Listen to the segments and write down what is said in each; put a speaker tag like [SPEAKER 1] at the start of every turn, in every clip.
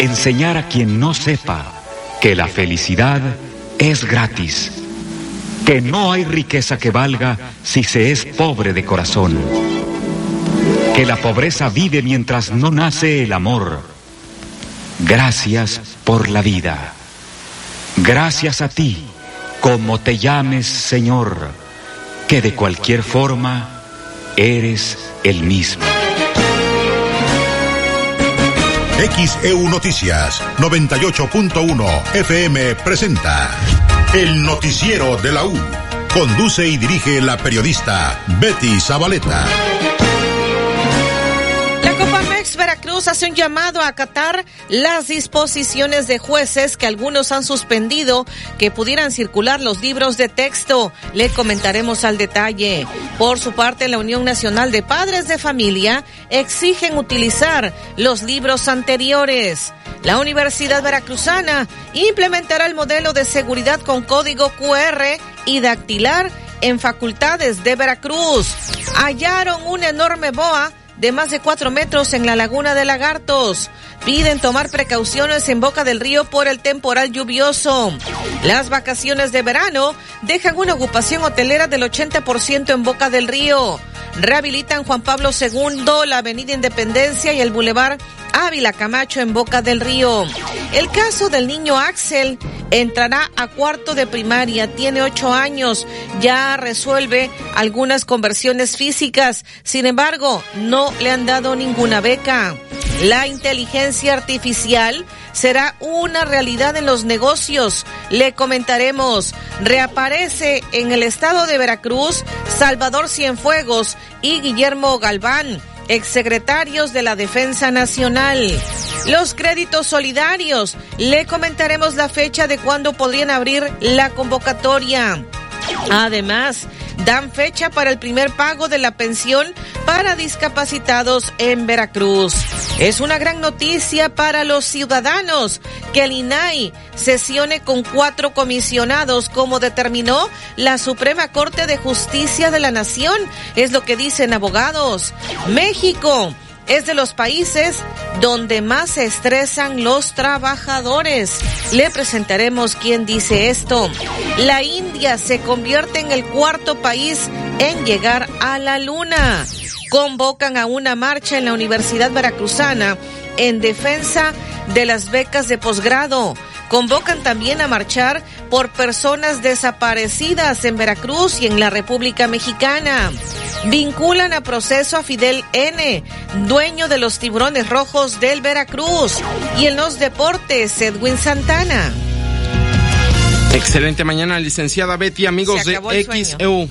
[SPEAKER 1] enseñar a quien no sepa que la felicidad es gratis, que no hay riqueza que valga si se es pobre de corazón, que la pobreza vive mientras no nace el amor. Gracias por la vida. Gracias a ti, como te llames Señor, que de cualquier forma eres el mismo.
[SPEAKER 2] XEU Noticias 98.1 FM presenta El Noticiero de la U. Conduce y dirige la periodista Betty Zabaleta.
[SPEAKER 3] Veracruz hace un llamado a acatar las disposiciones de jueces que algunos han suspendido que pudieran circular los libros de texto. Le comentaremos al detalle. Por su parte, la Unión Nacional de Padres de Familia exigen utilizar los libros anteriores. La Universidad Veracruzana implementará el modelo de seguridad con código QR y dactilar en facultades de Veracruz. Hallaron una enorme boa de más de cuatro metros en la laguna de Lagartos. Piden tomar precauciones en Boca del Río por el temporal lluvioso. Las vacaciones de verano dejan una ocupación hotelera del 80% en Boca del Río. Rehabilitan Juan Pablo II, la Avenida Independencia y el Boulevard Ávila Camacho en Boca del Río. El caso del niño Axel entrará a cuarto de primaria, tiene ocho años, ya resuelve algunas conversiones físicas, sin embargo, no le han dado ninguna beca. La inteligencia artificial será una realidad en los negocios. Le comentaremos, reaparece en el estado de Veracruz Salvador Cienfuegos y Guillermo Galván exsecretarios de la Defensa Nacional. Los créditos solidarios. Le comentaremos la fecha de cuándo podrían abrir la convocatoria. Además, dan fecha para el primer pago de la pensión para discapacitados en Veracruz. Es una gran noticia para los ciudadanos que el INAI sesione con cuatro comisionados como determinó la Suprema Corte de Justicia de la Nación. Es lo que dicen abogados. México es de los países donde más se estresan los trabajadores. Le presentaremos quién dice esto. La India se convierte en el cuarto país en llegar a la luna. Convocan a una marcha en la Universidad Veracruzana en defensa de las becas de posgrado. Convocan también a marchar por personas desaparecidas en Veracruz y en la República Mexicana. Vinculan a proceso a Fidel N., dueño de los tiburones rojos del Veracruz. Y en los deportes, Edwin Santana.
[SPEAKER 4] Excelente mañana, licenciada Betty, amigos de XEU.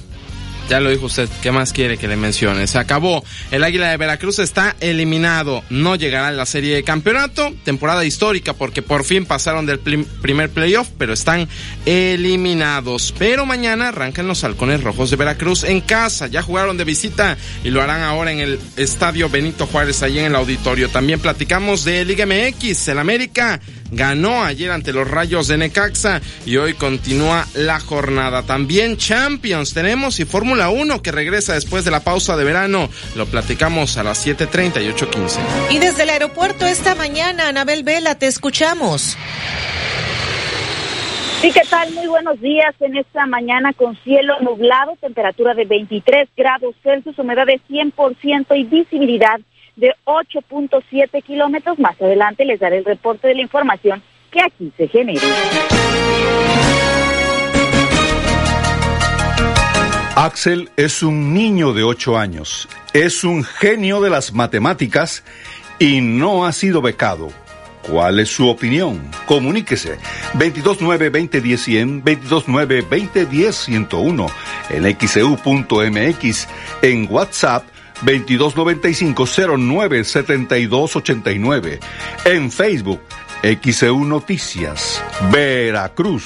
[SPEAKER 4] Ya lo dijo usted, ¿qué más quiere que le mencione? Se acabó. El Águila de Veracruz está eliminado. No llegará a la serie de campeonato. Temporada histórica porque por fin pasaron del primer playoff, pero están eliminados. Pero mañana arrancan los halcones rojos de Veracruz en casa. Ya jugaron de visita y lo harán ahora en el Estadio Benito Juárez, ahí en el auditorio. También platicamos de Liga MX. El América ganó ayer ante los Rayos de Necaxa y hoy continúa la jornada. También Champions tenemos y Fórmula 1 que regresa después de la pausa de verano. Lo platicamos a las 7.30 y 8.15.
[SPEAKER 3] Y desde el aeropuerto esta mañana, Anabel Vela, te escuchamos.
[SPEAKER 5] Sí, ¿qué tal? Muy buenos días en esta mañana con cielo nublado, temperatura de 23 grados Celsius, humedad de 100% y visibilidad de 8.7 kilómetros. Más adelante les daré el reporte de la información que aquí se genera.
[SPEAKER 6] Axel es un niño de 8 años, es un genio de las matemáticas y no ha sido becado. ¿Cuál es su opinión? Comuníquese 229-2010-100, 229-2010-101, en xeu.mx, e en WhatsApp 2295-097289. En Facebook, XEU Noticias, Veracruz.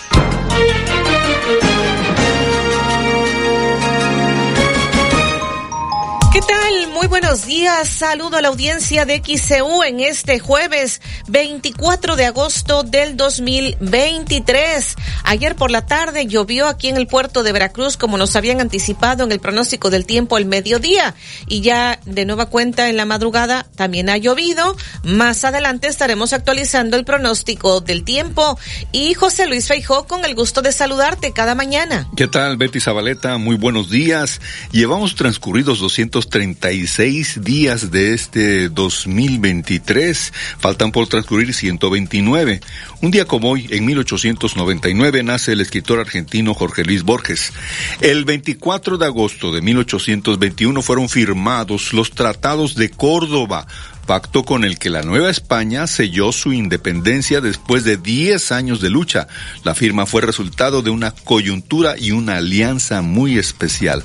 [SPEAKER 3] Muy buenos días, saludo a la audiencia de XCU en este jueves 24 de agosto del 2023. Ayer por la tarde llovió aquí en el puerto de Veracruz como nos habían anticipado en el pronóstico del tiempo al mediodía y ya de nueva cuenta en la madrugada también ha llovido. Más adelante estaremos actualizando el pronóstico del tiempo y José Luis Feijó con el gusto de saludarte cada mañana.
[SPEAKER 6] ¿Qué tal Betty Zabaleta? Muy buenos días. Llevamos transcurridos 236 seis días de este 2023. Faltan por transcurrir 129. Un día como hoy, en 1899, nace el escritor argentino Jorge Luis Borges. El 24 de agosto de 1821 fueron firmados los tratados de Córdoba, pacto con el que la Nueva España selló su independencia después de 10 años de lucha. La firma fue resultado de una coyuntura y una alianza muy especial.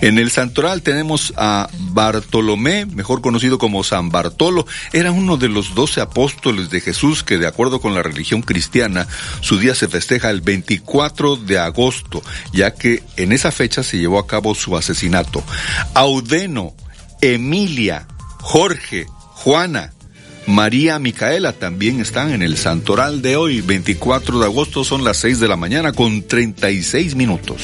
[SPEAKER 6] En el santoral tenemos a Bartolomé, mejor conocido como San Bartolo. Era uno de los doce apóstoles de Jesús que, de acuerdo con la religión cristiana, su día se festeja el 24 de agosto, ya que en esa fecha se llevó a cabo su asesinato. Audeno, Emilia, Jorge, Juana, María Micaela también están en el santoral de hoy, 24 de agosto, son las 6 de la mañana con 36 minutos.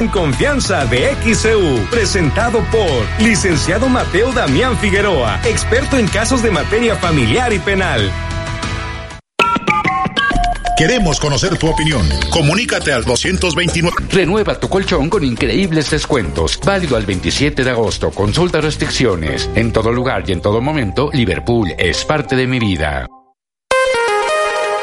[SPEAKER 7] En confianza de XCU, presentado por licenciado Mateo Damián Figueroa, experto en casos de materia familiar y penal.
[SPEAKER 2] Queremos conocer tu opinión. Comunícate al 229.
[SPEAKER 8] Renueva tu colchón con increíbles descuentos. Válido al 27 de agosto. Consulta restricciones. En todo lugar y en todo momento, Liverpool es parte de mi vida.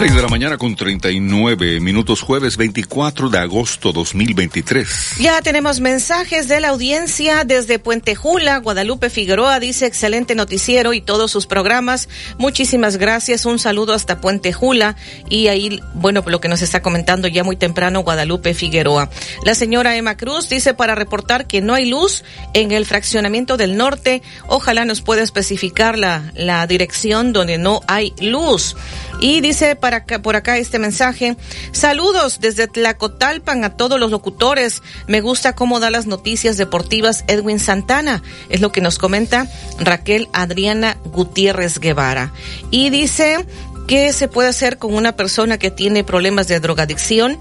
[SPEAKER 6] 6 de la mañana con 39 minutos, jueves 24 de agosto 2023.
[SPEAKER 3] Ya tenemos mensajes de la audiencia desde Puente Jula. Guadalupe Figueroa dice excelente noticiero y todos sus programas. Muchísimas gracias. Un saludo hasta Puente Jula. Y ahí, bueno, lo que nos está comentando ya muy temprano Guadalupe Figueroa. La señora Emma Cruz dice para reportar que no hay luz en el fraccionamiento del norte. Ojalá nos pueda especificar la, la dirección donde no hay luz. Y dice para por acá este mensaje. Saludos desde Tlacotalpan a todos los locutores. Me gusta cómo da las noticias deportivas Edwin Santana. Es lo que nos comenta Raquel Adriana Gutiérrez Guevara. Y dice ¿qué se puede hacer con una persona que tiene problemas de drogadicción.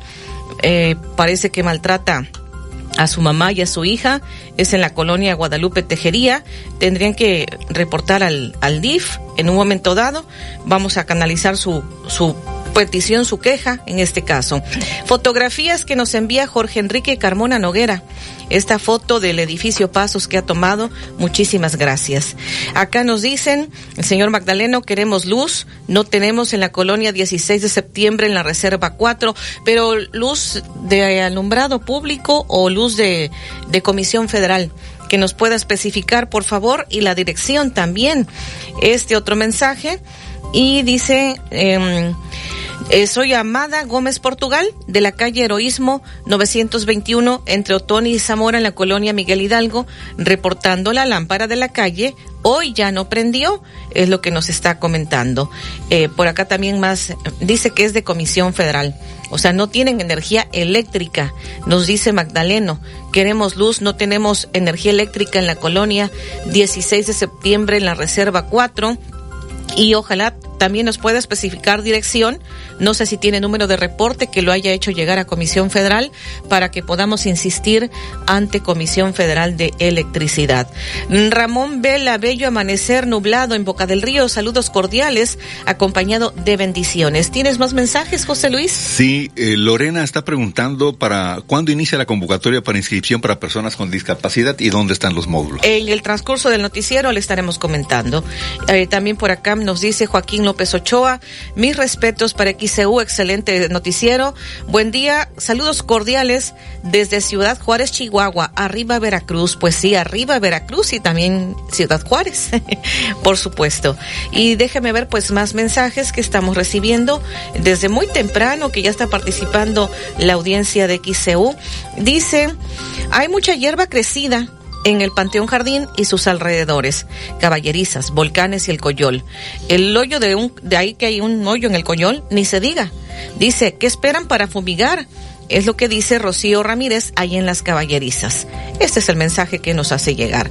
[SPEAKER 3] Eh, parece que maltrata a su mamá y a su hija, es en la colonia Guadalupe Tejería, tendrían que reportar al, al DIF en un momento dado, vamos a canalizar su, su petición, su queja en este caso. Fotografías que nos envía Jorge Enrique Carmona Noguera. Esta foto del edificio Pasos que ha tomado, muchísimas gracias. Acá nos dicen, el señor Magdaleno, queremos luz, no tenemos en la colonia 16 de septiembre en la Reserva 4, pero luz de alumbrado público o luz de, de Comisión Federal que nos pueda especificar, por favor, y la dirección también. Este otro mensaje y dice, eh, eh, soy Amada Gómez Portugal, de la calle Heroísmo 921, entre Otoni y Zamora, en la colonia Miguel Hidalgo, reportando la lámpara de la calle. Hoy ya no prendió, es lo que nos está comentando. Eh, por acá también más, dice que es de Comisión Federal. O sea, no tienen energía eléctrica, nos dice Magdaleno. Queremos luz, no tenemos energía eléctrica en la colonia 16 de septiembre en la Reserva 4 y ojalá También nos puede especificar dirección. No sé si tiene número de reporte que lo haya hecho llegar a Comisión Federal para que podamos insistir ante Comisión Federal de Electricidad. Ramón Vela, bello amanecer nublado en Boca del Río. Saludos cordiales, acompañado de bendiciones. ¿Tienes más mensajes, José Luis?
[SPEAKER 6] Sí, eh, Lorena está preguntando para cuándo inicia la convocatoria para inscripción para personas con discapacidad y dónde están los módulos.
[SPEAKER 3] En el transcurso del noticiero le estaremos comentando. Eh, también por acá nos dice Joaquín López Ochoa, mis respetos para XCU, excelente noticiero. Buen día, saludos cordiales desde Ciudad Juárez, Chihuahua, arriba Veracruz. Pues sí, arriba Veracruz y también Ciudad Juárez, por supuesto. Y déjeme ver pues más mensajes que estamos recibiendo desde muy temprano, que ya está participando la audiencia de XCU. Dice, hay mucha hierba crecida en el Panteón Jardín y sus alrededores, caballerizas, volcanes y el Coyol. El hoyo de un, de ahí que hay un hoyo en el Coyol, ni se diga. Dice, ¿qué esperan para fumigar? Es lo que dice Rocío Ramírez ahí en las caballerizas. Este es el mensaje que nos hace llegar.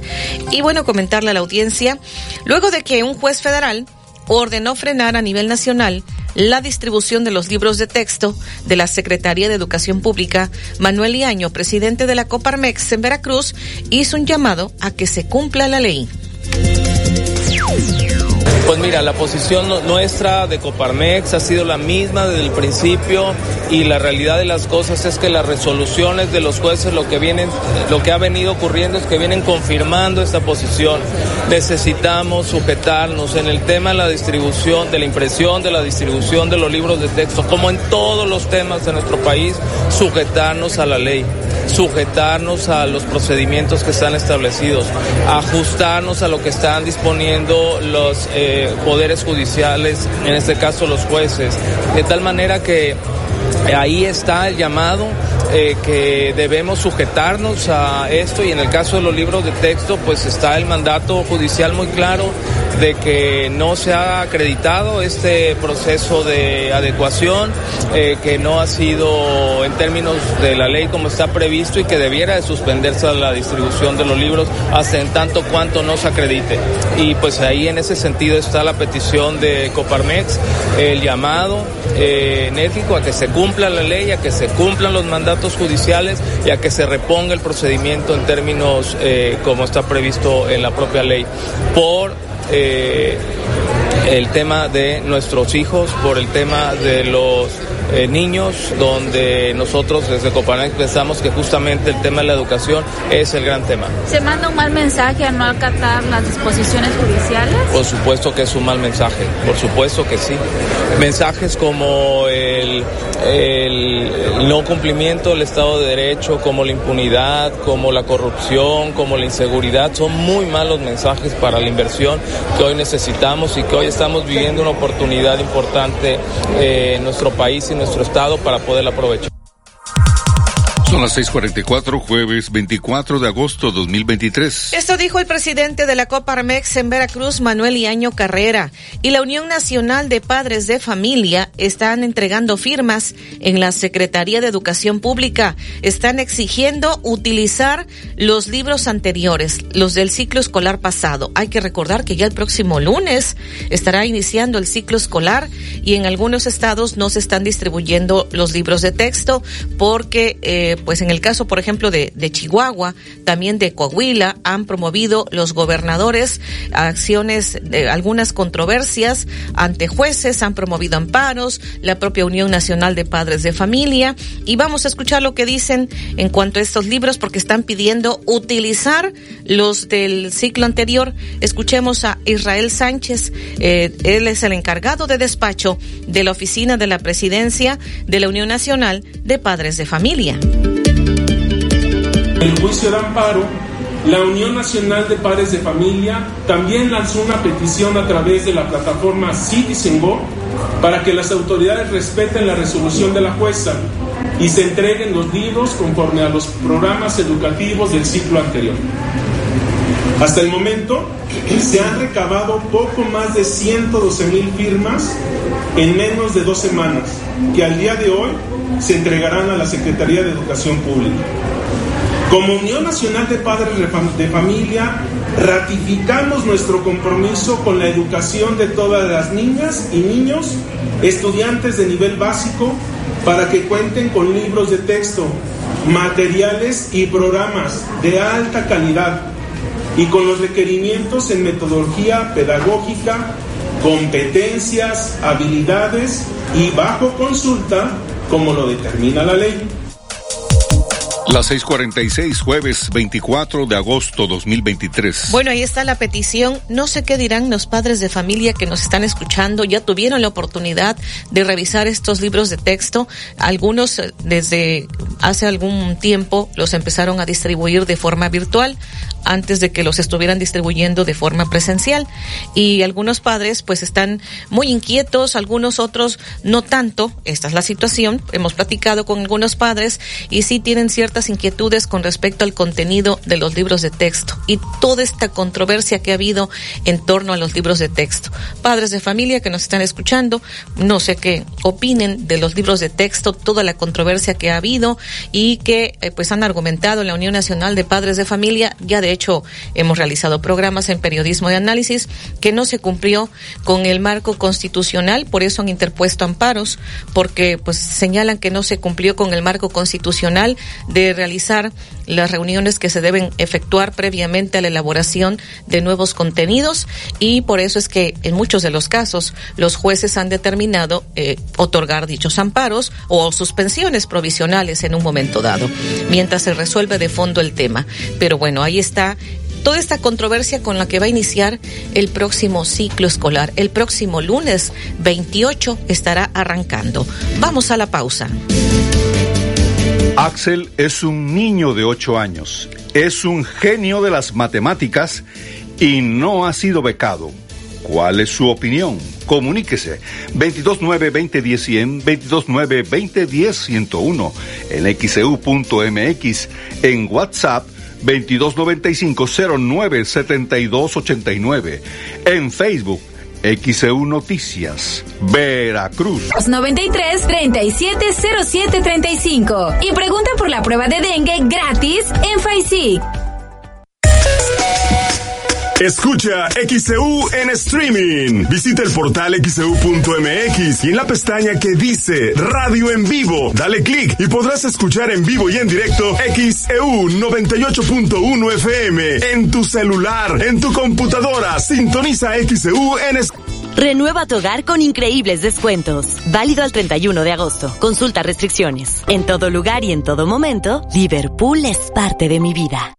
[SPEAKER 3] Y bueno, comentarle a la audiencia, luego de que un juez federal ordenó frenar a nivel nacional la distribución de los libros de texto de la Secretaría de Educación Pública, Manuel Iaño, presidente de la Coparmex en Veracruz, hizo un llamado a que se cumpla la ley.
[SPEAKER 9] Pues mira, la posición nuestra de Coparmex ha sido la misma desde el principio y la realidad de las cosas es que las resoluciones de los jueces lo que vienen, lo que ha venido ocurriendo es que vienen confirmando esta posición. Necesitamos sujetarnos en el tema de la distribución, de la impresión, de la distribución de los libros de texto, como en todos los temas de nuestro país, sujetarnos a la ley sujetarnos a los procedimientos que están establecidos, ajustarnos a lo que están disponiendo los eh, poderes judiciales, en este caso los jueces, de tal manera que ahí está el llamado eh, que debemos sujetarnos a esto y en el caso de los libros de texto pues está el mandato judicial muy claro de que no se ha acreditado este proceso de adecuación, eh, que no ha sido en términos de la ley como está previsto y que debiera de suspenderse la distribución de los libros hasta en tanto cuanto no se acredite. Y pues ahí en ese sentido está la petición de Coparmex, el llamado eh, enérgico a que se cumpla la ley, a que se cumplan los mandatos judiciales y a que se reponga el procedimiento en términos eh, como está previsto en la propia ley. Por eh, el tema de nuestros hijos, por el tema de los eh, niños, donde nosotros desde Coparmex pensamos que justamente el tema de la educación es el gran tema.
[SPEAKER 10] ¿Se manda un mal mensaje a no acatar las disposiciones judiciales?
[SPEAKER 9] Por supuesto que es un mal mensaje, por supuesto que sí. Mensajes como el, el no cumplimiento del Estado de Derecho, como la impunidad, como la corrupción, como la inseguridad, son muy malos mensajes para la inversión que hoy necesitamos y que hoy estamos viviendo una oportunidad importante eh, en nuestro país y nuestro estado para poder aprovechar.
[SPEAKER 6] Son las 6:44, jueves 24 de agosto 2023.
[SPEAKER 3] Esto dijo el presidente de la Coparmex en Veracruz, Manuel Iaño Carrera. Y la Unión Nacional de Padres de Familia están entregando firmas en la Secretaría de Educación Pública. Están exigiendo utilizar los libros anteriores, los del ciclo escolar pasado. Hay que recordar que ya el próximo lunes estará iniciando el ciclo escolar y en algunos estados no se están distribuyendo los libros de texto porque eh, pues en el caso, por ejemplo, de, Chihuahua, también de Coahuila, han promovido los gobernadores acciones, de algunas controversias ante jueces, han promovido amparos, la propia Unión Nacional de Padres de Familia, y vamos a escuchar lo que dicen en cuanto a estos libros, porque están pidiendo utilizar los del ciclo anterior. Escuchemos a Israel Sánchez, eh, él es el encargado de despacho de la oficina de la presidencia de la Unión Nacional de Padres de Familia
[SPEAKER 11] el juicio de amparo, la Unión Nacional de Padres de Familia también lanzó una petición a través de la plataforma CitizenGo para que las autoridades respeten la resolución de la jueza y se entreguen los libros conforme a los programas educativos del ciclo anterior. Hasta el momento se han recabado poco más de 112 mil firmas en menos de dos semanas, que al día de hoy se entregarán a la Secretaría de Educación Pública. Como Unión Nacional de Padres de Familia, Ratificamos nuestro compromiso con la educación de todas las niñas y niños, estudiantes de nivel básico, para que cuenten con libros de texto, materiales y programas de alta calidad y con los requerimientos en metodología pedagógica, competencias, habilidades y bajo consulta como lo determina la ley.
[SPEAKER 6] Las 6:46, jueves 24 de agosto 2023.
[SPEAKER 3] Bueno, ahí está la petición. No sé qué dirán los padres de familia que nos están escuchando. Ya tuvieron la oportunidad de revisar estos libros de texto. Algunos eh, desde hace algún tiempo los empezaron a distribuir de forma virtual antes de que los estuvieran distribuyendo de forma presencial. Y algunos padres pues están muy inquietos, algunos otros no tanto. Esta es la situación. Hemos platicado con algunos padres y sí tienen ciertas inquietudes con respecto al contenido de los libros de texto y toda esta controversia que ha habido en torno a los libros de texto. Padres de familia que nos están escuchando, no sé qué opinen de los libros de texto, toda la controversia que ha habido y que eh, pues han argumentado en la Unión Nacional de Padres de Familia ya de de hecho, hemos realizado programas en periodismo de análisis que no se cumplió con el marco constitucional, por eso han interpuesto amparos, porque pues señalan que no se cumplió con el marco constitucional de realizar las reuniones que se deben efectuar previamente a la elaboración de nuevos contenidos y por eso es que en muchos de los casos los jueces han determinado eh, otorgar dichos amparos o suspensiones provisionales en un momento dado, mientras se resuelve de fondo el tema. Pero bueno, ahí está toda esta controversia con la que va a iniciar el próximo ciclo escolar. El próximo lunes 28 estará arrancando. Vamos a la pausa.
[SPEAKER 6] Axel es un niño de 8 años. Es un genio de las matemáticas y no ha sido becado. ¿Cuál es su opinión? Comuníquese 229-2010-100, 229-2010-101, en xeu.mx, e en WhatsApp 2295-097289. En Facebook, XEU Noticias, Veracruz.
[SPEAKER 12] 93 370735 y pregunta por la prueba de dengue gratis en FAISIC.
[SPEAKER 7] Escucha XCU en streaming. Visita el portal xcu.mx y en la pestaña que dice Radio en vivo, dale clic y podrás escuchar en vivo y en directo XEU 98.1 FM en tu celular, en tu computadora. Sintoniza XEU en
[SPEAKER 13] Renueva tu hogar con increíbles descuentos. Válido al 31 de agosto. Consulta restricciones. En todo lugar y en todo momento, Liverpool es parte de mi vida.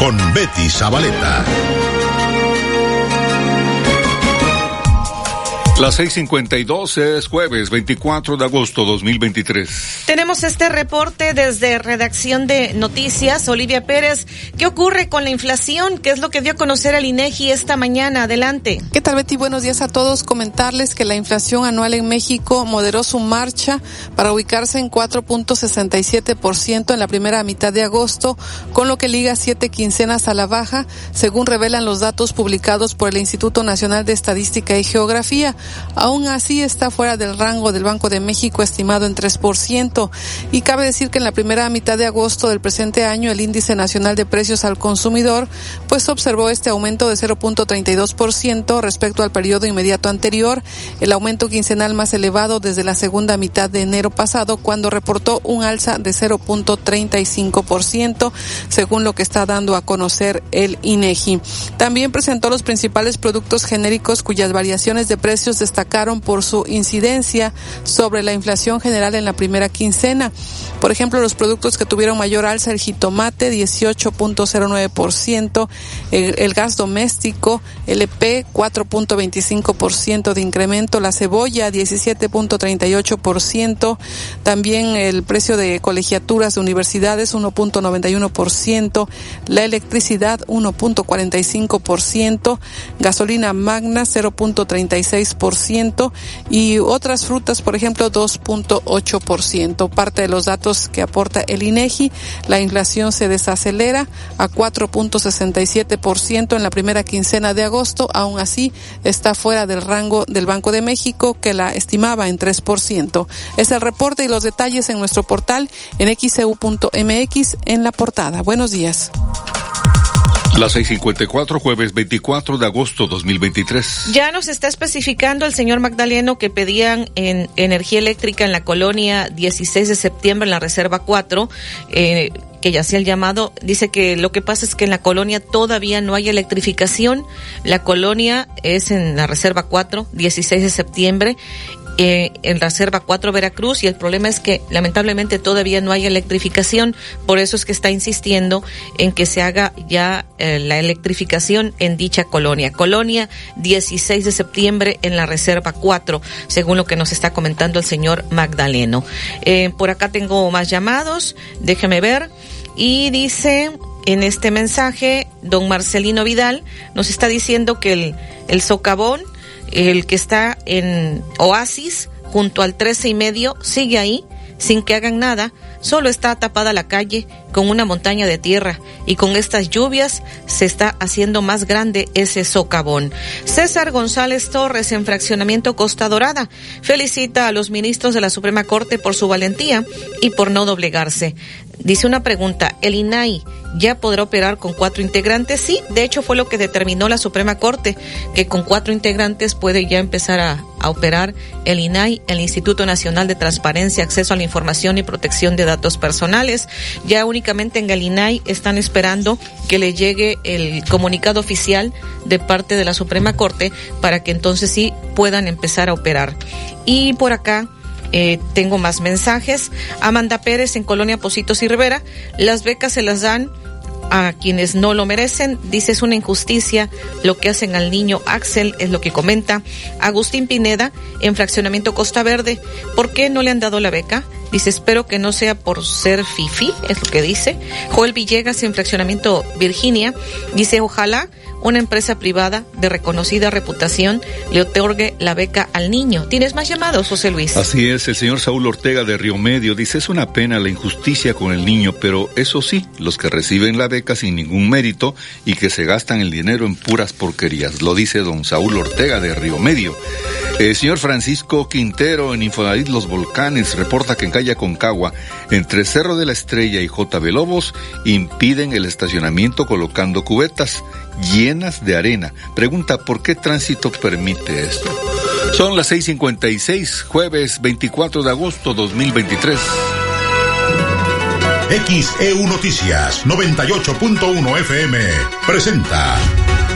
[SPEAKER 2] con Betty Zabaleta.
[SPEAKER 6] Las 6:52 es jueves 24 de agosto 2023.
[SPEAKER 3] Tenemos este reporte desde redacción de noticias. Olivia Pérez, ¿qué ocurre con la inflación? ¿Qué es lo que dio a conocer el INEGI esta mañana? Adelante.
[SPEAKER 14] ¿Qué tal Betty? Buenos días a todos. Comentarles que la inflación anual en México moderó su marcha para ubicarse en 4.67% en la primera mitad de agosto, con lo que liga siete quincenas a la baja, según revelan los datos publicados por el Instituto Nacional de Estadística y Geografía. Aún así está fuera del rango del Banco de México estimado en 3%. Y cabe decir que en la primera mitad de agosto del presente año el índice nacional de precios al consumidor pues observó este aumento de 0.32% respecto al periodo inmediato anterior, el aumento quincenal más elevado desde la segunda mitad de enero pasado cuando reportó un alza de 0.35% según lo que está dando a conocer el INEGI. También presentó los principales productos genéricos cuyas variaciones de precios destacaron por su incidencia sobre la inflación general en la primera quincena. Por ejemplo, los productos que tuvieron mayor alza, el jitomate 18.09%, el, el gas doméstico LP 4.25% de incremento, la cebolla 17.38%, también el precio de colegiaturas de universidades 1.91%, la electricidad 1.45%, gasolina magna 0.36% y otras frutas, por ejemplo, 2.8%. Parte de los datos que aporta el INEGI, la inflación se desacelera a 4.67% en la primera quincena de agosto, aún así está fuera del rango del Banco de México que la estimaba en 3%. Es el reporte y los detalles en nuestro portal en xeu.mx en la portada. Buenos días.
[SPEAKER 2] Las 6:54, jueves 24 de agosto 2023.
[SPEAKER 3] Ya nos está especificando el señor Magdaleno que pedían en energía eléctrica en la colonia 16 de septiembre en la Reserva 4. Eh, que ya hacía el llamado, dice que lo que pasa es que en la colonia todavía no hay electrificación. La colonia es en la Reserva 4, 16 de septiembre, eh, en Reserva 4 Veracruz y el problema es que lamentablemente todavía no hay electrificación, por eso es que está insistiendo en que se haga ya eh, la electrificación en dicha colonia. Colonia 16 de septiembre en la Reserva 4, según lo que nos está comentando el señor Magdaleno. Eh, por acá tengo más llamados, déjeme ver. Y dice en este mensaje, don Marcelino Vidal nos está diciendo que el, el socavón el que está en Oasis, junto al trece y medio, sigue ahí, sin que hagan nada, solo está tapada la calle con una montaña de tierra y con estas lluvias se está haciendo más grande ese socavón. César González Torres en fraccionamiento Costa Dorada felicita a los ministros de la Suprema Corte por su valentía y por no doblegarse. Dice una pregunta, ¿el INAI ya podrá operar con cuatro integrantes? Sí, de hecho fue lo que determinó la Suprema Corte, que con cuatro integrantes puede ya empezar a, operar el INAI, el Instituto Nacional de Transparencia, Acceso a la Información y Protección de Datos Personales. Ya únicamente en el INAI están esperando que le llegue el comunicado oficial de parte de la Suprema Corte para que entonces sí puedan empezar a operar. Y por acá eh, tengo más mensajes. Amanda Pérez en Colonia Positos y Rivera. Las becas se las dan a quienes no lo merecen. Dice es una injusticia lo que hacen al niño Axel, es lo que comenta. Agustín Pineda en Fraccionamiento Costa Verde. ¿Por qué no le han dado la beca? Dice, espero que no sea por ser fifi, es lo que dice. Joel Villegas en Fraccionamiento Virginia. Dice, ojalá una empresa privada de reconocida reputación le otorgue la beca al niño. ¿Tienes más llamados, José Luis?
[SPEAKER 6] Así es, el señor Saúl Ortega de Río Medio dice, es una pena la injusticia con el niño, pero eso sí, los que reciben la beca sin ningún mérito y que se gastan el dinero en puras porquerías, lo dice don Saúl Ortega de Río Medio. El señor Francisco Quintero en Infonavit Los Volcanes reporta que en Calle Concagua, entre Cerro de la Estrella y JB Lobos, impiden el estacionamiento colocando cubetas llenas de arena. Pregunta, ¿por qué tránsito permite esto? Son las 6:56, jueves 24 de agosto 2023.
[SPEAKER 2] XEU Noticias 98.1 FM presenta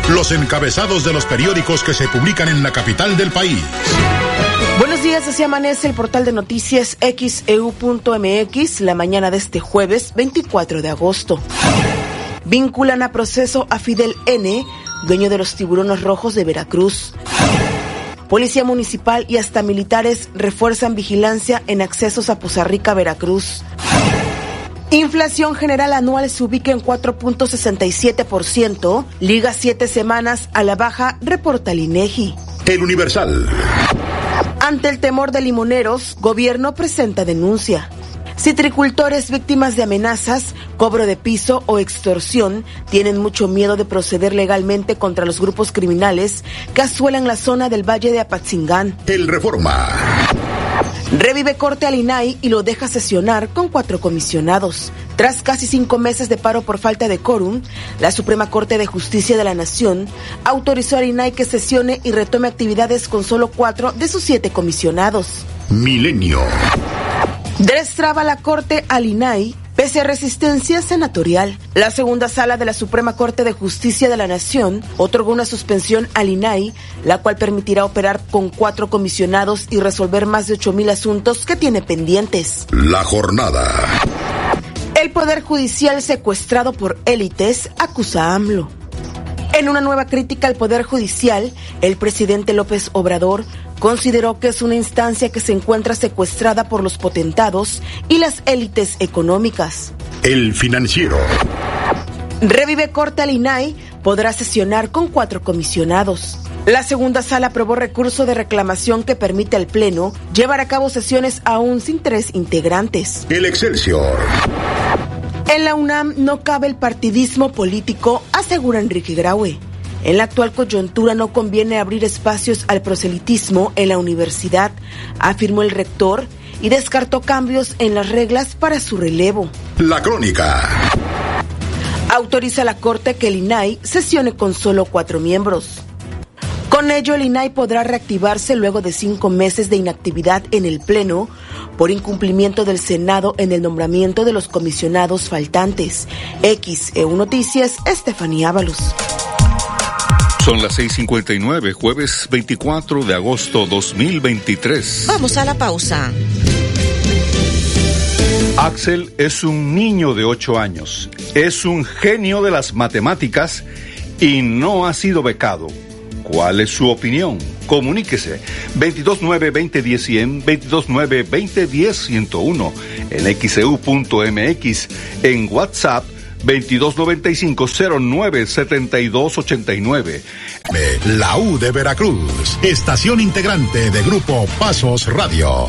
[SPEAKER 2] los encabezados de los periódicos que se publican en la capital del país.
[SPEAKER 15] Buenos días, así amanece el portal de noticias xeu.mx la mañana de este jueves 24 de agosto. Vinculan a proceso a Fidel N., dueño de los tiburones rojos de Veracruz. Policía Municipal y hasta militares refuerzan vigilancia en accesos a Poza Rica, Veracruz. Inflación general anual se ubica en 4.67%, liga siete semanas a la baja, reporta el INEGI.
[SPEAKER 2] El Universal.
[SPEAKER 15] Ante el temor de limoneros, gobierno presenta denuncia. Citricultores víctimas de amenazas, cobro de piso o extorsión tienen mucho miedo de proceder legalmente contra los grupos criminales que asuelan la zona del Valle de Apatzingán.
[SPEAKER 2] El Reforma.
[SPEAKER 15] Revive corte al INAI y lo deja sesionar con cuatro comisionados. Tras casi cinco meses de paro por falta de quórum, la Suprema Corte de Justicia de la Nación autorizó al INAI que sesione y retome actividades con solo cuatro de sus siete comisionados.
[SPEAKER 2] Milenio.
[SPEAKER 15] Destraba la Corte al INAI pese a resistencia senatorial. La segunda sala de la Suprema Corte de Justicia de la Nación otorgó una suspensión al INAI, la cual permitirá operar con cuatro comisionados y resolver más de ocho mil asuntos que tiene pendientes.
[SPEAKER 2] La jornada.
[SPEAKER 15] El Poder Judicial secuestrado por élites acusa a AMLO. En una nueva crítica al Poder Judicial, el presidente López Obrador consideró que es una instancia que se encuentra secuestrada por los potentados y las élites económicas.
[SPEAKER 2] El financiero.
[SPEAKER 15] Revive corte al INAI, podrá sesionar con cuatro comisionados. La segunda sala aprobó recurso de reclamación que permite al Pleno llevar a cabo sesiones aún sin tres integrantes.
[SPEAKER 2] El Excelsior.
[SPEAKER 15] En la UNAM no cabe el partidismo político, asegura Enrique Graue. En la actual coyuntura no conviene abrir espacios al proselitismo en la universidad, afirmó el rector y descartó cambios en las reglas para su relevo.
[SPEAKER 2] La crónica.
[SPEAKER 15] Autoriza la Corte que el INAI sesione con solo cuatro miembros. Con ello, el INAI podrá reactivarse luego de cinco meses de inactividad en el Pleno por incumplimiento del Senado en el nombramiento de los comisionados faltantes. XEU Noticias, Estefanía Ábalos.
[SPEAKER 16] Son las 6:59, jueves 24 de agosto 2023.
[SPEAKER 3] Vamos a la pausa.
[SPEAKER 16] Axel es un niño de 8 años. Es un genio de las matemáticas y no ha sido becado ¿Cuál es su opinión? Comuníquese 229-2010-100, 229-2010-101, en xeu.mx, e en WhatsApp 2295-097289.
[SPEAKER 2] La U de Veracruz, estación integrante de Grupo Pasos Radio.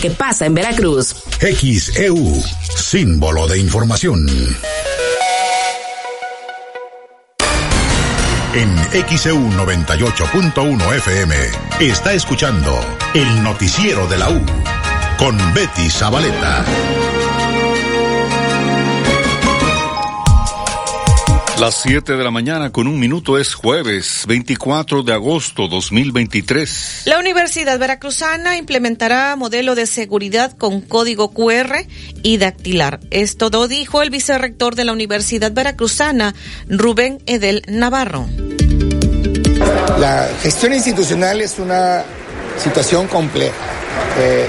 [SPEAKER 17] que pasa en Veracruz.
[SPEAKER 2] XEU, símbolo de información. En XEU 98.1 FM está escuchando el noticiero de la U con Betty Zabaleta.
[SPEAKER 16] Las 7 de la mañana con un minuto es jueves 24 de agosto 2023.
[SPEAKER 3] La Universidad Veracruzana implementará modelo de seguridad con código QR y dactilar. Esto lo dijo el vicerrector de la Universidad Veracruzana, Rubén Edel Navarro.
[SPEAKER 18] La gestión institucional es una situación compleja. Eh,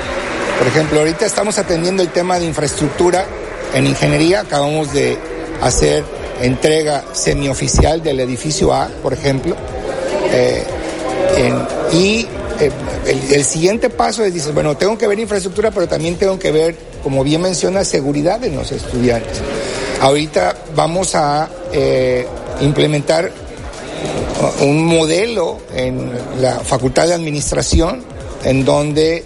[SPEAKER 18] por ejemplo, ahorita estamos atendiendo el tema de infraestructura en ingeniería. Acabamos de hacer entrega semioficial del edificio A, por ejemplo. Eh, y eh, el, siguiente paso es, dices, bueno, tengo que ver infraestructura, pero también tengo que ver, como bien menciona, seguridad de los estudiantes. Ahorita vamos a eh, implementar un modelo en la Facultad de Administración, en donde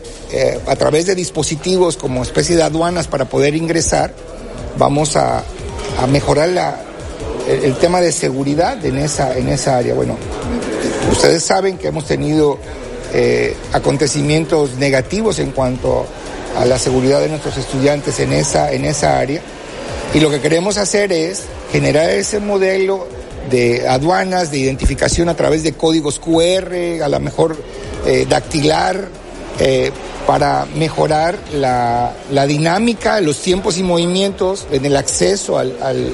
[SPEAKER 18] a través de dispositivos como especie de aduanas para poder ingresar, vamos a mejorar la, el, tema de seguridad en esa, en esa área. Bueno, ustedes saben que hemos tenido eh, acontecimientos negativos en cuanto a la seguridad de nuestros estudiantes en esa, en esa área. Y lo que queremos hacer es generar ese modelo de aduanas, de identificación a través de códigos QR, a lo mejor eh, dactilar, eh, para mejorar la, la, dinámica, los tiempos y movimientos en el acceso al,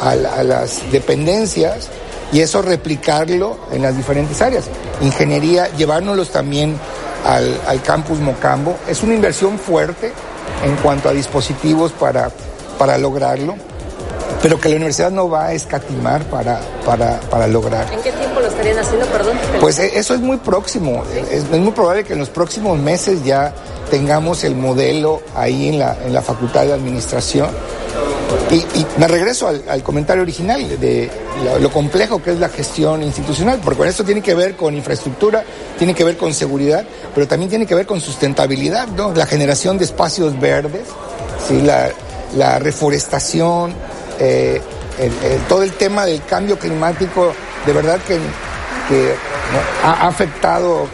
[SPEAKER 18] a, las dependencias y eso replicarlo en las diferentes áreas. Ingeniería, llevárnoslos también al, campus Mocambo. Es una inversión fuerte en cuanto a dispositivos para, para lograrlo, pero que la universidad no va a escatimar para, para, para lograr.
[SPEAKER 19] ¿En qué tiempo lo estarían haciendo, perdón?
[SPEAKER 18] Pues eh, eso es muy próximo. Es, es, muy probable que en los próximos meses ya tengamos el modelo ahí en la, en la Facultad de Administración Y, me regreso al, comentario original de lo, complejo que es la gestión institucional, porque esto tiene que ver con infraestructura, tiene que ver con seguridad, pero también tiene que ver con sustentabilidad, ¿no? La generación de espacios verdes, ¿sí? la, reforestación, eh, todo el tema del cambio climático, de verdad que, ha afectado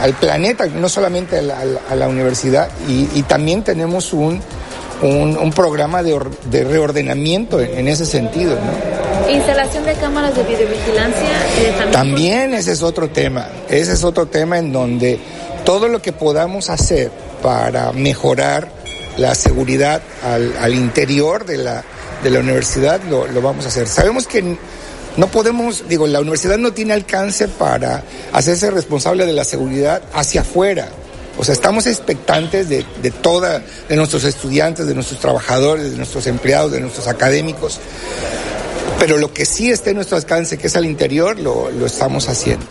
[SPEAKER 18] al planeta, no solamente a la, universidad, y también tenemos un un, programa de, reordenamiento en, ese sentido. ¿no?
[SPEAKER 20] Instalación de cámaras de videovigilancia.
[SPEAKER 18] Eh, también, también ese es otro tema. Ese es otro tema en donde todo lo que podamos hacer para mejorar la seguridad al, interior de la, de la universidad lo, lo, vamos a hacer. Sabemos que no podemos, digo, la universidad no tiene alcance para hacerse responsable de la seguridad hacia afuera. O sea, estamos expectantes de, de toda, de nuestros estudiantes, de nuestros trabajadores, de nuestros empleados, de nuestros académicos. Pero lo que sí está en nuestro alcance, que es al interior, lo, lo estamos haciendo.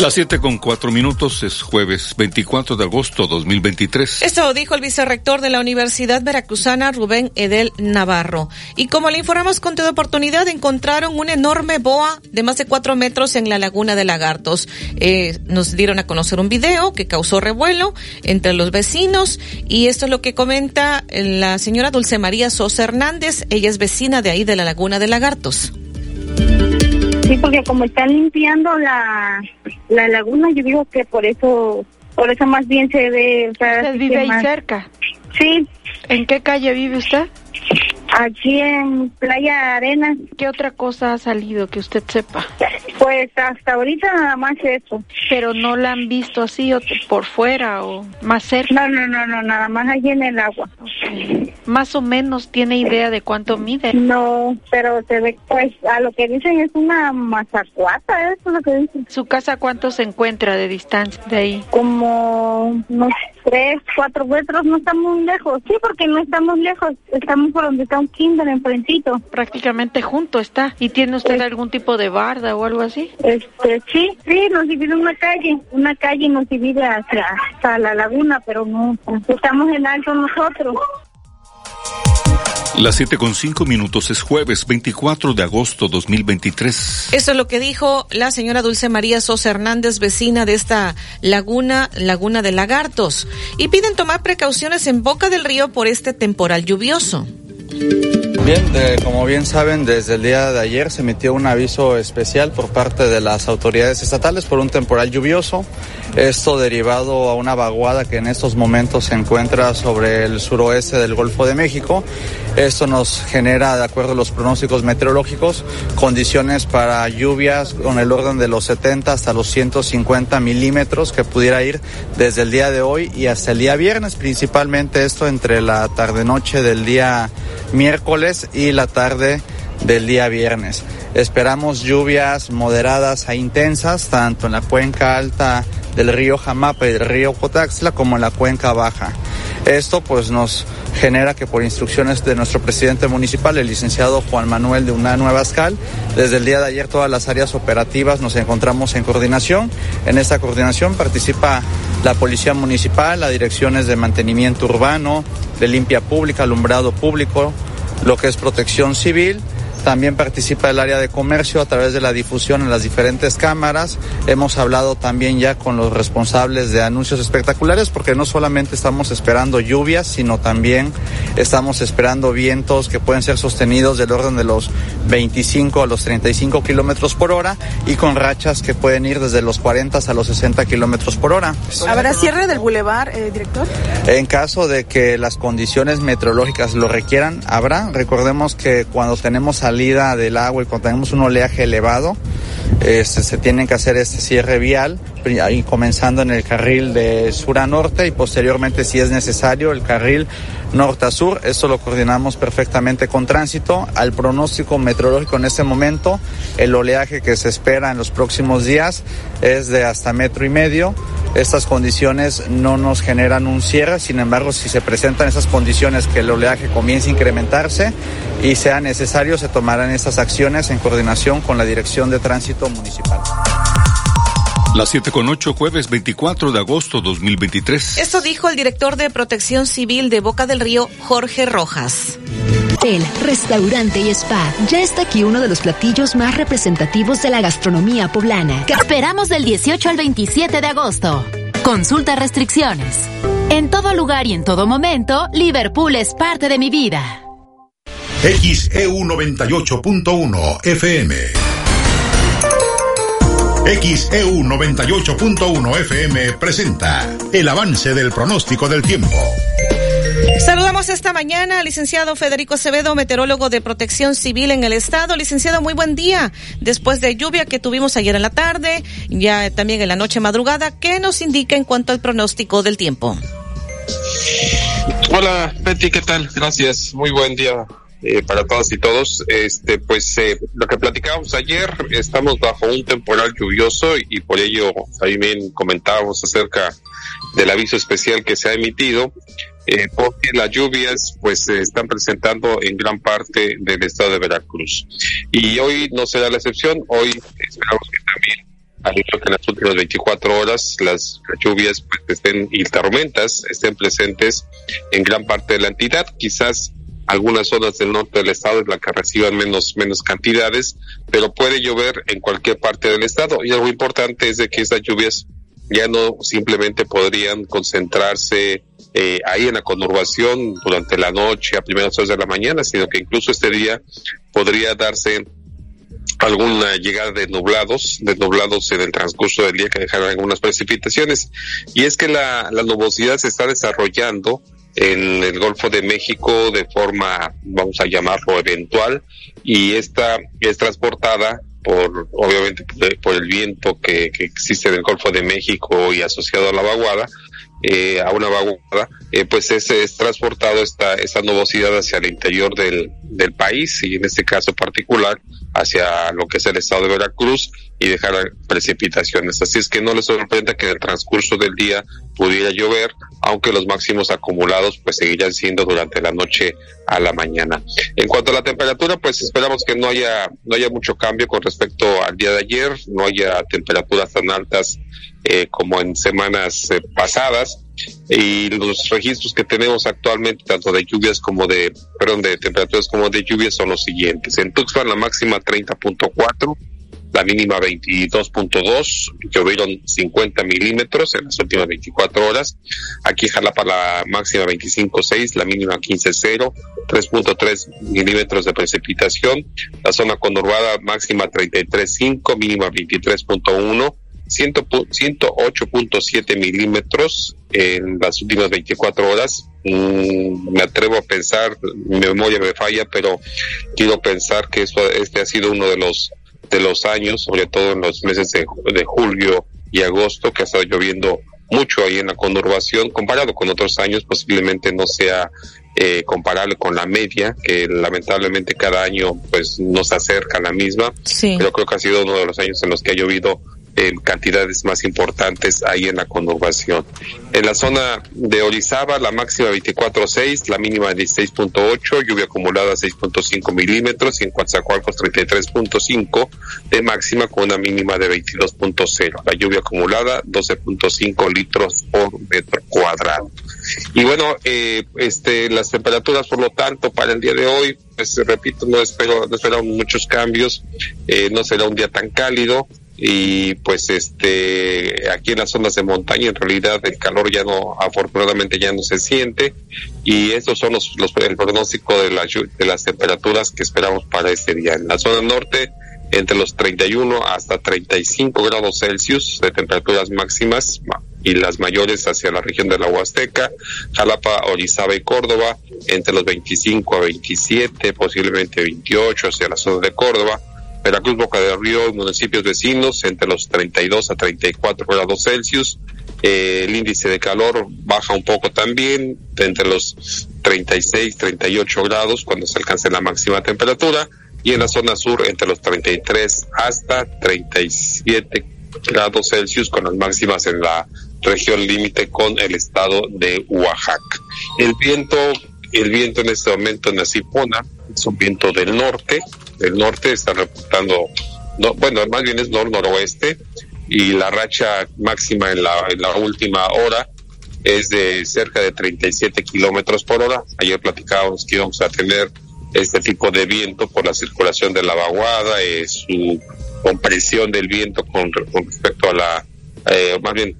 [SPEAKER 2] Las 7 con 4 minutos es jueves 24 de agosto 2023.
[SPEAKER 3] Esto dijo el vicerrector de la Universidad Veracruzana, Rubén Edel Navarro. Y como le informamos con toda oportunidad, encontraron una enorme boa de más de 4 metros en la laguna de Lagartos. Eh, nos dieron a conocer un video que causó revuelo entre los vecinos y esto es lo que comenta la señora Dulce María Sosa Hernández. Ella es vecina de ahí de la laguna de Lagartos.
[SPEAKER 21] Sí, porque como están limpiando la, la laguna, yo digo que por eso, por eso más bien se ve.
[SPEAKER 19] ¿Usted vive ahí cerca?
[SPEAKER 21] Sí.
[SPEAKER 19] ¿En qué calle vive usted?
[SPEAKER 21] Aquí en Playa Arena.
[SPEAKER 19] ¿Qué otra cosa ha salido que usted sepa?
[SPEAKER 21] Pues hasta ahorita nada más eso.
[SPEAKER 19] Pero no la han visto así o por fuera o más cerca.
[SPEAKER 21] No, no, no, no, nada más allí en el agua.
[SPEAKER 19] Más o menos tiene idea de cuánto mide.
[SPEAKER 21] No, pero se ve, pues a lo que dicen es una mazacuata, eso es lo que dicen.
[SPEAKER 19] ¿Su casa cuánto se encuentra de distancia de ahí?
[SPEAKER 21] Como unos tres, cuatro metros, no estamos muy lejos. Sí, porque no estamos lejos, estamos por donde está un kinder enfrentito.
[SPEAKER 19] Prácticamente junto está. ¿Y tiene usted algún tipo de barda o algo así?
[SPEAKER 21] Este, sí, sí, nos divide una calle, una calle nos divide hacia, hasta la laguna, pero no, estamos en alto nosotros.
[SPEAKER 2] Las 7 con 5 minutos es jueves 24 de agosto 2023.
[SPEAKER 3] Eso es lo que dijo la señora Dulce María Sosa Hernández, vecina de esta laguna, Laguna de Lagartos, y piden tomar precauciones en Boca del Río por este temporal lluvioso.
[SPEAKER 22] Bien, como bien saben, desde el día de ayer se emitió un aviso especial por parte de las autoridades estatales por un temporal lluvioso. Esto derivado a una vaguada que en estos momentos se encuentra sobre el suroeste del Golfo de México. Esto nos genera, de acuerdo a los pronósticos meteorológicos, condiciones para lluvias con el orden de los 70 hasta los 150 milímetros que pudiera ir desde el día de hoy y hasta el día viernes, principalmente esto entre la tarde-noche del día miércoles y la tarde del día viernes. Esperamos lluvias moderadas a intensas, tanto en la cuenca alta del río Jamapa y del río Cotaxla como en la cuenca baja. Esto pues nos genera que por instrucciones de nuestro presidente municipal, el licenciado Juan Manuel de una Nueva Escal, desde el día de ayer todas las áreas operativas nos encontramos en coordinación. En esta coordinación participa la Policía Municipal, las direcciones de mantenimiento urbano, de limpia pública, alumbrado público, lo que es protección civil, también participa el área de comercio a través de la difusión en las diferentes cámaras. Hemos hablado también ya con los responsables de anuncios espectaculares porque no solamente estamos esperando lluvias, sino también estamos esperando vientos que pueden ser sostenidos del orden de los 25 a los 35 kilómetros por hora y con rachas que pueden ir desde los 40 hasta los 60 kilómetros por hora.
[SPEAKER 19] ¿Habrá cierre del bulevar, eh, director?
[SPEAKER 22] En caso de que las condiciones meteorológicas lo requieran, habrá. Recordemos que cuando tenemos salida del agua y cuando tenemos un oleaje elevado, este, se tiene que hacer este cierre vial, ahí comenzando en el carril de sur a norte y posteriormente, si es necesario, el carril norte a sur. Esto lo coordinamos perfectamente con tránsito. Al pronóstico meteorológico en este momento, el oleaje que se espera en los próximos días es de hasta metro y medio. Estas condiciones no nos generan un cierre, sin embargo, si se presentan esas condiciones que el oleaje comience a incrementarse y sea necesario, se tomarán estas acciones en coordinación con la Dirección de Tránsito Municipal.
[SPEAKER 2] Las 7 con 8, jueves 24 de agosto 2023.
[SPEAKER 3] Esto dijo el director de Protección Civil de Boca del Río, Jorge Rojas.
[SPEAKER 23] El restaurante y spa. Ya está aquí uno de los platillos más representativos de la gastronomía poblana.
[SPEAKER 24] Que esperamos del 18 al 27 de agosto. Consulta restricciones. En todo lugar y en todo momento, Liverpool es parte de mi vida.
[SPEAKER 2] XEU 98.1 FM. XEU 98.1 FM presenta el avance del pronóstico del tiempo.
[SPEAKER 3] Saludamos esta mañana al licenciado Federico Acevedo, meteorólogo de protección civil en el estado. Licenciado, muy buen día. Después de lluvia que tuvimos ayer en la tarde, ya también en la noche madrugada, ¿qué nos indica en cuanto al pronóstico del tiempo?
[SPEAKER 25] Hola, Betty, ¿qué tal? Gracias. Muy buen día eh, para todas y todos. Este, pues eh, lo que platicábamos ayer, estamos bajo un temporal lluvioso y, por ello también comentábamos acerca del aviso especial que se ha emitido, eh, porque las lluvias pues se están presentando en gran parte del estado de Veracruz. Y hoy no será la excepción, hoy esperamos que también al igual que en las últimas 24 horas las lluvias pues, estén y tormentas estén presentes en gran parte de la entidad, quizás algunas zonas del norte del estado es la que reciban menos, menos cantidades, pero puede llover en cualquier parte del estado. Y algo importante es de que estas lluvias ya no simplemente podrían concentrarse eh, ahí en la conurbación durante la noche, a primeras horas de la mañana, sino que incluso este día podría darse alguna llegada de nublados, de nublados en el transcurso del día que dejaron algunas precipitaciones. Y es que la, la nubosidad se está desarrollando en el Golfo de México de forma, vamos a llamarlo, eventual, y esta es transportada por, obviamente, por el viento que, que existe en el Golfo de México y asociado a la vaguada, eh, a una vaguada, eh, pues es, es transportado esta, esta nubosidad hacia el interior del, del país y en este caso particular hacia lo que es el estado de Veracruz y dejar precipitaciones. Así es que no les sorprenda que en el transcurso del día pudiera llover, aunque los máximos acumulados pues seguirán siendo durante la noche a la mañana. En cuanto a la temperatura, pues esperamos que no haya no haya mucho cambio con respecto al día de ayer, no haya temperaturas tan altas eh, como en semanas eh, pasadas y los registros que tenemos actualmente tanto de lluvias como de perdón de temperaturas como de lluvias son los siguientes en Tuxpan la máxima 30.4 la mínima 22.2, llovieron 50 milímetros en las últimas 24 horas. Aquí Jalapa la máxima 25.6, la mínima 15.0, 3.3 milímetros de precipitación. La zona conurbada máxima 33.5, mínima 23.1. 108.7 milímetros en las últimas 24 horas. Mm, me atrevo a pensar, mi memoria me falla, pero quiero pensar que esto, este ha sido uno de los de los años, sobre todo en los meses de, julio y agosto, que ha estado lloviendo mucho ahí en la conurbación, comparado con otros años, posiblemente no sea eh, comparable con la media, que lamentablemente cada año pues nos acerca a la misma, pero creo que ha sido uno de los años en los que ha llovido en cantidades más importantes ahí en la conurbación. En la zona de Orizaba, la máxima 24.6, la mínima 16.8, lluvia acumulada 6.5 milímetros y en Coatzacoalcos 33.5 de máxima con una mínima de 22.0. La lluvia acumulada 12.5 litros por metro cuadrado. Y bueno, eh, este, las temperaturas, por lo tanto, para el día de hoy, pues repito, no espero, no esperamos muchos cambios, eh, no será un día tan cálido, y pues este aquí en las zonas de montaña en realidad el calor ya no afortunadamente ya no se siente. Y estos son los, los el pronóstico de, la, de las temperaturas que esperamos para este día. En la zona norte entre los 31 hasta 35 grados Celsius de temperaturas máximas y las mayores hacia la región de la Huasteca, Jalapa, Orizaba y Córdoba, entre los 25 a 27, posiblemente 28 hacia la zona de Córdoba, Veracruz, Boca del Río y municipios vecinos entre los 32 a 34 grados Celsius. Eh, el índice de calor baja un poco también, entre los 36, 38 grados cuando se alcance la máxima temperatura. Y en la zona sur entre los 33 hasta 37 grados Celsius con las máximas en la región límite con el estado de Oaxaca. El viento, el viento en este momento en Acipona es un viento del norte, del norte está reportando, no, bueno, más bien es nor-noroeste, y la racha máxima en la, la última hora es de cerca de 37 kilómetros por hora. Ayer platicábamos que íbamos a tener este tipo de viento por la circulación de la vaguada, eh, su compresión del viento con, respecto a la, eh, más bien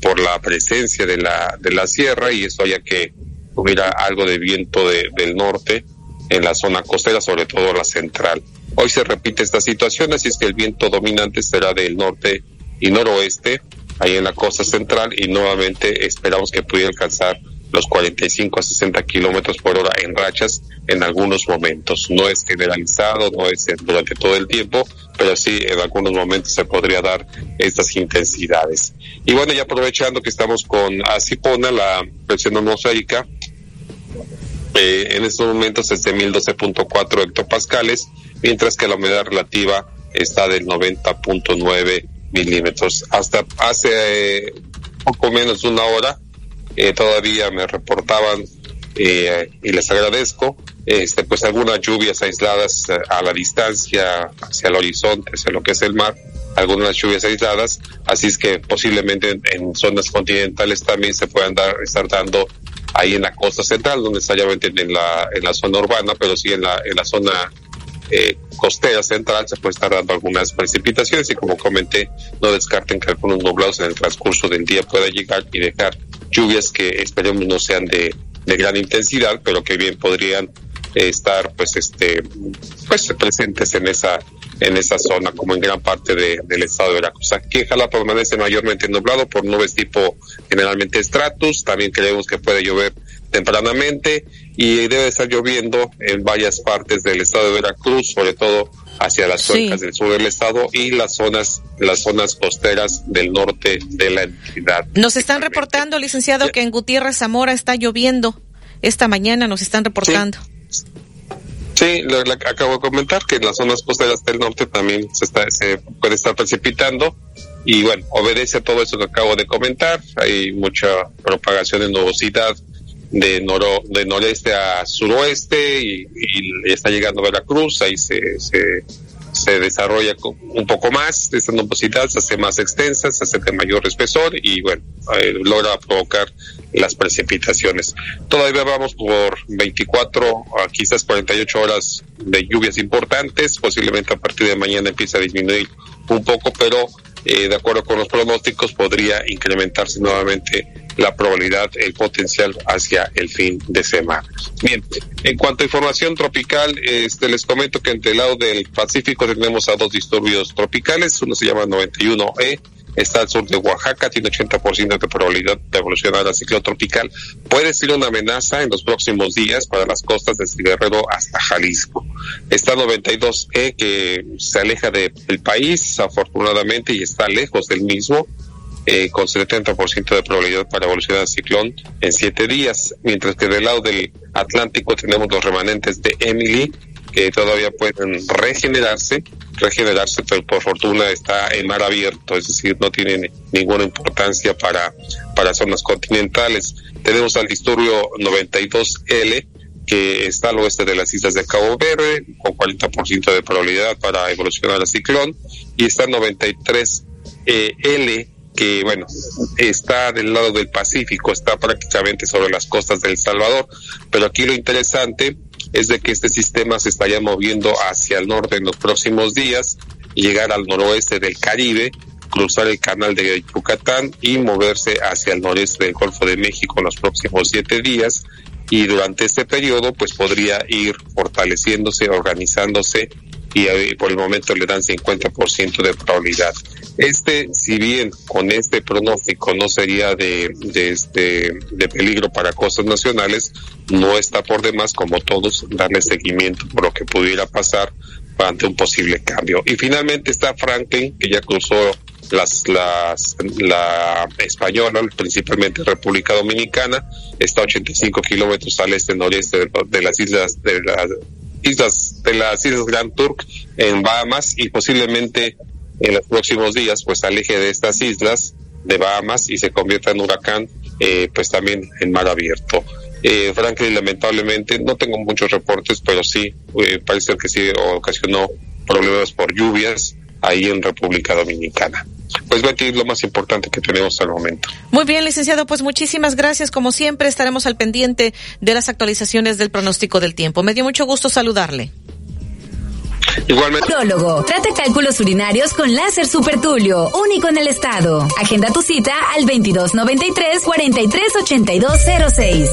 [SPEAKER 25] por, la presencia de la, de la sierra y eso ya que hubiera algo de viento del norte en la zona costera, sobre todo la central. Hoy se repite esta situación, así es que el viento dominante será del norte y noroeste, ahí en la costa central, y nuevamente esperamos que pudiera alcanzar los 45 a 60 kilómetros por hora en rachas en algunos momentos. No es generalizado, no es durante todo el tiempo, pero sí en algunos momentos se podría dar estas intensidades. Y bueno, ya aprovechando que estamos con Asipona, la presión atmosférica, eh, en estos momentos es de 1012.4 hectopascales, mientras que la humedad relativa está del 90.9 milímetros. Hasta hace eh, poco menos de una hora eh, todavía me reportaban eh, y les agradezco este pues algunas lluvias aisladas a la distancia hacia el horizonte hacia lo que es el mar algunas lluvias aisladas así es que posiblemente en, zonas continentales también se puedan dar estar dando ahí en la costa central donde necesariamente en la en la zona urbana pero sí en la en la zona eh, costera central se puede estar dando algunas precipitaciones y como comenté, no descarten que algunos nublados en el transcurso del día pueda llegar y dejar lluvias que esperemos no sean de, de gran intensidad, pero que bien podrían estar pues este pues presentes en esa en esa zona como en gran parte de, del estado de Veracruz. Aquí Jala permanece mayormente nublado por nubes tipo generalmente estratus, también creemos que puede llover tempranamente y debe estar lloviendo en varias partes del estado de Veracruz, sobre todo hacia las cuencas del sur del estado y las zonas las zonas costeras del norte de la entidad.
[SPEAKER 3] Nos están reportando, licenciado, que en Gutiérrez Zamora está lloviendo. Esta mañana nos están reportando.
[SPEAKER 25] Sí, lo, acabo de comentar que en las zonas costeras del norte también se, está, se puede estar precipitando y bueno, obedece a todo eso que acabo de comentar. Hay mucha propagación de nubosidad de, noro, de noreste a suroeste y, está llegando Veracruz, ahí se, se, se desarrolla un poco más, esta nubosidad se hace más extensa, se hace de mayor espesor y bueno, eh, logra provocar las precipitaciones. Todavía vamos por 24 a quizás 48 horas de lluvias importantes, posiblemente a partir de mañana empieza a disminuir un poco, pero eh, de acuerdo con los pronósticos podría incrementarse nuevamente la probabilidad, el potencial hacia el fin de semana. Bien, en cuanto a información tropical, este, les comento que entre el lado del Pacífico tenemos a dos disturbios tropicales, uno se llama 91E, está al sur de Oaxaca, tiene 80% de probabilidad de evolucionar a ciclo tropical. Puede ser una amenaza en los próximos días para las costas desde Guerrero hasta Jalisco. Está 92E que se aleja del país, afortunadamente, y está lejos del mismo eh, con 70% de probabilidad para evolucionar al ciclón en siete días, mientras que del lado del Atlántico tenemos los remanentes de Emily, que todavía pueden regenerarse, regenerarse, pero por fortuna está en mar abierto, es decir, no tiene ninguna importancia para, para zonas continentales. Tenemos al disturbio 92L, que está al oeste de las islas de Cabo Verde, con 40% de probabilidad para evolucionar al ciclón, y está 93L, que bueno, está del lado del Pacífico, está prácticamente sobre las costas del Salvador, pero aquí lo interesante es de que este sistema se estaría moviendo hacia el norte en los próximos días, llegar al noroeste del Caribe, cruzar el canal de Yucatán y moverse hacia el noreste del Golfo de México en los próximos siete días. Y durante este periodo pues podría ir fortaleciéndose, organizándose y eh, por el momento le dan 50% de probabilidad. Este, si bien con este pronóstico no sería de, de, este, de peligro para costas nacionales, no está por demás, como todos, darle seguimiento por lo que pudiera pasar ante un posible cambio. Y finalmente está Franklin, que ya cruzó las, las, la española, principalmente República Dominicana, está a 85 kilómetros al este noreste de, las islas de las islas de las islas Grand Turk en Bahamas y posiblemente en los próximos días pues aleje de estas islas de Bahamas y se convierta en huracán eh, pues también en mar abierto. Eh, Franklin lamentablemente no tengo muchos reportes pero sí eh, parece que sí ocasionó problemas por lluvias ahí en República Dominicana. Pues Betty, lo más importante que tenemos hasta el momento.
[SPEAKER 3] Muy bien, licenciado, pues muchísimas gracias. Como siempre, estaremos al pendiente de las actualizaciones del pronóstico del tiempo. Me dio mucho gusto saludarle.
[SPEAKER 25] Igualmente.
[SPEAKER 12] Prólogo. Trata cálculos urinarios con láser supertulio, único en el estado. Agenda tu cita al 2293 438206.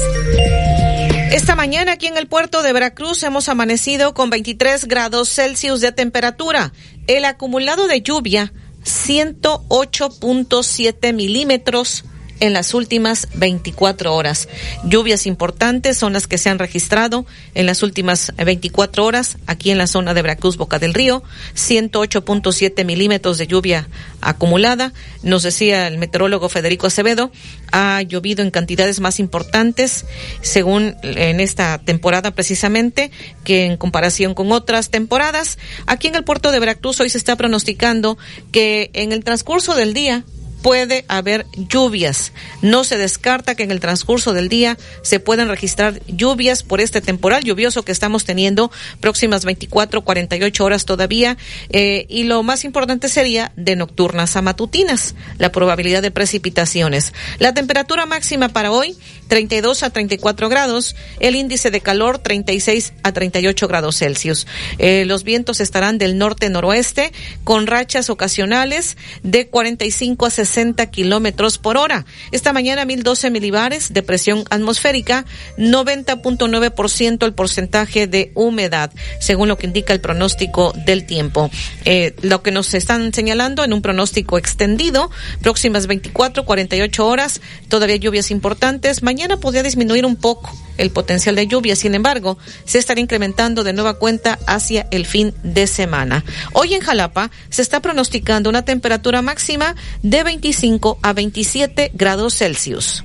[SPEAKER 3] Esta mañana aquí en el puerto de Veracruz hemos amanecido con 23 grados Celsius de temperatura. El acumulado de lluvia 108.7 milímetros en las últimas 24 horas. Lluvias importantes son las que se han registrado en las últimas 24 horas aquí en la zona de Veracruz, Boca del Río. 108.7 milímetros de lluvia acumulada. Nos decía el meteorólogo Federico Acevedo, ha llovido en cantidades más importantes según en esta temporada precisamente que en comparación con otras temporadas. Aquí en el puerto de Veracruz hoy se está pronosticando que en el transcurso del día puede haber lluvias. No se descarta que en el transcurso del día se puedan registrar lluvias por este temporal lluvioso que estamos teniendo próximas 24, 48 horas todavía. Eh, y lo más importante sería de nocturnas a matutinas, la probabilidad de precipitaciones. La temperatura máxima para hoy 32 a 34 grados, el índice de calor 36 a 38 grados Celsius. Eh, los vientos estarán del norte-noroeste con rachas ocasionales de 45 a 60 kilómetros por hora. Esta mañana 1012 milibares de presión atmosférica, 90.9% el porcentaje de humedad, según lo que indica el pronóstico del tiempo. Eh, lo que nos están señalando en un pronóstico extendido, próximas 24, 48 horas, todavía lluvias importantes. Mañana podría disminuir un poco el potencial de lluvia, sin embargo, se estará incrementando de nueva cuenta hacia el fin de semana. Hoy en Jalapa se está pronosticando una temperatura máxima de 25 a 27 grados Celsius.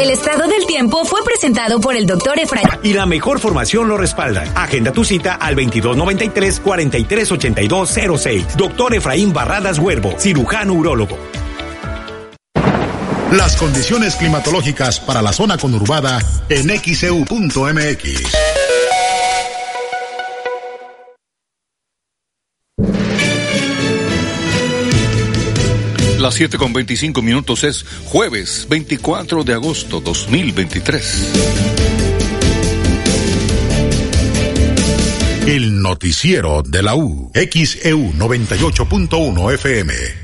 [SPEAKER 12] El estado del tiempo fue presentado por el doctor Efraín.
[SPEAKER 26] Y la mejor formación lo respalda. Agenda tu cita al 2293-438206. Doctor Efraín Barradas Huervo, cirujano urólogo.
[SPEAKER 2] Las condiciones climatológicas para la zona conurbada en xeu.mx. Las 7 con 25 minutos es jueves 24 de agosto 2023. El noticiero de la U, XEU 98.1 FM.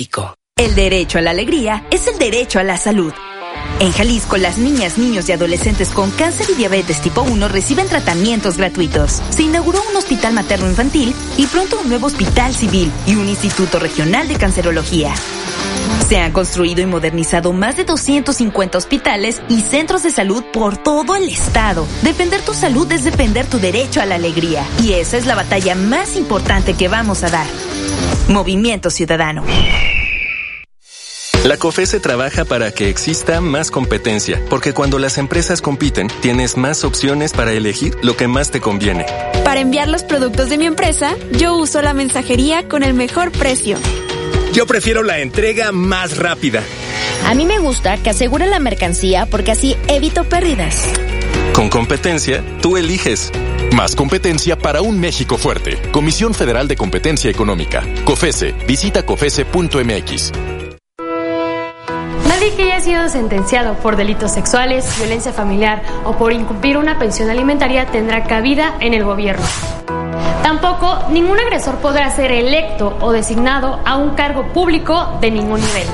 [SPEAKER 27] El derecho a la alegría es el derecho a la salud. En Jalisco, las niñas, niños y adolescentes con cáncer y diabetes tipo 1 reciben tratamientos gratuitos. Se inauguró un hospital materno-infantil y pronto un nuevo hospital civil y un instituto regional de cancerología. Se han construido y modernizado más de 250 hospitales y centros de salud por todo el estado. Defender tu salud es defender tu derecho a la alegría. Y esa es la batalla más importante que vamos a dar. Movimiento Ciudadano.
[SPEAKER 28] La COFESE trabaja para que exista más competencia, porque cuando las empresas compiten, tienes más opciones para elegir lo que más te conviene.
[SPEAKER 29] Para enviar los productos de mi empresa, yo uso la mensajería con el mejor precio.
[SPEAKER 30] Yo prefiero la entrega más rápida.
[SPEAKER 31] A mí me gusta que asegure la mercancía porque así evito pérdidas.
[SPEAKER 28] Con competencia, tú eliges.
[SPEAKER 32] Más competencia para un México fuerte. Comisión Federal de Competencia Económica. COFESE. Visita COFESE.mx.
[SPEAKER 33] Nadie que haya sido sentenciado por delitos sexuales, violencia familiar o por incumplir una pensión alimentaria tendrá cabida en el gobierno. Tampoco ningún agresor podrá ser electo o designado a un cargo público de ningún nivel.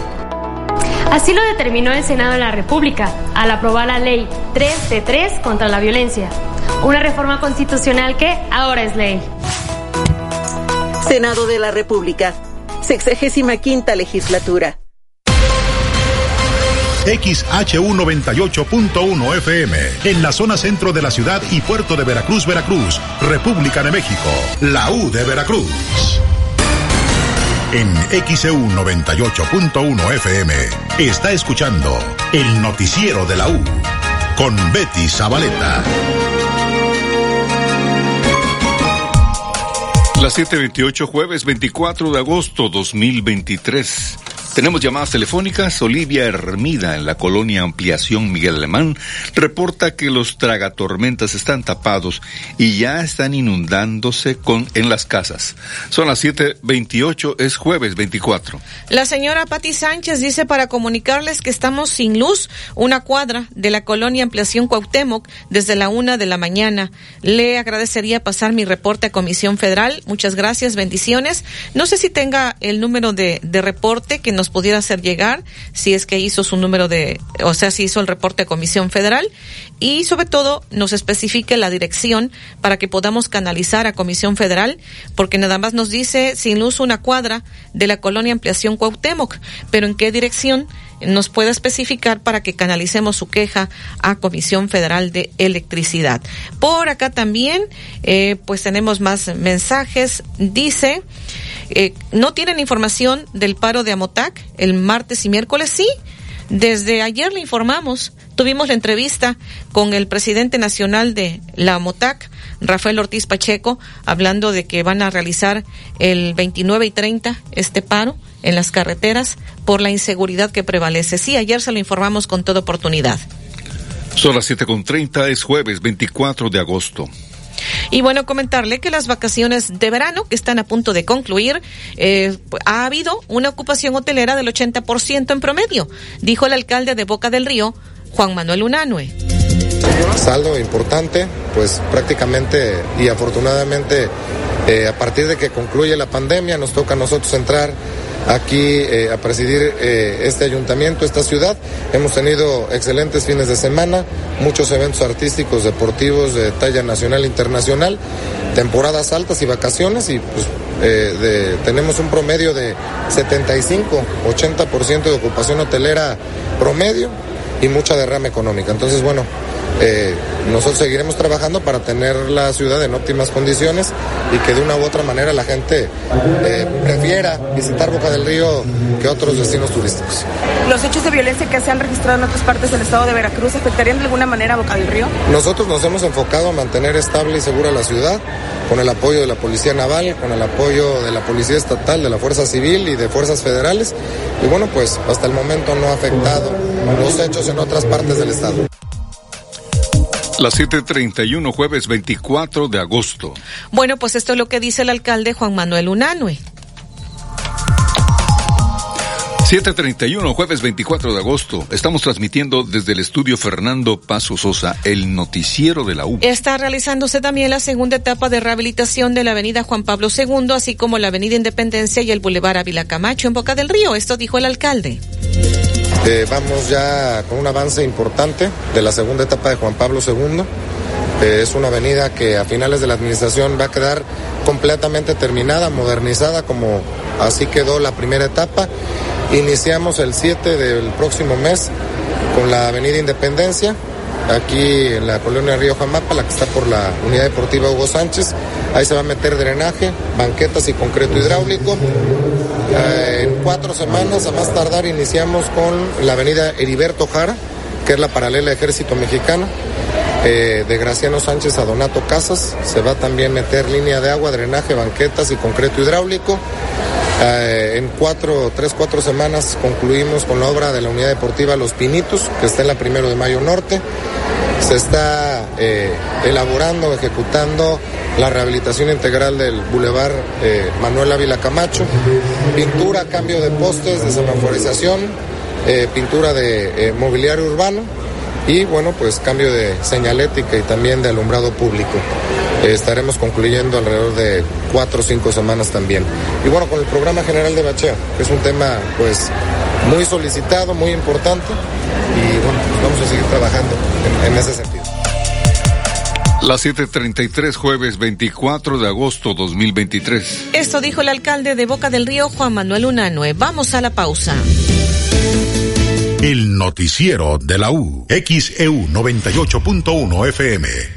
[SPEAKER 33] Así lo determinó el Senado de la República al aprobar la ley 3 de 3 contra la violencia, una reforma constitucional que ahora es ley.
[SPEAKER 13] Senado de la República, sexagésima quinta legislatura.
[SPEAKER 2] XHU98.1 FM, en la zona centro de la ciudad y puerto de Veracruz, Veracruz, República de México, la U de Veracruz. En XEU 98.1 FM está escuchando el noticiero de la U con Betty Zabaleta.
[SPEAKER 6] Las 7:28 jueves 24 de agosto 2023. Tenemos llamadas telefónicas. Olivia Hermida, en la colonia Ampliación Miguel Alemán, reporta que los tragatormentas están tapados y ya están inundándose con, en las casas. Son las 7.28, es jueves 24.
[SPEAKER 3] La señora Patti Sánchez dice para comunicarles que estamos sin luz, una cuadra de la colonia Ampliación Cuauhtémoc desde la una de la mañana. Le agradecería pasar mi reporte a Comisión Federal. Muchas gracias, bendiciones. No sé si tenga el número de, de reporte que nos pudiera hacer llegar si es que hizo su número de, o sea, si hizo el reporte a Comisión Federal y sobre todo nos especifique la dirección para que podamos canalizar a Comisión Federal, porque nada más nos dice sin luz una cuadra de la colonia Ampliación Cuauhtémoc, pero en qué dirección nos pueda especificar para que canalicemos su queja a Comisión Federal de Electricidad. Por acá también, eh, pues tenemos más mensajes. Dice, eh, ¿no tienen información del paro de Amotac el martes y miércoles? Sí. Desde ayer le informamos, tuvimos la entrevista con el presidente nacional de la AMOTAC, Rafael Ortiz Pacheco, hablando de que van a realizar el 29 y 30 este paro en las carreteras por la inseguridad que prevalece. Sí, ayer se lo informamos con toda oportunidad.
[SPEAKER 6] Son las 7.30, es jueves 24 de agosto.
[SPEAKER 3] Y bueno, comentarle que las vacaciones de verano, que están a punto de concluir, eh, ha habido una ocupación hotelera del 80% en promedio, dijo el alcalde de Boca del Río, Juan Manuel Unanue.
[SPEAKER 34] Saldo importante, pues prácticamente y afortunadamente eh, a partir de que concluye la pandemia nos toca a nosotros entrar aquí eh, a presidir eh, este ayuntamiento, esta ciudad. Hemos tenido excelentes fines de semana, muchos eventos artísticos, deportivos de talla nacional e internacional, temporadas altas y vacaciones y pues eh, tenemos un promedio de 75-80% de ocupación hotelera promedio y mucha derrama económica. Entonces, bueno, eh, nosotros seguiremos trabajando para tener la ciudad en óptimas condiciones y que de una u otra manera la gente eh, prefiera visitar Boca del Río que otros destinos turísticos.
[SPEAKER 35] ¿Los hechos de violencia que se han registrado en otras partes del estado de Veracruz afectarían de alguna manera a Boca del Río?
[SPEAKER 34] Nosotros nos hemos enfocado a mantener estable y segura la ciudad con el apoyo de la Policía Naval, con el apoyo de la Policía Estatal, de la Fuerza Civil y de fuerzas federales. Y bueno, pues hasta el momento no ha afectado los hechos en otras partes del estado.
[SPEAKER 6] Las 7:31, jueves 24 de agosto.
[SPEAKER 3] Bueno, pues esto es lo que dice el alcalde Juan Manuel Unanue.
[SPEAKER 6] 731, jueves 24 de agosto. Estamos transmitiendo desde el estudio Fernando Paso Sosa, el noticiero de la U.
[SPEAKER 3] Está realizándose también la segunda etapa de rehabilitación de la avenida Juan Pablo II, así como la avenida Independencia y el bulevar Ávila Camacho en Boca del Río. Esto dijo el alcalde.
[SPEAKER 34] Eh, vamos ya con un avance importante de la segunda etapa de Juan Pablo II. Eh, es una avenida que a finales de la administración va a quedar completamente terminada, modernizada, como así quedó la primera etapa. Iniciamos el 7 del próximo mes con la avenida Independencia, aquí en la colonia Río Jamapa, la que está por la unidad deportiva Hugo Sánchez. Ahí se va a meter drenaje, banquetas y concreto hidráulico. Eh, en cuatro semanas, a más tardar, iniciamos con la avenida Heriberto Jara, que es la paralela Ejército Mexicano. Eh, de Graciano Sánchez a Donato Casas. Se va a también meter línea de agua, drenaje, banquetas y concreto hidráulico. Eh, en cuatro, tres, cuatro semanas concluimos con la obra de la unidad deportiva Los Pinitos, que está en la primero de Mayo Norte. Se está eh, elaborando, ejecutando la rehabilitación integral del Boulevard eh, Manuel Ávila Camacho, pintura, cambio de postes, de semaforización, pintura de mobiliario urbano y bueno, pues cambio de señalética y también de alumbrado público. Estaremos concluyendo alrededor de cuatro o cinco semanas también. Y bueno, con el programa general de bacheo, que es un tema pues muy solicitado, muy importante y bueno, pues vamos a seguir trabajando en, en ese sentido.
[SPEAKER 6] Las 7:33 jueves 24 de agosto 2023.
[SPEAKER 3] Esto dijo el alcalde de Boca del Río, Juan Manuel Unanue. Vamos a la pausa.
[SPEAKER 2] El noticiero de la U. XEU 98.1 FM.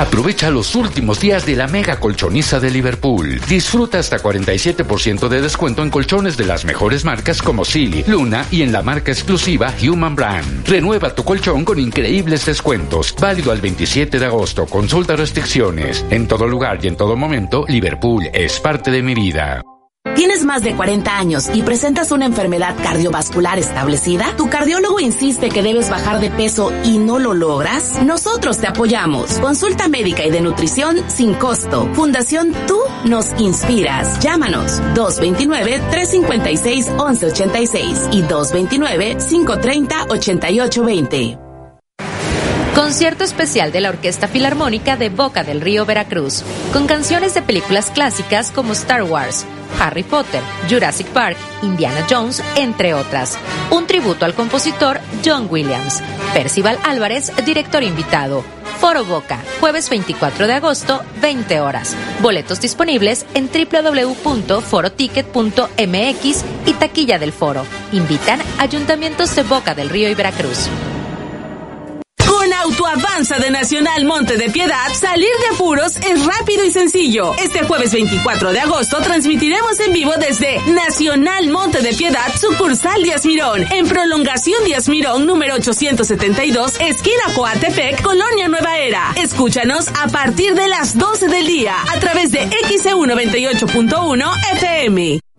[SPEAKER 8] Aprovecha los últimos días de la mega colchoniza de Liverpool. Disfruta hasta 47% de descuento en colchones de las mejores marcas como Silly, Luna y en la marca exclusiva Human Brand. Renueva tu colchón con increíbles descuentos. Válido al 27 de agosto. Consulta restricciones. En todo lugar y en todo momento, Liverpool es parte de mi vida.
[SPEAKER 17] ¿Tienes más de 40 años y presentas una enfermedad cardiovascular establecida? ¿Tu cardiólogo insiste que debes bajar de peso y no lo logras? Nosotros te apoyamos. Consulta médica y de nutrición sin costo. Fundación Tú nos inspiras. Llámanos 229-356-1186 y 229-530-8820.
[SPEAKER 36] Concierto especial de la Orquesta Filarmónica de Boca del Río Veracruz, con canciones de películas clásicas como Star Wars, Harry Potter, Jurassic Park, Indiana Jones, entre otras. Un tributo al compositor John Williams. Percival Álvarez, director invitado. Foro Boca, jueves 24 de agosto, 20 horas. Boletos disponibles en www.foroticket.mx y taquilla del foro. Invitan ayuntamientos de Boca del Río y Veracruz.
[SPEAKER 17] Autoavanza de Nacional Monte de Piedad, salir de apuros es rápido y sencillo. Este jueves 24 de agosto transmitiremos en vivo desde Nacional Monte de Piedad, sucursal Díaz Mirón, en prolongación Díaz Mirón número 872, esquina Coatepec, Colonia Nueva Era. Escúchanos a partir de las 12 del día a través de XEU 98.1 FM.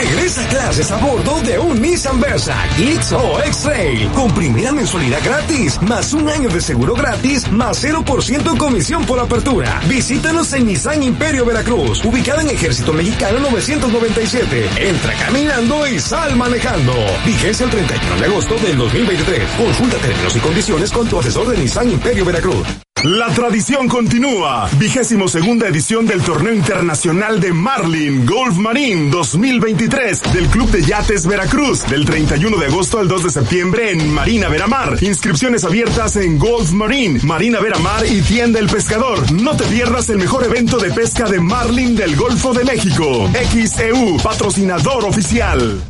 [SPEAKER 30] Regresa clases a bordo de un Nissan Versa, Kicks o X-Trail, con primera mensualidad gratis, más un año de seguro gratis, más 0% comisión por apertura. Visítanos en Nissan Imperio Veracruz, ubicada en Ejército Mexicano 997. Entra caminando y sal manejando. Vigencia el 31 de agosto del 2023. Consulta términos y condiciones con tu asesor de Nissan Imperio Veracruz.
[SPEAKER 7] La tradición continúa. Vigésimo segunda edición del Torneo Internacional de Marlin Golf Marine 2023 del Club de Yates Veracruz del 31 de agosto al 2 de septiembre en Marina Veramar. Inscripciones abiertas en Golf Marine, Marina Veramar y Tienda El Pescador. No te pierdas el mejor evento de pesca de Marlin del Golfo de México. XEU, patrocinador oficial.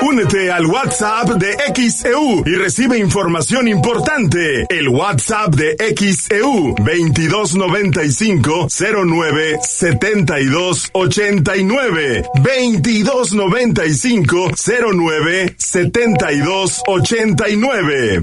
[SPEAKER 7] Únete al WhatsApp de XEU y recibe información importante. El WhatsApp de XEU 2295 09 72 89 2295 09 72 89.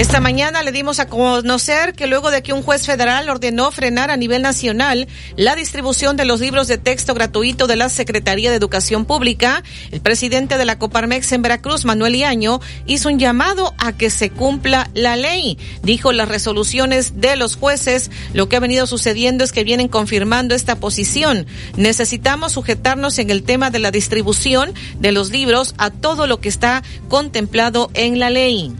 [SPEAKER 3] Esta mañana le dimos a conocer que luego de que un juez federal ordenó frenar a nivel nacional la distribución de los libros de texto gratuito de la Secretaría de Educación Pública, el presidente de la Coparmex en Veracruz, Manuel Iaño, hizo un llamado a que se cumpla la ley. Dijo las resoluciones de los jueces, lo que ha venido sucediendo es que vienen confirmando esta posición. Necesitamos sujetarnos en el tema de la distribución de los libros a todo lo que está contemplado en la ley.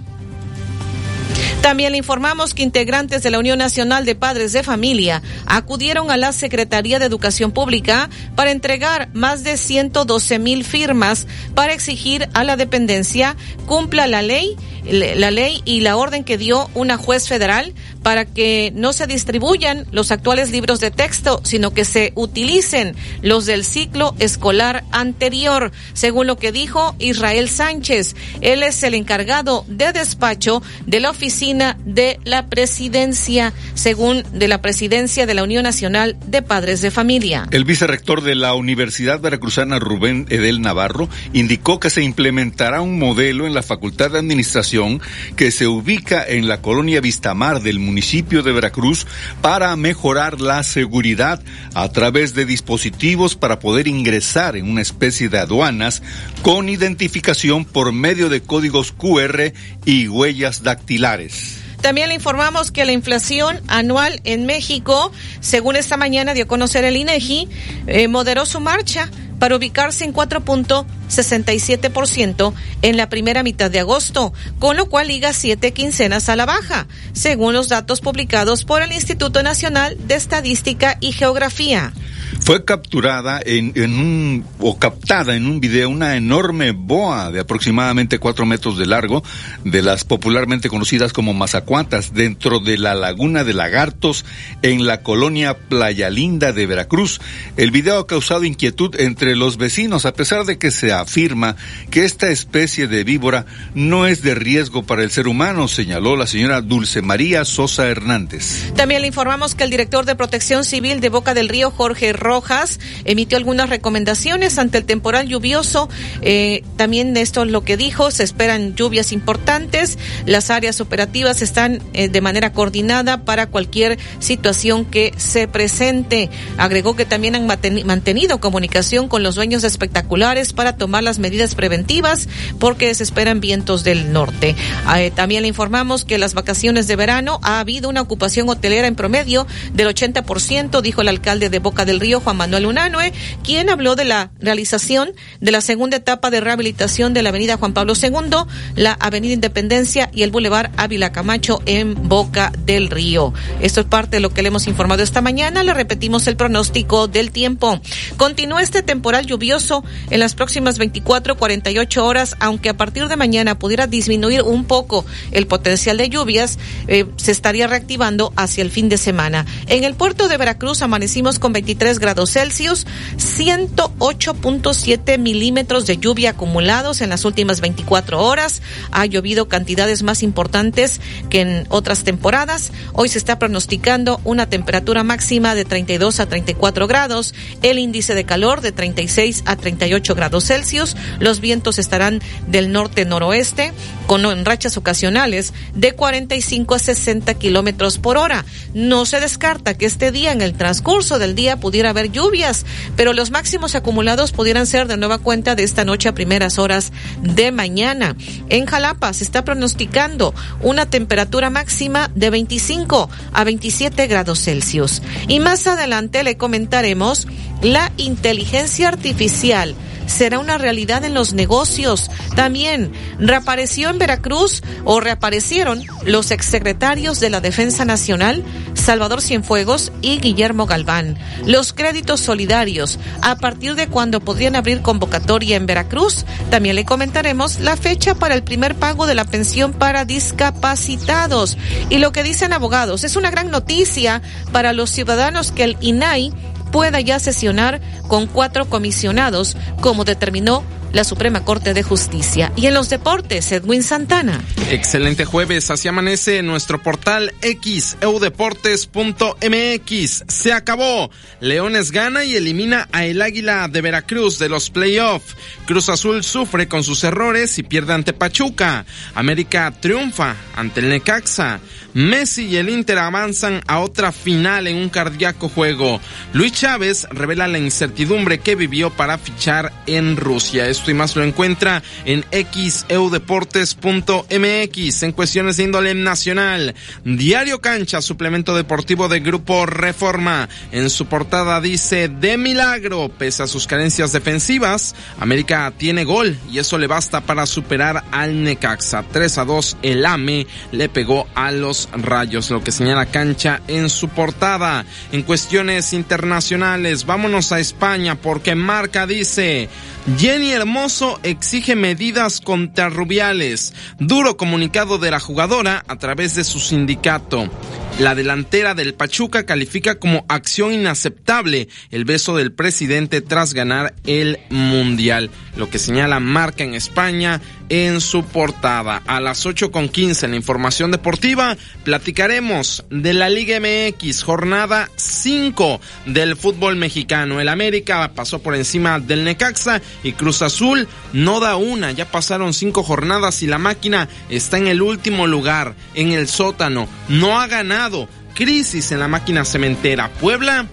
[SPEAKER 3] También le informamos que integrantes de la Unión Nacional de Padres de Familia acudieron a la Secretaría de Educación Pública para entregar más de 112 mil firmas para exigir a la dependencia cumpla la ley, la ley y la orden que dio una juez federal para que no se distribuyan los actuales libros de texto, sino que se utilicen los del ciclo escolar anterior, según lo que dijo Israel Sánchez. Él es el encargado de despacho de la oficina de la presidencia, según de la presidencia de la Unión Nacional de Padres de Familia.
[SPEAKER 6] El vicerrector de la Universidad Veracruzana, Rubén Edel Navarro, indicó que se implementará un modelo en la Facultad de Administración que se ubica en la colonia Vistamar del municipio de Veracruz para mejorar la seguridad a través de dispositivos para poder ingresar en una especie de aduanas con identificación por medio de códigos QR y huellas dactilares.
[SPEAKER 3] También le informamos que la inflación anual en México, según esta mañana dio a conocer el INEGI, eh, moderó su marcha para ubicarse en 4.67% en la primera mitad de agosto, con lo cual liga siete quincenas a la baja, según los datos publicados por el Instituto Nacional de Estadística y Geografía
[SPEAKER 6] fue capturada en, en, un, o captada en un video una enorme boa de aproximadamente cuatro metros de largo, de las popularmente conocidas como mazacuatas, dentro de la laguna de lagartos en la colonia Playa Linda de Veracruz. El video ha causado inquietud entre los vecinos, a pesar de que se afirma que esta especie de víbora no es de riesgo para el ser humano, señaló la señora Dulce María Sosa Hernández.
[SPEAKER 3] También le informamos que el director de Protección Civil de Boca del Río, Jorge Rojas emitió algunas recomendaciones ante el temporal lluvioso. Eh, también esto es lo que dijo, se esperan lluvias importantes, las áreas operativas están eh, de manera coordinada para cualquier situación que se presente. Agregó que también han mantenido comunicación con los dueños espectaculares para tomar las medidas preventivas porque se esperan vientos del norte. Eh, también le informamos que las vacaciones de verano ha habido una ocupación hotelera en promedio del 80%, dijo el alcalde de Boca del Río, Juan Manuel Unanue, quien habló de la realización de la segunda etapa de rehabilitación de la avenida Juan Pablo II, la avenida Independencia y el bulevar Ávila Camacho en Boca del Río. Esto es parte de lo que le hemos informado esta mañana. Le repetimos el pronóstico del tiempo. Continúa este temporal lluvioso en las próximas 24, 48 horas, aunque a partir de mañana pudiera disminuir un poco el potencial de lluvias, eh, se estaría reactivando hacia el fin de semana. En el puerto de Veracruz amanecimos con 23 grados Celsius, 108.7 milímetros de lluvia acumulados en las últimas 24 horas. Ha llovido cantidades más importantes que en otras temporadas. Hoy se está pronosticando una temperatura máxima de 32 a 34 grados, el índice de calor de 36 a 38 grados Celsius. Los vientos estarán del norte-noroeste con rachas ocasionales de 45 a 60 kilómetros por hora. No se descarta que este día, en el transcurso del día, pudiera haber lluvias, pero los máximos acumulados pudieran ser de nueva cuenta de esta noche a primeras horas de mañana. En Jalapa se está pronosticando una temperatura máxima de 25 a 27 grados Celsius. Y más adelante le comentaremos la inteligencia artificial será una realidad en los negocios. También reapareció en Veracruz o reaparecieron los exsecretarios de la Defensa Nacional, Salvador Cienfuegos y Guillermo Galván. Los créditos solidarios, a partir de cuando podrían abrir convocatoria en Veracruz, también le comentaremos la fecha para el primer pago de la pensión para discapacitados. Y lo que dicen abogados, es una gran noticia para los ciudadanos que el INAI pueda ya sesionar con cuatro comisionados, como determinó la Suprema Corte de Justicia. Y en los deportes, Edwin Santana.
[SPEAKER 4] Excelente jueves, así amanece en nuestro portal X, eudeportes.mx. Se acabó. Leones gana y elimina a el Águila de Veracruz de los playoffs. Cruz Azul sufre con sus errores y pierde ante Pachuca. América triunfa ante el Necaxa. Messi y el Inter avanzan a otra final en un cardíaco juego. Luis Chávez revela la incertidumbre que vivió para fichar en Rusia. Es Esto y más lo encuentra en xeudeportes.mx. En cuestiones de índole nacional, Diario Cancha, suplemento deportivo de Grupo Reforma. En su portada dice, de milagro, pese a sus carencias defensivas, América tiene gol y eso le basta para superar al Necaxa. 3 a 2, el AME le pegó a los rayos, lo que señala Cancha en su portada. En cuestiones internacionales, vámonos a España porque Marca dice, Jenny Hermoso exige medidas contra Rubiales. Duro comunicado de la jugadora a través de su sindicato. La delantera del Pachuca califica como acción inaceptable el beso del presidente tras ganar el Mundial, lo que señala Marca en España en su portada. A las 8 con 15 en la información deportiva platicaremos de la Liga MX, jornada 5 del fútbol mexicano. El América pasó por encima del Necaxa y Cruz Azul no da una. Ya pasaron cinco jornadas y la máquina está en el último lugar, en el sótano. No ha ganado Crisis en la máquina cementera. Puebla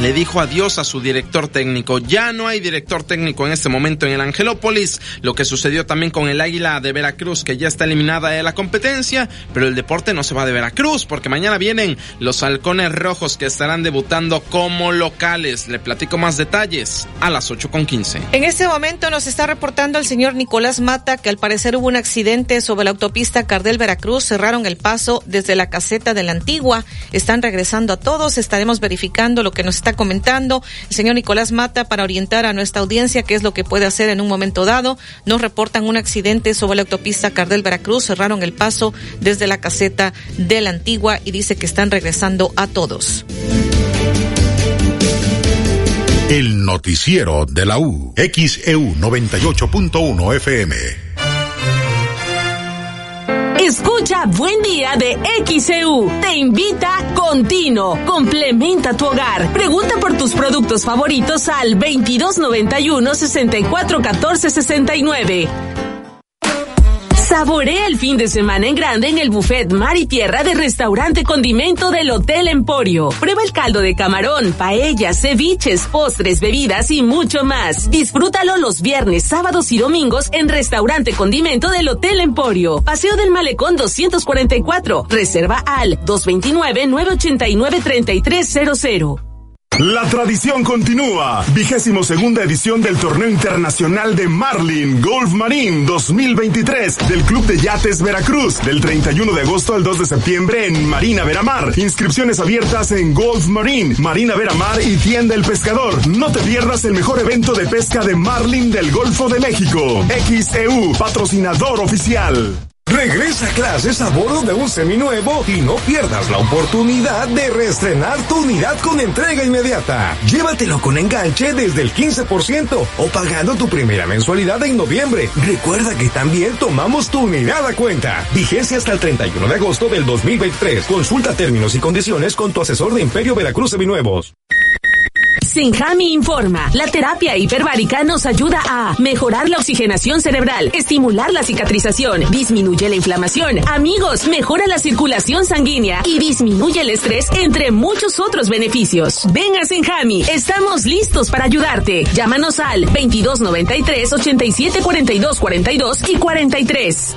[SPEAKER 4] le dijo adiós a su director técnico. Ya no hay director técnico en este momento en el Angelópolis, lo que sucedió también con el Águila de Veracruz, que ya está eliminada de la competencia, pero el deporte no se va de Veracruz, porque mañana vienen los halcones rojos que estarán debutando como locales. Le platico más detalles a las 8.15.
[SPEAKER 3] En este momento nos está reportando el señor Nicolás Mata que al parecer hubo un accidente sobre la autopista Cardel Veracruz, cerraron el paso desde la caseta de la antigua, están regresando a todos, estaremos verificando lo que nos está comentando el señor Nicolás Mata para orientar a nuestra audiencia qué es lo que puede hacer en un momento dado. Nos reportan un accidente sobre la autopista Cardel Veracruz, cerraron el paso desde la caseta de la antigua y dice que están regresando a todos.
[SPEAKER 2] El noticiero de la U, XEU 98.1 FM.
[SPEAKER 17] Escucha Buen Día de XEU. Te invita Continuo. Complementa tu hogar. Pregunta por tus productos favoritos al 2291 6414 69. Saborea el fin de semana en grande en el buffet Mar y Tierra de Restaurante Condimento del Hotel Emporio. Prueba el caldo de camarón, paellas, ceviches, postres, bebidas y mucho más. Disfrútalo los viernes, sábados y domingos en Restaurante Condimento del Hotel Emporio. Paseo del Malecón 244. Reserva al 229-989-3300.
[SPEAKER 7] La tradición continúa. Vigésimo segunda edición del torneo internacional de Marlin Golf Marine 2023 del Club de Yates Veracruz del 31 de agosto al 2 de septiembre en Marina Veramar. Inscripciones abiertas en Golf Marine, Marina Veramar y Tienda El Pescador. No te pierdas el mejor evento de pesca de Marlin del Golfo de México. XEU, patrocinador oficial.
[SPEAKER 30] Regresa a clases a bordo de un seminuevo y no pierdas la oportunidad de reestrenar tu unidad con entrega inmediata. Llévatelo con enganche desde el 15% o pagando tu primera mensualidad en noviembre. Recuerda que también tomamos tu unidad a cuenta. Vigencia hasta el 31 de agosto del 2023. Consulta términos y condiciones con tu asesor de Imperio Veracruz Seminuevos.
[SPEAKER 17] Senjami informa, la terapia hiperbárica nos ayuda a mejorar la oxigenación cerebral, estimular la cicatrización, disminuye la inflamación, amigos, mejora la circulación sanguínea y disminuye el estrés, entre muchos otros beneficios. Ven a Senjami, estamos listos para ayudarte. Llámanos al 2293 87 42 42 y 43.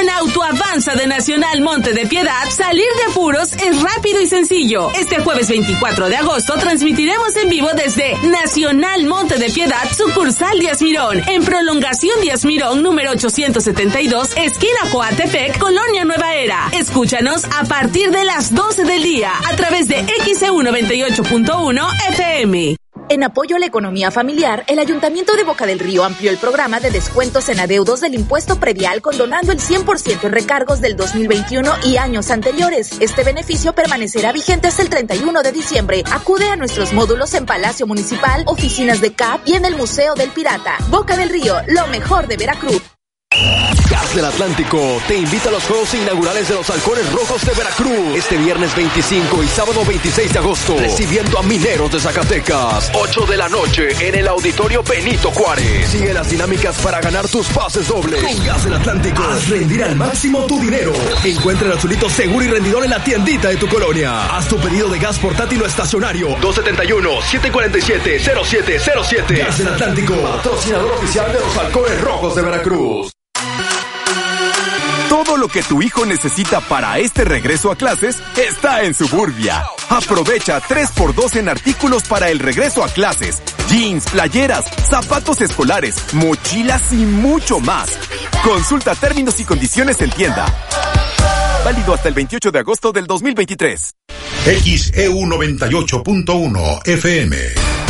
[SPEAKER 17] Con Autoavanza de Nacional Monte de Piedad, salir de apuros es rápido y sencillo. Este jueves 24 de agosto transmitiremos en vivo desde Nacional Monte de Piedad, sucursal Díaz Mirón, en prolongación Díaz Mirón, número 872, esquina Coatepec, Colonia Nueva Era. Escúchanos a partir de las 12 del día a través de XEU 98.1 FM.
[SPEAKER 37] En apoyo a la economía familiar, el Ayuntamiento de Boca del Río amplió el programa de descuentos en adeudos del impuesto predial condonando el 100% en recargos del 2021 y años anteriores. Este beneficio permanecerá vigente hasta el 31 de diciembre. Acude a nuestros módulos en Palacio Municipal, oficinas de CAP y en el Museo del Pirata. Boca del Río, lo mejor de Veracruz.
[SPEAKER 38] Gas del Atlántico te invita a los Juegos Inaugurales de los Halcones Rojos de Veracruz este viernes 25 y sábado 26 de agosto, recibiendo a Mineros de Zacatecas, 8 de la noche en el Auditorio Benito Juárez. Sigue las dinámicas para ganar tus pases dobles. Con Gas del Atlántico, haz rendir al máximo tu dinero. Encuentra el azulito seguro y rendidor en la tiendita de tu colonia. Haz tu pedido de gas portátil o estacionario 271-747-0707. Gas del Atlántico, patrocinador oficial de los Halcones Rojos de Veracruz.
[SPEAKER 28] Lo que tu hijo necesita para este regreso a clases está en Suburbia. Aprovecha 3x2 en artículos para el regreso a clases. Jeans, playeras, zapatos escolares, mochilas y mucho más. Consulta términos y condiciones en tienda. Válido hasta el 28 de agosto del 2023.
[SPEAKER 2] XEU 98.1 FM.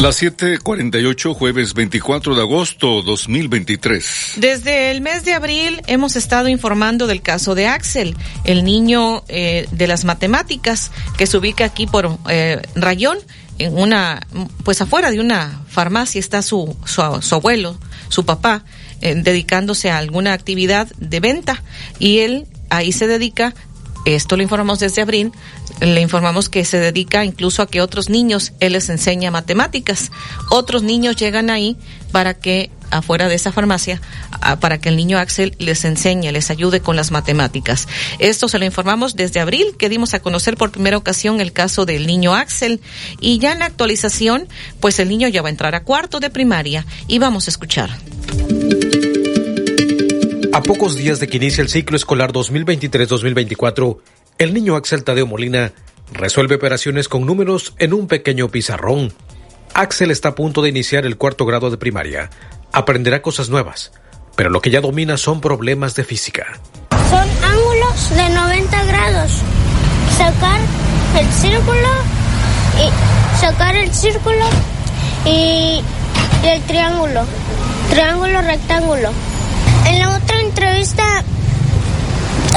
[SPEAKER 6] Las 7:48, jueves 24 de agosto 2023.
[SPEAKER 3] Desde el mes de abril hemos estado informando del caso de Axel, el niño eh, de las matemáticas que se ubica aquí por eh, Rayón, en una, pues afuera de una farmacia está su, su, abuelo, su papá, eh, dedicándose a alguna actividad de venta y él ahí se dedica esto lo informamos desde abril, le informamos que se dedica incluso a que otros niños, él les enseña matemáticas. Otros niños llegan ahí para que, afuera de esa farmacia, para que el niño Axel les enseñe, les ayude con las matemáticas. Esto se lo informamos desde abril, que dimos a conocer por primera ocasión el caso del niño Axel. Y ya en la actualización, pues el niño ya va a entrar a cuarto de primaria y vamos a escuchar.
[SPEAKER 39] A pocos días de que inicie el ciclo escolar 2023-2024, el niño Axel Tadeo Molina resuelve operaciones con números en un pequeño pizarrón. Axel está a punto de iniciar el cuarto grado de primaria. Aprenderá cosas nuevas, pero lo que ya domina son problemas de física.
[SPEAKER 40] Son ángulos de 90 grados. Sacar el círculo y sacar el círculo y el triángulo. Triángulo, rectángulo. En la otra entrevista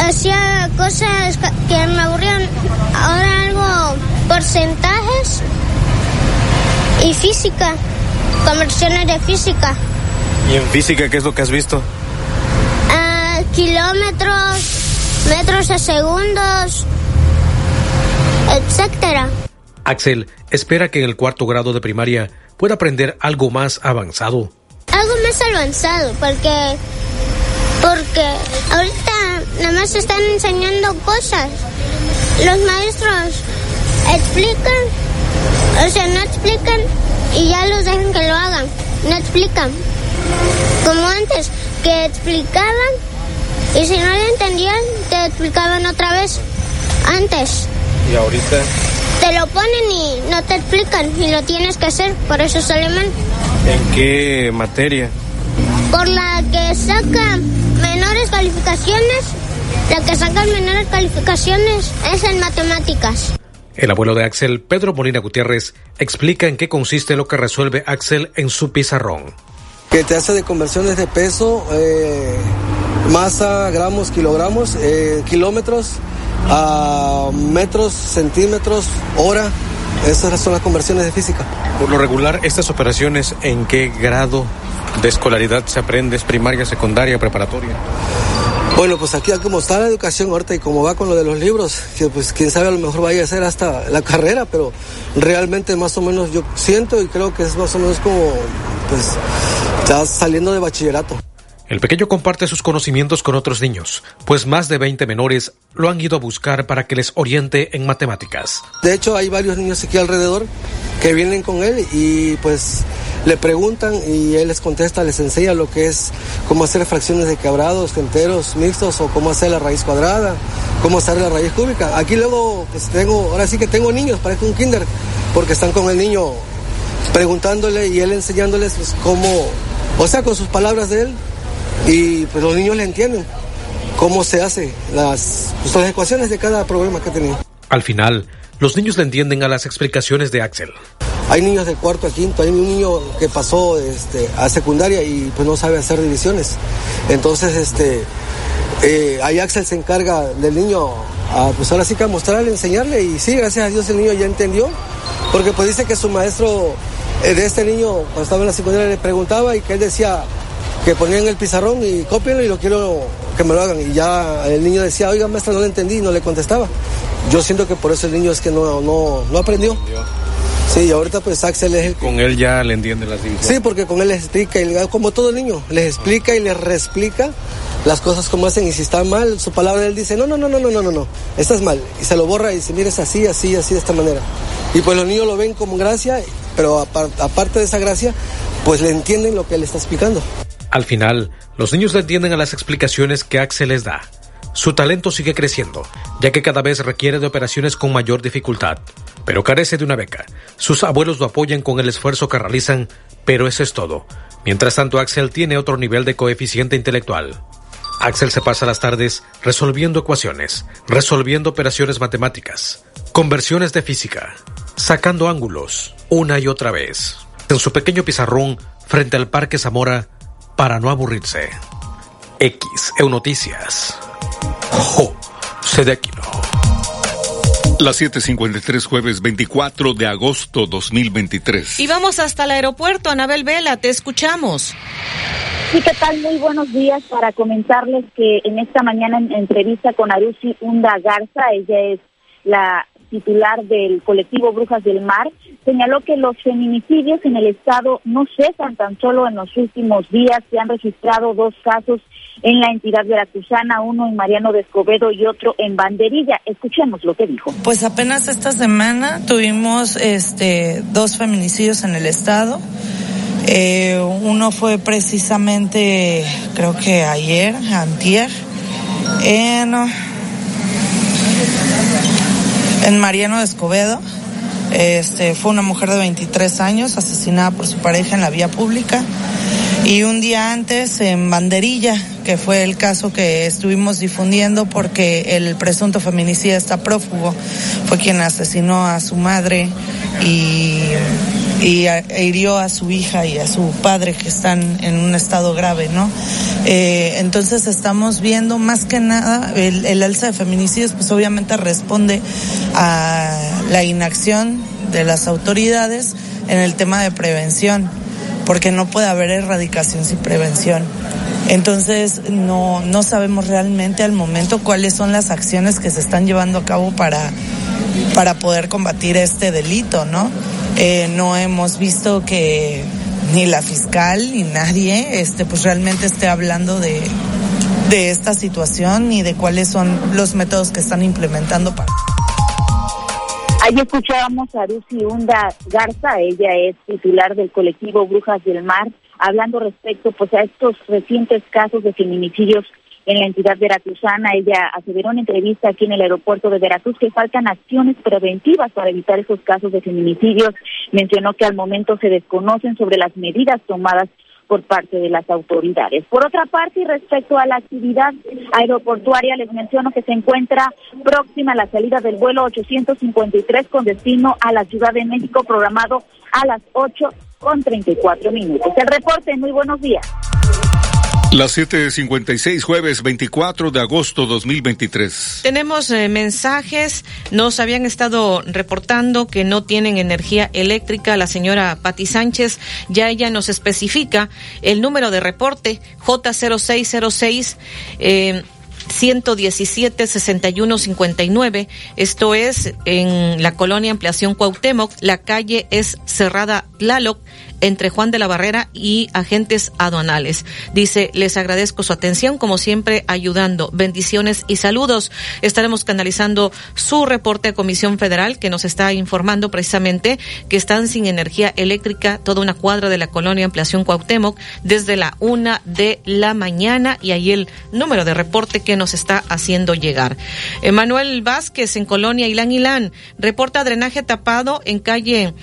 [SPEAKER 40] hacía cosas que me aburrían. Ahora algo porcentajes y física, conversiones de física.
[SPEAKER 39] ¿Y en física qué es lo que has visto?
[SPEAKER 40] Uh, kilómetros, metros a segundos, etcétera.
[SPEAKER 39] Axel espera que en el cuarto grado de primaria pueda aprender algo más avanzado.
[SPEAKER 40] Algo más avanzado, porque porque ahorita nada más están enseñando cosas. Los maestros explican, o sea, no explican y ya los dejan que lo hagan. No explican. Como antes, que explicaban y si no lo entendían, te explicaban otra vez. Antes.
[SPEAKER 39] ¿Y ahorita?
[SPEAKER 40] Te lo ponen y no te explican y lo tienes que hacer, por eso es alemán.
[SPEAKER 39] ¿En qué materia?
[SPEAKER 40] Por la que saca menores calificaciones, la que saca menores calificaciones es en matemáticas.
[SPEAKER 39] El abuelo de Axel, Pedro Molina Gutiérrez, explica en qué consiste lo que resuelve Axel en su pizarrón.
[SPEAKER 41] Que te hace de conversiones de peso, eh, masa, gramos, kilogramos, eh, kilómetros, a metros, centímetros, hora. Esas son las conversiones de física.
[SPEAKER 39] Por lo regular, estas operaciones, ¿en qué grado de escolaridad se aprende? ¿Es primaria, secundaria, preparatoria?
[SPEAKER 41] Bueno, pues aquí como está la educación ahorita y como va con lo de los libros, que pues quién sabe a lo mejor vaya a ser hasta la carrera, pero realmente más o menos yo siento y creo que es más o menos como pues está saliendo de bachillerato.
[SPEAKER 39] El pequeño comparte sus conocimientos con otros niños, pues más de 20 menores lo han ido a buscar para que les oriente en matemáticas.
[SPEAKER 41] De hecho, hay varios niños aquí alrededor que vienen con él y pues le preguntan y él les contesta, les enseña lo que es cómo hacer fracciones de quebrados, enteros, mixtos o cómo hacer la raíz cuadrada, cómo hacer la raíz cúbica. Aquí luego pues tengo, ahora sí que tengo niños, parece un kinder, porque están con el niño preguntándole y él enseñándoles pues, cómo, o sea, con sus palabras de él, y pues los niños le entienden cómo se hace las, pues, las ecuaciones de cada problema que tenía.
[SPEAKER 39] Al final, los niños le entienden a las explicaciones de Axel.
[SPEAKER 41] Hay niños de cuarto a quinto, hay un niño que pasó este, a secundaria y pues no sabe hacer divisiones. Entonces, este, eh, ahí Axel se encarga del niño, a, pues ahora sí que a mostrarle, enseñarle y sí, gracias a Dios el niño ya entendió, porque pues dice que su maestro eh, de este niño cuando estaba en la secundaria le preguntaba y que él decía que ponían el pizarrón y cópienlo y lo quiero que me lo hagan y ya el niño decía, oiga maestra no le entendí y no le contestaba. Yo siento que por eso el niño es que no, no, no aprendió. Sí, y ahorita pues Axel es el...
[SPEAKER 39] Con él ya le entiende las divisiones.
[SPEAKER 41] Sí, porque con él les explica, y como todo niño, les explica y les reexplica las cosas como hacen y si está mal, su palabra él dice, no, no, no, no, no, no, no, no, estás mal. Y se lo borra y dice, mire, es así, así, así, de esta manera. Y pues los niños lo ven como gracia, pero aparte de esa gracia, pues le entienden lo que él está explicando.
[SPEAKER 39] Al final, los niños le entienden a las explicaciones que Axel les da. Su talento sigue creciendo, ya que cada vez requiere de operaciones con mayor dificultad, pero carece de una beca. Sus abuelos lo apoyan con el esfuerzo que realizan, pero eso es todo. Mientras tanto, Axel tiene otro nivel de coeficiente intelectual. Axel se pasa las tardes resolviendo ecuaciones, resolviendo operaciones matemáticas, conversiones de física, sacando ángulos, una y otra vez, en su pequeño pizarrón frente al Parque Zamora, para no aburrirse. X, Eunoticias. Jo, Sedequino.
[SPEAKER 6] Las 7:53 jueves 24 de agosto 2023.
[SPEAKER 3] Y vamos hasta el aeropuerto, Anabel Vela, te escuchamos.
[SPEAKER 5] Sí, ¿qué tal? Muy buenos días para comentarles que en esta mañana en entrevista con Arusi Hunda Garza, ella es la titular del colectivo Brujas del Mar, señaló que los feminicidios en el estado no cesan tan solo en los últimos días, se han registrado dos casos en la entidad veracruzana, uno en Mariano de Escobedo y otro en Banderilla. Escuchemos lo que dijo.
[SPEAKER 42] Pues apenas esta semana tuvimos este dos feminicidios en el estado. Eh, uno fue precisamente, creo que ayer, antier, en, en Mariano de Escobedo. Este, fue una mujer de 23 años asesinada por su pareja en la vía pública. Y un día antes en Banderilla, que fue el caso que estuvimos difundiendo porque el presunto feminicida está prófugo, fue quien asesinó a su madre y, y hirió a su hija y a su padre que están en un estado grave, ¿no? Eh, entonces estamos viendo más que nada el, el alza de feminicidios, pues obviamente responde a la inacción de las autoridades en el tema de prevención, porque no puede haber erradicación sin prevención. Entonces no, no sabemos realmente al momento cuáles son las acciones que se están llevando a cabo para, para poder combatir este delito, ¿no? Eh, no hemos visto que ni la fiscal ni nadie este pues realmente esté hablando de, de esta situación ni de cuáles son los métodos que están implementando para
[SPEAKER 5] Ahí escuchábamos a Lucy Hunda Garza, ella es titular del colectivo Brujas del Mar, hablando respecto pues a estos recientes casos de feminicidios en la entidad veracruzana. Ella aseveró en entrevista aquí en el aeropuerto de Veracruz que faltan acciones preventivas para evitar esos casos de feminicidios. Mencionó que al momento se desconocen sobre las medidas tomadas por parte de las autoridades. Por otra parte, y respecto a la actividad aeroportuaria, les menciono que se encuentra próxima a la salida del vuelo 853 con destino a la Ciudad de México, programado a las 8 con 34 minutos. El reporte, muy buenos días.
[SPEAKER 6] Las 7:56, jueves 24 de agosto 2023.
[SPEAKER 3] Tenemos eh, mensajes. Nos habían estado reportando que no tienen energía eléctrica. La señora Pati Sánchez ya ella nos especifica el número de reporte J0606. Eh, 117 61 59. Esto es en la colonia Ampliación Cuauhtémoc. La calle es cerrada Tlaloc entre Juan de la Barrera y agentes aduanales. Dice, les agradezco su atención, como siempre, ayudando. Bendiciones y saludos. Estaremos canalizando su reporte a Comisión Federal que nos está informando precisamente que están sin energía eléctrica toda una cuadra de la colonia Ampliación Cuauhtémoc desde la una de la mañana y ahí el número de reporte que nos está haciendo llegar. Emanuel Vázquez en Colonia Ilán Ilán reporta drenaje tapado en calle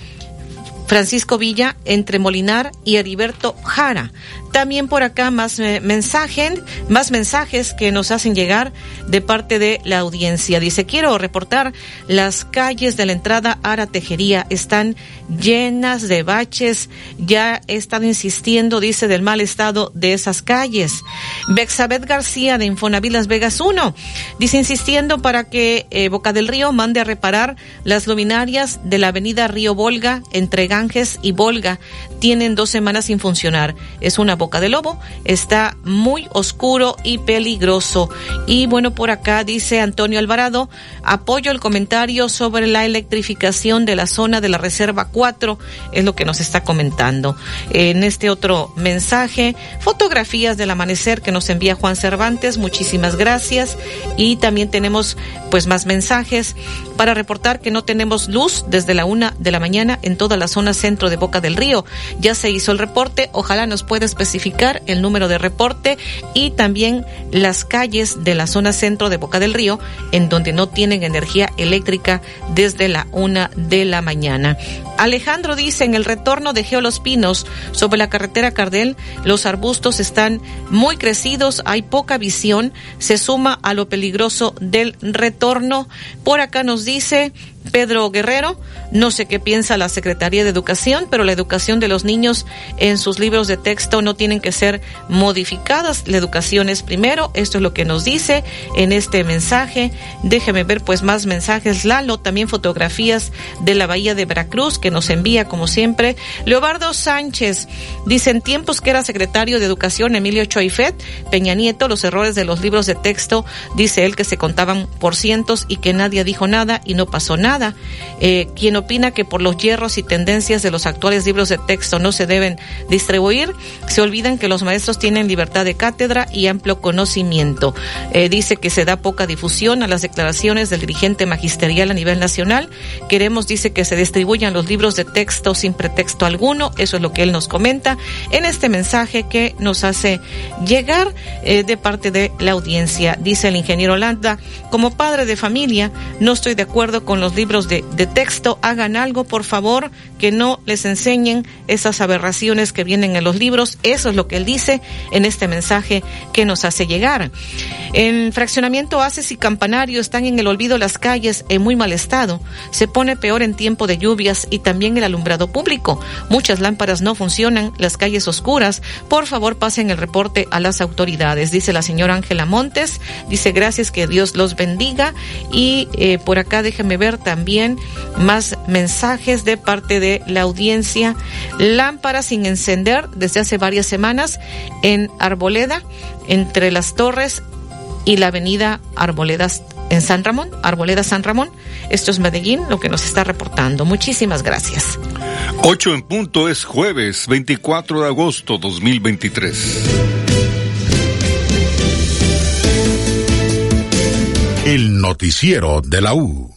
[SPEAKER 3] Francisco Villa entre Molinar y Heriberto Jara. También por acá más eh, mensajes, más mensajes que nos hacen llegar de parte de la audiencia. Dice, quiero reportar las calles de la entrada Ara Tejería están llenas de baches. Ya estado insistiendo, dice, del mal estado de esas calles. Bexabet García de Infonavit Las Vegas 1 dice insistiendo para que eh, Boca del Río mande a reparar las luminarias de la avenida Río Volga entre Ganges y Volga. Tienen dos semanas sin funcionar. Es una boca de lobo, está muy oscuro y peligroso. Y bueno, por acá dice Antonio Alvarado, apoyo el comentario sobre la electrificación de la zona de la Reserva 4, es lo que nos está comentando. En este otro mensaje, fotografías del amanecer que nos envía Juan Cervantes, muchísimas gracias. Y también tenemos pues más mensajes para reportar que no tenemos luz desde la una de la mañana en toda la zona centro de Boca del Río. Ya se hizo el reporte, ojalá nos pueda el número de reporte y también las calles de la zona centro de Boca del Río en donde no tienen energía eléctrica desde la una de la mañana. Alejandro dice, en el retorno de Geolos Pinos, sobre la carretera Cardel, los arbustos están muy crecidos, hay poca visión, se suma a lo peligroso del retorno. Por acá nos dice Pedro Guerrero. No sé qué piensa la Secretaría de Educación, pero la educación de los niños en sus libros de texto no tienen que ser modificadas. La educación es primero. Esto es lo que nos dice en este mensaje. Déjeme ver pues más mensajes. Lalo, también fotografías de la Bahía de Veracruz que nos envía como siempre. Leobardo Sánchez dice en tiempos que era secretario de Educación Emilio Choifet, Peña Nieto, los errores de los libros de texto, dice él que se contaban por cientos y que nadie dijo nada y no pasó nada eh, quien opina que por los hierros y tendencias de los actuales libros de texto no se deben distribuir, se olvidan que los maestros tienen libertad de cátedra y amplio conocimiento. Eh, dice que se da poca difusión a las declaraciones del dirigente magisterial a nivel nacional. Queremos, dice, que se distribuyan los libros de texto sin pretexto alguno. Eso es lo que él nos comenta en este mensaje que nos hace llegar eh, de parte de la audiencia. Dice el ingeniero Landa, como padre de familia, no estoy de acuerdo con los libros libros de, texto, hagan algo, por favor, que no les enseñen esas aberraciones que vienen en los libros. Eso es lo que él dice en este mensaje que nos hace llegar. En fraccionamiento Haces y Campanario están en el olvido las calles en muy mal estado. Se pone peor en tiempo de lluvias y también el alumbrado público. Muchas lámparas no funcionan, las calles oscuras. Por favor, pasen el reporte a las autoridades, dice la señora Ángela Montes. Dice gracias, que Dios los bendiga. Y eh, por acá déjeme ver también más mensajes de parte de la audiencia. Lámparas sin encender desde hace varias semanas en Arboleda, entre las torres y la avenida Arboledas en San Ramón, Arboleda San Ramón. Esto es Medellín, lo que nos está reportando. Muchísimas gracias.
[SPEAKER 6] 8 en punto es jueves 24 de agosto 2023.
[SPEAKER 2] El noticiero de la U.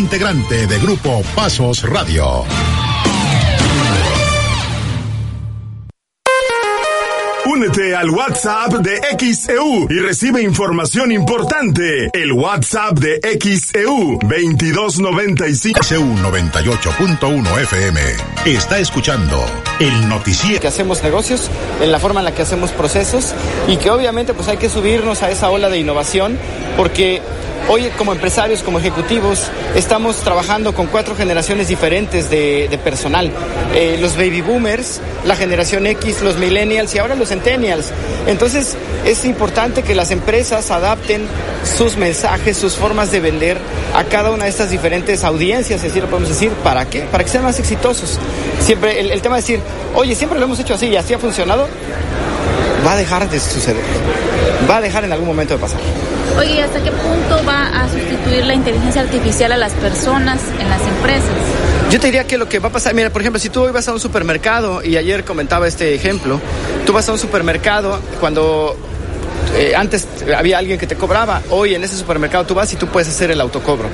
[SPEAKER 2] integrante de Grupo Pasos Radio.
[SPEAKER 7] Únete al WhatsApp de XEU y recibe información importante. El WhatsApp de XEU 2295
[SPEAKER 2] XEU 98.1 FM está escuchando el noticiero.
[SPEAKER 43] Que hacemos negocios, en la forma en la que hacemos procesos y que obviamente pues hay que subirnos a esa ola de innovación porque Hoy como empresarios, como ejecutivos, estamos trabajando con cuatro generaciones diferentes de, personal. Eh, los baby boomers, la generación X, los millennials y ahora los centennials. Entonces es importante que las empresas adapten sus mensajes, sus formas de vender a cada una de estas diferentes audiencias, decir, lo podemos decir, ¿para qué? Para que sean más exitosos. Siempre el, el tema de decir, oye, siempre lo hemos hecho así y así ha funcionado, va a dejar de suceder. Va a dejar en algún momento de pasar.
[SPEAKER 44] Oye, ¿hasta qué punto va a sustituir la inteligencia artificial a las personas en las empresas?
[SPEAKER 43] Yo te diría que lo que va a pasar, mira, por ejemplo, si tú hoy vas a un supermercado, y ayer comentaba este ejemplo, tú vas a un supermercado cuando eh, antes había alguien que te cobraba, hoy en ese supermercado tú vas y tú puedes hacer el autocobro.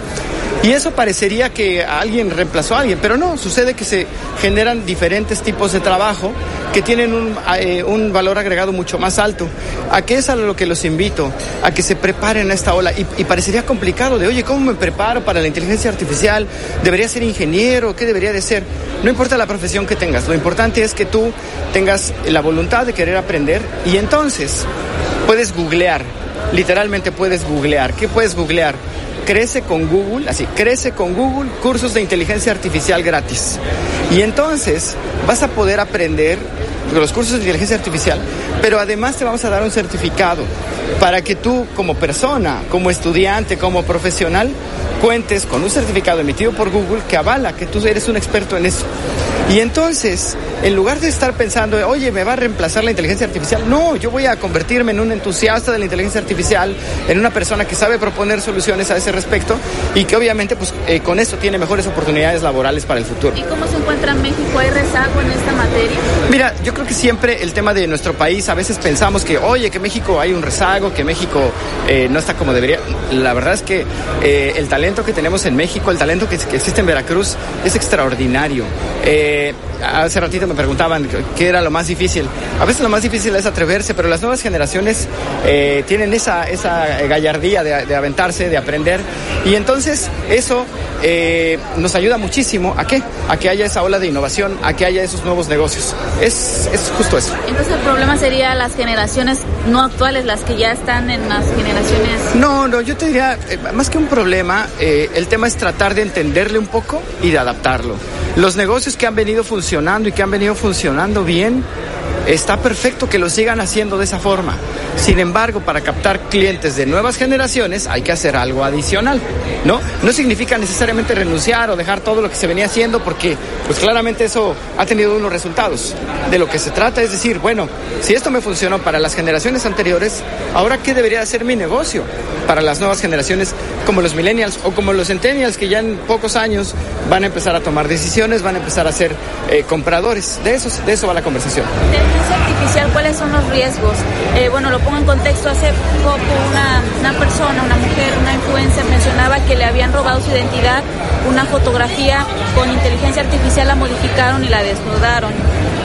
[SPEAKER 43] Y eso parecería que alguien reemplazó a alguien, pero no, sucede que se generan diferentes tipos de trabajo que tienen un, eh, un valor agregado mucho más alto. ¿A qué es a lo que los invito? A que se preparen a esta ola. Y, y parecería complicado de, oye, ¿cómo me preparo para la inteligencia artificial? ¿Debería ser ingeniero? ¿Qué debería de ser? No importa la profesión que tengas, lo importante es que tú tengas la voluntad de querer aprender y entonces puedes googlear, literalmente puedes googlear. ¿Qué puedes googlear? Crece con Google, así, crece con Google cursos de inteligencia artificial gratis. Y entonces vas a poder aprender los cursos de inteligencia artificial, pero además te vamos a dar un certificado para que tú como persona, como estudiante, como profesional, cuentes con un certificado emitido por Google que avala que tú eres un experto en eso. Y entonces, en lugar de estar pensando, oye, me va a reemplazar la inteligencia artificial, no, yo voy a convertirme en un entusiasta de la inteligencia artificial, en una persona que sabe proponer soluciones a ese respecto y que obviamente pues eh, con esto tiene mejores oportunidades laborales para el futuro.
[SPEAKER 10] ¿Y cómo se encuentra México? ¿Hay rezago en esta materia?
[SPEAKER 43] Mira, yo creo que siempre el tema de nuestro país, a veces pensamos que, oye, que México hay un rezago, que México eh, no está como debería. La verdad es que eh, el talento que tenemos en México, el talento que, que existe en Veracruz es extraordinario. Hace ratito me preguntaban qué era lo más difícil. A veces lo más difícil es atreverse, pero las nuevas generaciones eh, tienen esa, esa gallardía de, de, aventarse, de aprender. Y entonces eso eh, nos ayuda muchísimo a qué? A que haya esa ola de innovación, a que haya esos nuevos negocios. Es, es justo eso.
[SPEAKER 10] Entonces el problema sería las generaciones no actuales, las que ya están en las generaciones.
[SPEAKER 43] No, no, yo te diría, eh, más que un problema, eh, el tema es tratar de entenderle un poco y de adaptarlo. Los negocios que han venido funcionando y que han venido funcionando bien, está perfecto que lo sigan haciendo de esa forma. Sin embargo, para captar clientes de nuevas generaciones hay que hacer algo adicional, ¿no? No significa necesariamente renunciar o dejar todo lo que se venía haciendo porque, pues claramente eso ha tenido unos resultados. De lo que se trata es decir, bueno, si esto me funcionó para las generaciones anteriores, ahora qué debería hacer mi negocio para las nuevas generaciones como los millennials o como los centennials que ya en pocos años van a empezar a tomar decisiones, van a empezar a ser eh, compradores. De eso, de eso va la conversación
[SPEAKER 10] artificial, ¿cuáles son los riesgos? Eh, bueno, lo pongo en contexto, hace poco una, persona, una mujer, una influencer mencionaba que le habían robado su identidad, una fotografía con inteligencia artificial la modificaron y la desnudaron.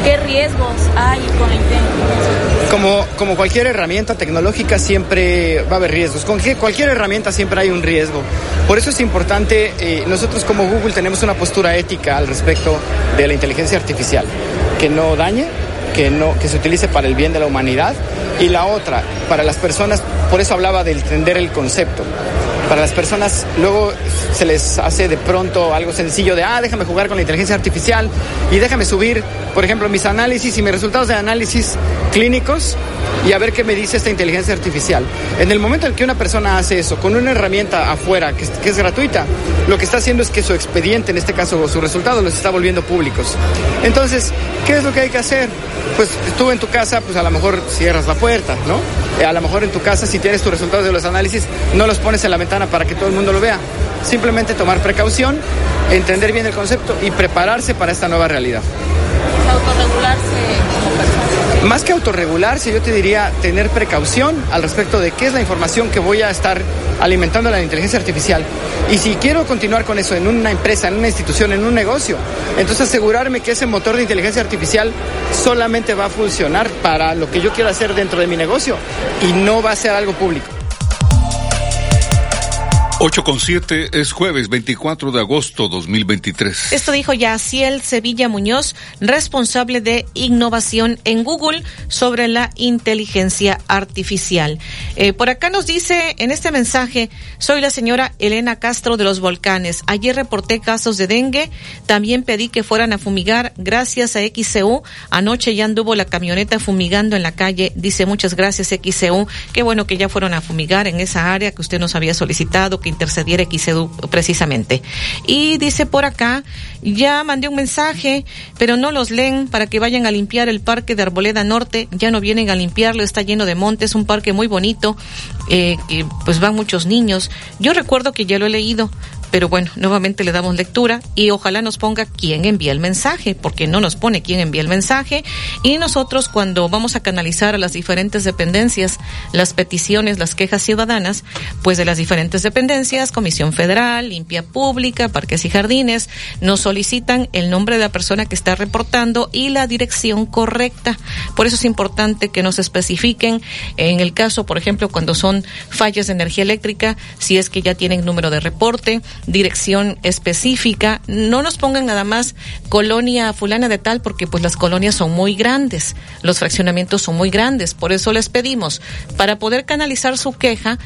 [SPEAKER 10] ¿Qué riesgos hay con la inteligencia
[SPEAKER 43] Como, como cualquier herramienta tecnológica siempre va a haber riesgos. Con cualquier herramienta siempre hay un riesgo. Por eso es importante, eh, nosotros como Google tenemos una postura ética al respecto de la inteligencia artificial, que no dañe, que, no, que se utilice para el bien de la humanidad y la otra, para las personas, por eso hablaba de entender el concepto. Para las personas luego se les hace de pronto algo sencillo de, ah, déjame jugar con la inteligencia artificial y déjame subir, por ejemplo, mis análisis y mis resultados de análisis clínicos y a ver qué me dice esta inteligencia artificial. En el momento en que una persona hace eso con una herramienta afuera que, es gratuita, lo que está haciendo es que su expediente, en este caso sus resultados, los está volviendo públicos. Entonces, ¿qué es lo que hay que hacer? Pues tú en tu casa, pues a lo mejor cierras la puerta, ¿no? Eh, a lo mejor en tu casa, si tienes tus resultados de los análisis, no los pones en la ventana para que todo el mundo lo vea. Simplemente tomar precaución, entender bien el concepto y prepararse para esta nueva realidad. Más que autorregularse, yo te diría tener precaución al respecto de qué es la información que voy a estar alimentando a la inteligencia artificial. Y si quiero continuar con eso en una empresa, en una institución, en un negocio, entonces asegurarme que ese motor de inteligencia artificial solamente va a funcionar para lo que yo quiero hacer dentro de mi negocio y no va a ser algo público.
[SPEAKER 6] 8 con 7 es jueves 24 de agosto 2023.
[SPEAKER 3] Esto dijo Yaciel Sevilla Muñoz, responsable de innovación en Google sobre la inteligencia artificial. Eh, por acá nos dice en este mensaje, soy la señora Elena Castro de los Volcanes. Ayer reporté casos de dengue, también pedí que fueran a fumigar gracias a XCU. Anoche ya anduvo la camioneta fumigando en la calle. Dice muchas gracias XCU. Qué bueno que ya fueron a fumigar en esa área que usted nos había solicitado, intercediera XEDU precisamente. Y dice por acá, ya mandé un mensaje, pero no los leen para que vayan a limpiar el parque de Arboleda Norte. Ya no vienen a limpiarlo, está lleno de montes, un parque muy bonito, eh, que pues van muchos niños. Yo recuerdo que ya lo he leído, Pero bueno, nuevamente le damos lectura y ojalá nos ponga quién envía el mensaje, porque no nos pone quién envía el mensaje. Y nosotros cuando vamos a canalizar a las diferentes dependencias las peticiones, las quejas ciudadanas, pues de las diferentes dependencias, Comisión Federal, Limpia Pública, Parques y Jardines, nos solicitan el nombre de la persona que está reportando y la dirección correcta. Por eso es importante que nos especifiquen en el caso, por ejemplo, cuando son fallas de energía eléctrica, si es que ya tienen número de reporte, dirección específica, no nos pongan nada más colonia fulana de tal porque pues las colonias son muy grandes, los fraccionamientos son muy grandes, por eso les pedimos para poder canalizar su queja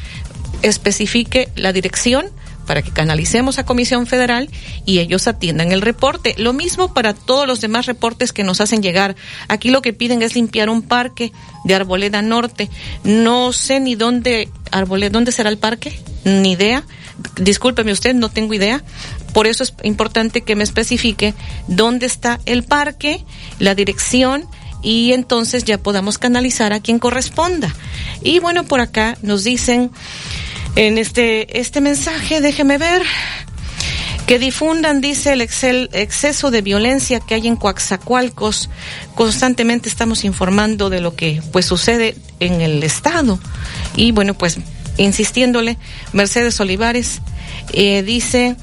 [SPEAKER 3] especifique la dirección para que canalicemos a Comisión Federal y ellos atiendan el reporte. Lo mismo para todos los demás reportes que nos hacen llegar. Aquí lo que piden es limpiar un parque de Arboleda Norte. No sé ni dónde, Arboleda, ¿dónde será el parque? Ni idea. Discúlpeme usted, no tengo idea. Por eso es importante que me especifique dónde está el parque, la dirección y entonces ya podamos canalizar a quien corresponda. Y bueno, por acá nos dicen en este, este mensaje, déjeme ver, que difundan, dice, el exceso de violencia que hay en Coaxacualcos. Constantemente estamos informando de lo que pues sucede en el Estado. Y bueno, pues insistiéndole, Mercedes Olivares eh, dice,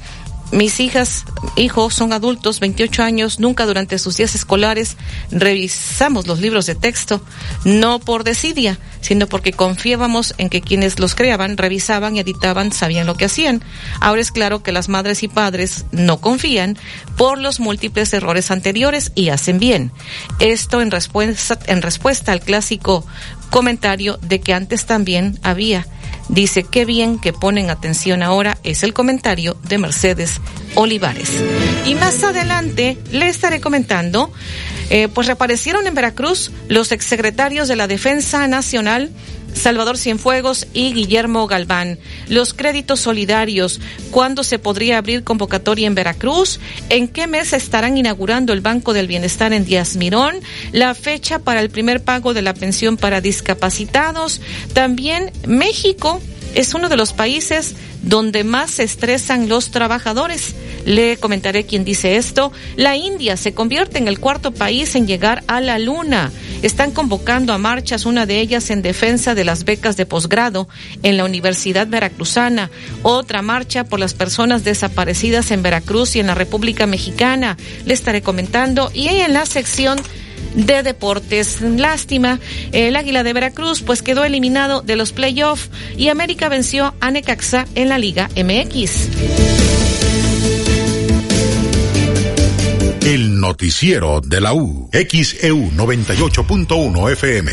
[SPEAKER 3] mis hijas, hijos son adultos, 28 años, nunca durante sus días escolares revisamos los libros de texto, no por desidia, sino porque confiábamos en que quienes los creaban, revisaban y editaban, sabían lo que hacían. Ahora es claro que las madres y padres no confían por los múltiples errores anteriores y hacen bien. Esto en respuesta, en respuesta al clásico comentario de que antes también había Dice, qué bien que ponen atención ahora, es el comentario de Mercedes Olivares. Y más adelante le estaré comentando, eh, pues reaparecieron en Veracruz los exsecretarios de la Defensa Nacional Salvador Cienfuegos y Guillermo Galván. Los créditos solidarios, ¿cuándo se podría abrir convocatoria en Veracruz? ¿En qué mes estarán inaugurando el Banco del Bienestar en Díaz Mirón? La fecha para el primer pago de la pensión para discapacitados. También México es uno de los países donde más se estresan los trabajadores. Le comentaré quién dice esto. La India se convierte en el cuarto país en llegar a la Luna. Están convocando a marchas, una de ellas en defensa de las becas de posgrado en la Universidad Veracruzana. Otra marcha por las personas desaparecidas en Veracruz y en la República Mexicana. Le estaré comentando. Y en la sección de deportes. Lástima, el Águila de Veracruz pues quedó eliminado de los playoffs y América venció a Necaxa en la Liga MX.
[SPEAKER 2] El noticiero de la U, XEU 98.1 FM.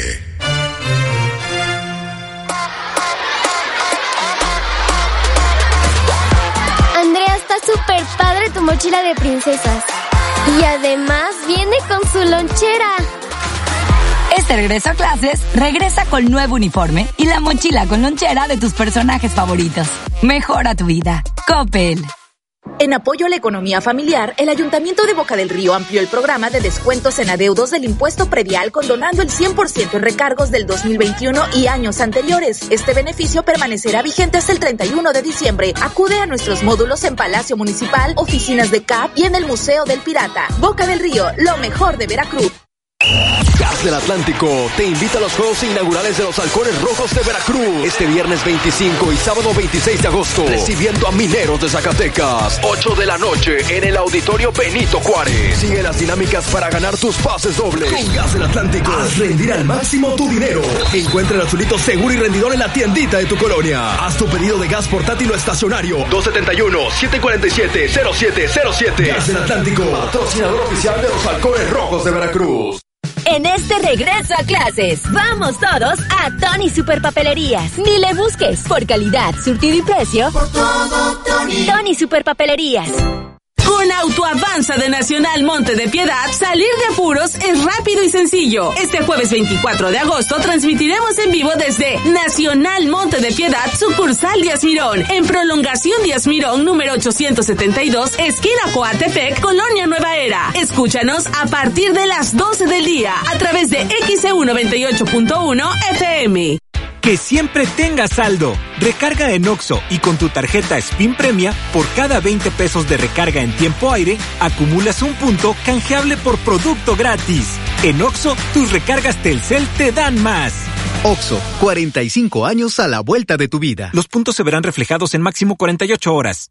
[SPEAKER 45] Andrea, está súper padre tu mochila de princesas. Y además viene con su lonchera.
[SPEAKER 44] Este regreso a clases, regresa con nuevo uniforme y la mochila con lonchera de tus personajes favoritos. Mejora tu vida. Coppel.
[SPEAKER 37] En apoyo a la economía familiar, el Ayuntamiento de Boca del Río amplió el programa de descuentos en adeudos del impuesto predial condonando el 100% en recargos del 2021 y años anteriores. Este beneficio permanecerá vigente hasta el 31 de diciembre. Acude a nuestros módulos en Palacio Municipal, oficinas de CAP y en el Museo del Pirata. Boca del Río, lo mejor de Veracruz.
[SPEAKER 38] Gas del Atlántico te invita a los Juegos Inaugurales de los Halcones Rojos de Veracruz este viernes 25 y sábado 26 de agosto, recibiendo a Mineros de Zacatecas, 8 de la noche en el Auditorio Benito Juárez. Sigue las dinámicas para ganar tus pases dobles.
[SPEAKER 30] Con Gas del Atlántico, haz rendir al máximo tu dinero. Encuentra el azulito seguro y rendidor en la tiendita de tu colonia. Haz tu pedido de gas portátil o estacionario.
[SPEAKER 38] 271-747-0707.
[SPEAKER 30] Gas del Atlántico,
[SPEAKER 38] patrocinador oficial de los Halcones Rojos de Veracruz.
[SPEAKER 46] En este regreso a clases, vamos todos a Tony Super Papelerías. Ni le busques por calidad, surtido y precio. Por todo, Tony. Tony Super Papelerías.
[SPEAKER 17] Con Autoavanza de Nacional Monte de Piedad, salir de apuros es rápido y sencillo. Este jueves 24 de agosto transmitiremos en vivo desde Nacional Monte de Piedad, sucursal Díaz Mirón, en prolongación Díaz Mirón, número 872, esquina Coatepec, Colonia Nueva Era. Escúchanos a partir de las 12 del día a través de XEU 98.1 FM.
[SPEAKER 47] Que siempre tengas saldo. Recarga en Oxo y con tu tarjeta Spin Premia, por cada 20 pesos de recarga en tiempo aire, acumulas un punto canjeable por producto gratis. En Oxo, tus recargas Telcel te dan más.
[SPEAKER 48] Oxo, 45 años a la vuelta de tu vida.
[SPEAKER 47] Los puntos se verán reflejados en máximo 48 horas.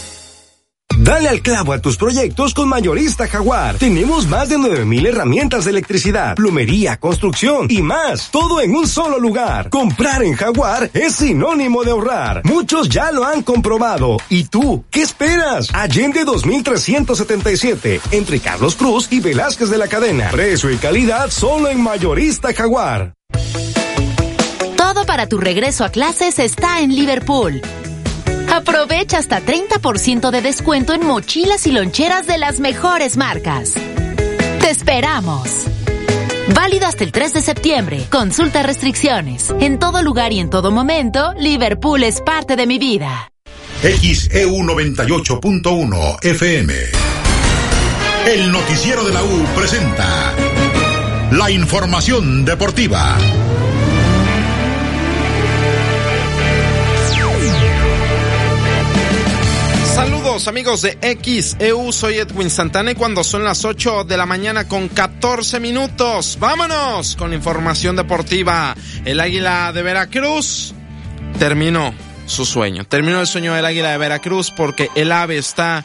[SPEAKER 30] Dale al clavo a tus proyectos con Mayorista Jaguar. Tenemos más de 9000 herramientas de electricidad, plomería, construcción y más. Todo en un solo lugar. Comprar en Jaguar es sinónimo de ahorrar. Muchos ya lo han comprobado. ¿Y tú qué esperas? Allende 2377 entre Carlos Cruz y Velázquez de la Cadena. Precio y calidad solo en Mayorista Jaguar.
[SPEAKER 46] Todo para tu regreso a clases está en Liverpool. Aprovecha hasta 30% de descuento en mochilas y loncheras de las mejores marcas. ¡Te esperamos! Válido hasta el 3 de septiembre. Consulta restricciones. En todo lugar y en todo momento, Liverpool es parte de mi vida.
[SPEAKER 2] XEU 98.1 FM. El noticiero de la U presenta la información deportiva.
[SPEAKER 4] Amigos de XEU, soy Edwin Santana y cuando son las 8 de la mañana con 14 minutos, vámonos con información deportiva. El Águila de Veracruz terminó su sueño, terminó el sueño del Águila de Veracruz porque el AVE está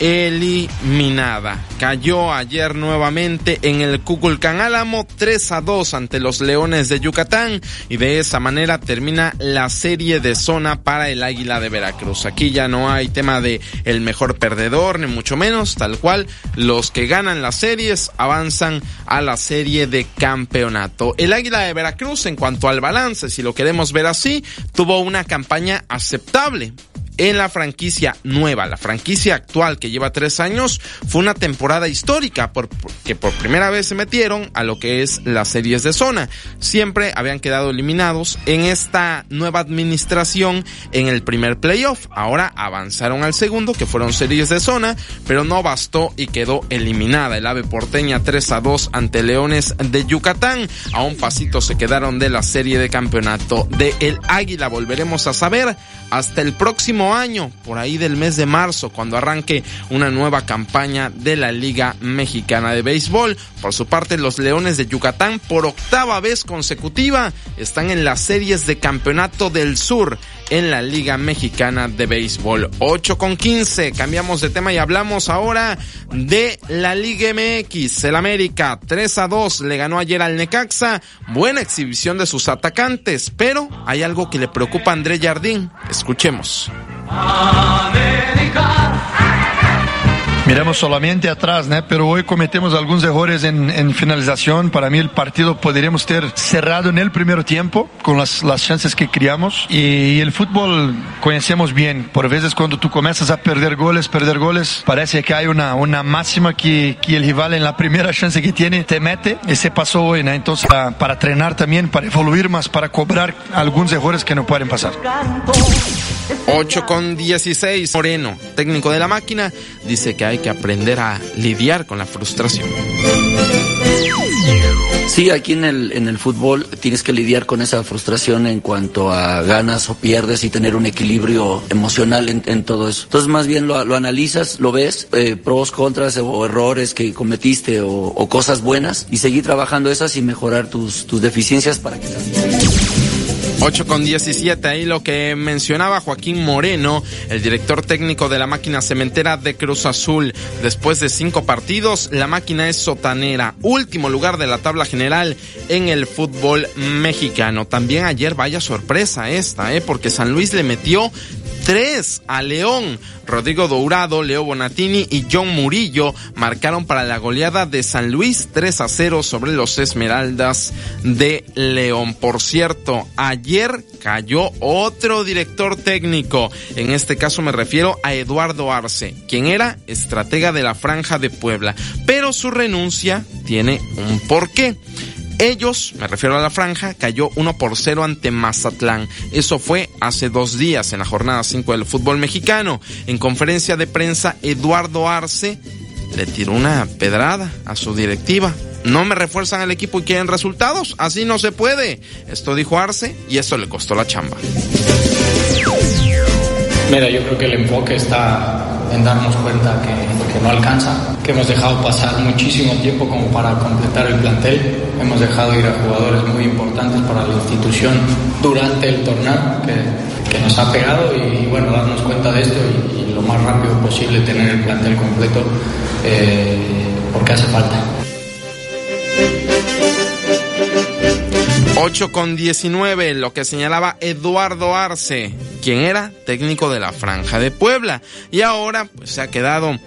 [SPEAKER 4] eliminada. Cayó ayer nuevamente en el Cuculcán Álamo 3 a 2 ante los Leones de Yucatán y de esa manera termina la serie de zona para el Águila de Veracruz. Aquí ya no hay tema de el mejor perdedor ni mucho menos, tal cual los que ganan las series avanzan a la serie de campeonato. El Águila de Veracruz en cuanto al balance, si lo queremos ver así, tuvo una campaña aceptable en la franquicia nueva, la franquicia actual que lleva tres años, fue una temporada histórica porque por primera vez se metieron a lo que es las series de zona. Siempre habían quedado eliminados en esta nueva administración en el primer playoff. Ahora avanzaron al segundo, que fueron series de zona, pero no bastó y quedó eliminada. El ave porteña 3 a 2 ante Leones de Yucatán. A un pasito se quedaron de la serie de campeonato de El Águila. Volveremos a saber hasta el próximo año, por ahí del mes de marzo, cuando arranque una nueva campaña de la Liga Mexicana de Béisbol. Por su parte, los Leones de Yucatán, por octava vez consecutiva, están en las series de Campeonato del Sur en la Liga Mexicana de Béisbol. 8 con 15. Cambiamos de tema y hablamos ahora de la Liga MX. El América 3 a 2 le ganó ayer al Necaxa. Buena exhibición de sus atacantes, pero hay algo que le preocupa a André Jardín. Escuchemos.
[SPEAKER 49] Miramos solamente atrás, ¿no? pero hoy cometemos algunos errores en, en, finalización. Para mí el partido podríamos ter cerrado en el primer tiempo con las, las chances que criamos. Y, y, el fútbol conocemos bien. Por veces cuando tú comienzas a perder goles, perder goles, parece que hay una, una máxima que, que el rival en la primera chance que tiene te mete. Y se pasó hoy, ¿no? Entonces para, para entrenar también, para evoluir más, para cobrar algunos errores que no pueden pasar.
[SPEAKER 4] 8 con 16. Moreno, técnico de la máquina, dice que hay que aprender a lidiar con la frustración.
[SPEAKER 50] Sí, aquí en el, en el fútbol tienes que lidiar con esa frustración en cuanto a ganas o pierdes y tener un equilibrio emocional en, en todo eso. Entonces más bien lo, lo analizas, lo ves, eh, pros, contras o errores que cometiste o, cosas buenas y seguir trabajando esas y mejorar tus, tus deficiencias para que
[SPEAKER 4] 8 con 17, ahí lo que mencionaba Joaquín Moreno, el director técnico de la máquina cementera de Cruz Azul. Después de cinco partidos, la máquina es sotanera, último lugar de la tabla general en el fútbol mexicano. También ayer vaya sorpresa esta, ¿eh? porque San Luis le metió 3 a León. Rodrigo Dourado, Leo Bonatini y John Murillo marcaron para la goleada de San Luis 3 a 0 sobre los Esmeraldas de León. Por cierto, ayer ayer cayó otro director técnico. En este caso me refiero a Eduardo Arce, quien era estratega de la Franja de Puebla. Pero su renuncia tiene un porqué. Ellos, me refiero a la franja, cayó 1 por 0 ante Mazatlán. Eso fue hace dos días en la jornada 5 del fútbol mexicano. En conferencia de prensa, Eduardo Arce le tiró una pedrada a su directiva. No me refuerzan el equipo y quieren resultados. Así no se puede. Esto dijo Arce y esto le costó la chamba.
[SPEAKER 51] Mira, yo creo que el enfoque está en darnos cuenta que, que, no alcanza, que hemos dejado pasar muchísimo tiempo como para completar el plantel, hemos dejado ir a jugadores muy importantes para la institución durante el torneo que, que nos ha pegado y, bueno, darnos cuenta de esto y, y, lo más rápido posible tener el plantel completo eh, porque hace falta.
[SPEAKER 4] 8 con 19, lo que señalaba Eduardo Arce, quien era técnico de la Franja de Puebla. Y ahora pues, se ha quedado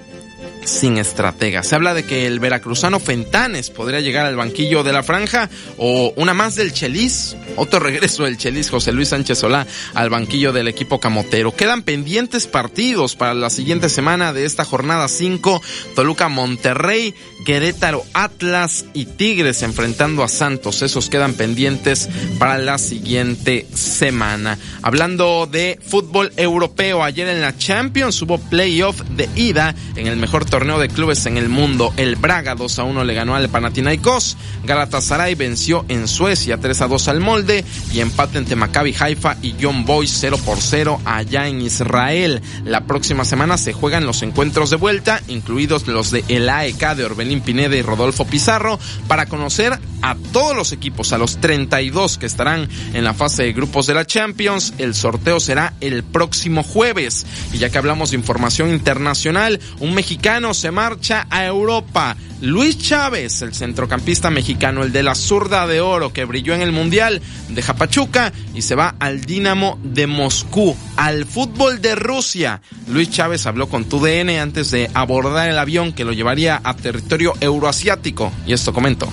[SPEAKER 4] sin estratega. Se habla de que el veracruzano Fentanes podría llegar al banquillo de la franja o una más del Chelis, otro regreso del Chelis José Luis Sánchez Solá al banquillo del equipo camotero. Quedan pendientes partidos para la siguiente semana de esta jornada 5, Toluca Monterrey, Querétaro Atlas y Tigres enfrentando a Santos. Esos quedan pendientes para la siguiente semana. Hablando de fútbol europeo, ayer en la Champions hubo playoff de ida en el mejor torneo de clubes en el mundo. El Braga 2 a 1 le ganó al Panathinaikos. Galatasaray venció en Suecia 3 a 2 al Molde y empate entre Maccabi Haifa y John Boys 0 por 0 allá en Israel. La próxima semana se juegan los encuentros de vuelta, incluidos los de el AEK de Orbelín Pineda y Rodolfo Pizarro, para conocer a todos los equipos, a los 32 que estarán en la fase de grupos de la Champions. El sorteo será el próximo jueves. Y ya que hablamos de información internacional, un mexicano se marcha a Europa. Luis Chávez, el centrocampista mexicano, el de la zurda de oro que brilló en el Mundial, deja Pachuca y se va al Dinamo de Moscú, al fútbol de Rusia. Luis Chávez habló con TUDN antes de abordar el avión que lo llevaría a territorio euroasiático y esto comentó.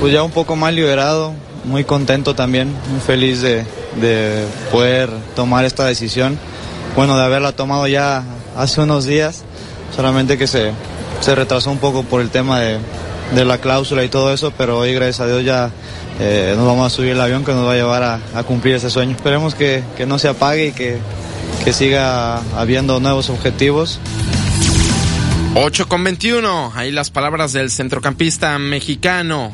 [SPEAKER 52] Pues ya un poco más liberado, muy contento también, muy feliz de, de poder tomar esta decisión. Bueno, de haberla tomado ya hace unos días, solamente que se, se retrasó un poco por el tema de, de, la cláusula y todo eso, pero hoy gracias a Dios ya eh, nos vamos a subir el avión que nos va a llevar a, a cumplir ese sueño. Esperemos que, que, no se apague y que, que siga habiendo nuevos objetivos.
[SPEAKER 4] 8 con 21, ahí las palabras del centrocampista mexicano.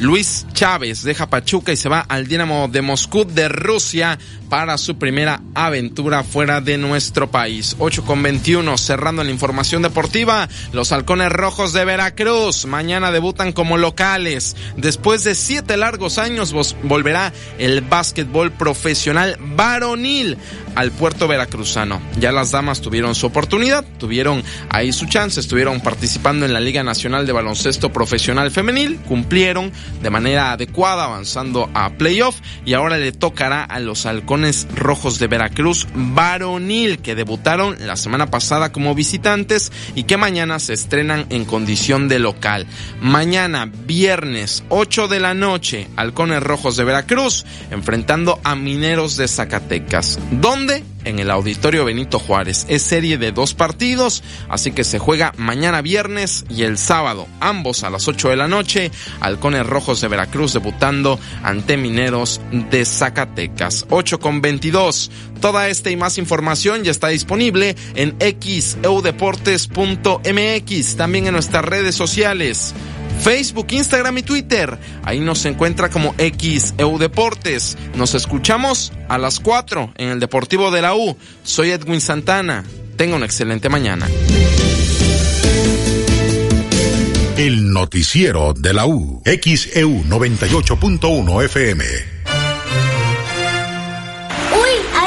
[SPEAKER 4] Luis Chávez deja Pachuca y se va al Dinamo de Moscú de Rusia para su primera aventura fuera de nuestro país. 8 con 21, cerrando la información deportiva, los halcones rojos de Veracruz mañana debutan como locales. Después de siete largos años volverá el básquetbol profesional varonil al puerto veracruzano. Ya las damas tuvieron su oportunidad, tuvieron ahí su chance, estuvieron participando en la Liga Nacional de Baloncesto Profesional Femenil, cumplieron de manera adecuada avanzando a playoff y ahora le tocará a los halcones rojos de Veracruz varonil que debutaron la semana pasada como visitantes y que mañana se estrenan en condición de local. Mañana viernes 8 de la noche halcones rojos de Veracruz enfrentando a mineros de Zacatecas. ¿Dónde? En el Auditorio Benito Juárez. Es serie de dos partidos, así que se juega mañana viernes y el sábado, ambos a las 8 de la noche. Halcones Rojos de Veracruz debutando ante Mineros de Zacatecas. 8 con 22. Toda esta y más información ya está disponible en xeudeportes.mx, también en nuestras redes sociales. Facebook, Instagram y Twitter. Ahí nos encuentra como XEU Deportes. Nos escuchamos a las 4 en el Deportivo de la U. Soy Edwin Santana. Tenga una excelente mañana.
[SPEAKER 2] El noticiero de la U. XEU 98.1 FM.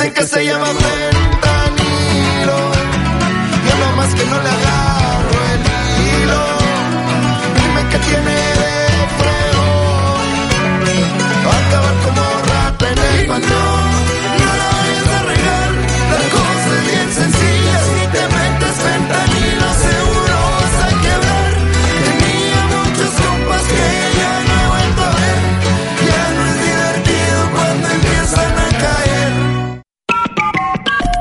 [SPEAKER 53] Dicen que se llama fentanilo. Yo lo más que no le agarro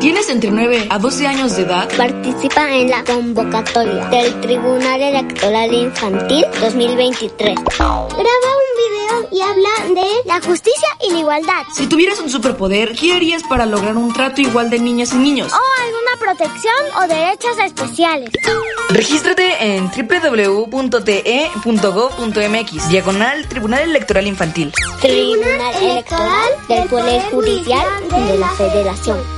[SPEAKER 54] ¿Tienes entre 9 a 12 años de edad?
[SPEAKER 45] Participa en la convocatoria del Tribunal Electoral Infantil 2023. Graba un video y habla de la justicia y la igualdad.
[SPEAKER 54] Si tuvieras un superpoder, ¿qué harías para lograr un trato igual de niñas y niños?
[SPEAKER 45] O alguna protección o derechos especiales.
[SPEAKER 54] Regístrate en www.te.gov.mx, diagonal Tribunal Electoral Infantil.
[SPEAKER 45] Tribunal Electoral del Poder Judicial de la Federación.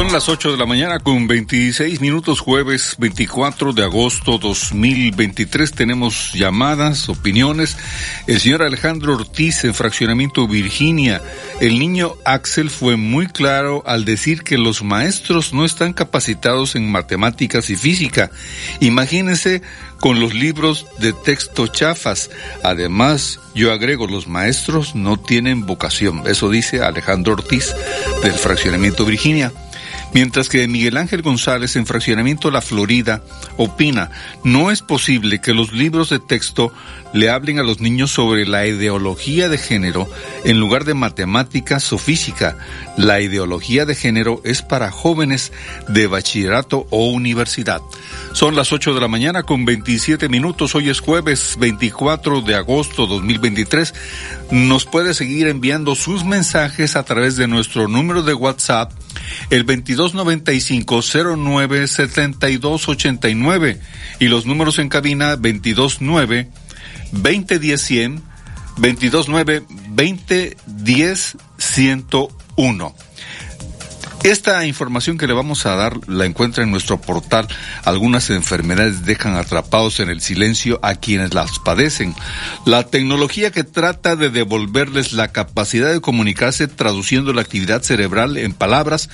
[SPEAKER 6] Son las 8 de la mañana con 26 minutos, jueves 24 de agosto 2023. Tenemos llamadas, opiniones. El señor Alejandro Ortiz en Fraccionamiento Virginia. El niño Axel fue muy claro al decir que los maestros no están capacitados en matemáticas y física. Imagínense con los libros de texto chafas. Además, yo agrego, los maestros no tienen vocación. Eso dice Alejandro Ortiz del Fraccionamiento Virginia. Mientras que Miguel Ángel González en Fraccionamiento La Florida opina, no es posible que los libros de texto le hablen a los niños sobre la ideología de género en lugar de matemáticas o física. La ideología de género es para jóvenes de bachillerato o universidad. Son las 8 de la mañana con 27 minutos. Hoy es jueves 24 de agosto 2023. Nos puede seguir enviando sus mensajes a través de nuestro número de WhatsApp el 2295-097289 y los números en cabina 229-2010-100, 229-2010-101. Esta información que le vamos a dar la encuentra en nuestro portal. Algunas enfermedades dejan atrapados en el silencio a quienes las padecen. La tecnología que trata de devolverles la capacidad de comunicarse traduciendo la actividad cerebral en palabras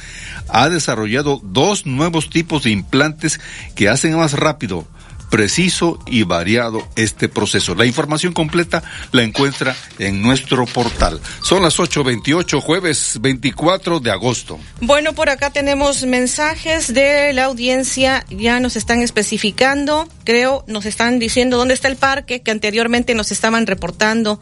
[SPEAKER 6] ha desarrollado dos nuevos tipos de implantes que hacen más rápido preciso y variado este proceso. La información completa la encuentra en nuestro portal. Son las 8.28, jueves 24 de agosto.
[SPEAKER 3] Bueno, por acá tenemos mensajes de la audiencia, ya nos están especificando, creo, nos están diciendo dónde está el parque que anteriormente nos estaban reportando.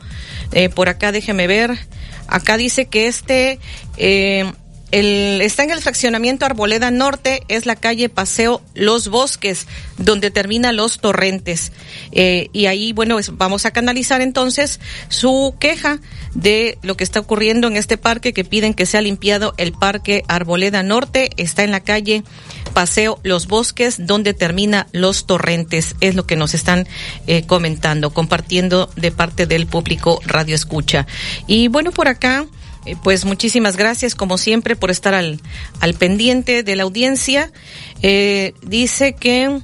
[SPEAKER 3] Eh, por acá, déjeme ver. Acá dice que este... Eh, el, está en el fraccionamiento Arboleda Norte, es la calle Paseo Los Bosques, donde termina Los Torrentes. Eh, y ahí, bueno, vamos a canalizar entonces su queja de lo que está ocurriendo en este parque, que piden que sea limpiado el parque Arboleda Norte. Está en la calle Paseo Los Bosques, donde termina Los Torrentes. Es lo que nos están eh, comentando, compartiendo de parte del público Radio Escucha. Y bueno, por acá. Eh, pues muchísimas gracias, como siempre, por estar al, al pendiente de la audiencia. Eh, dice que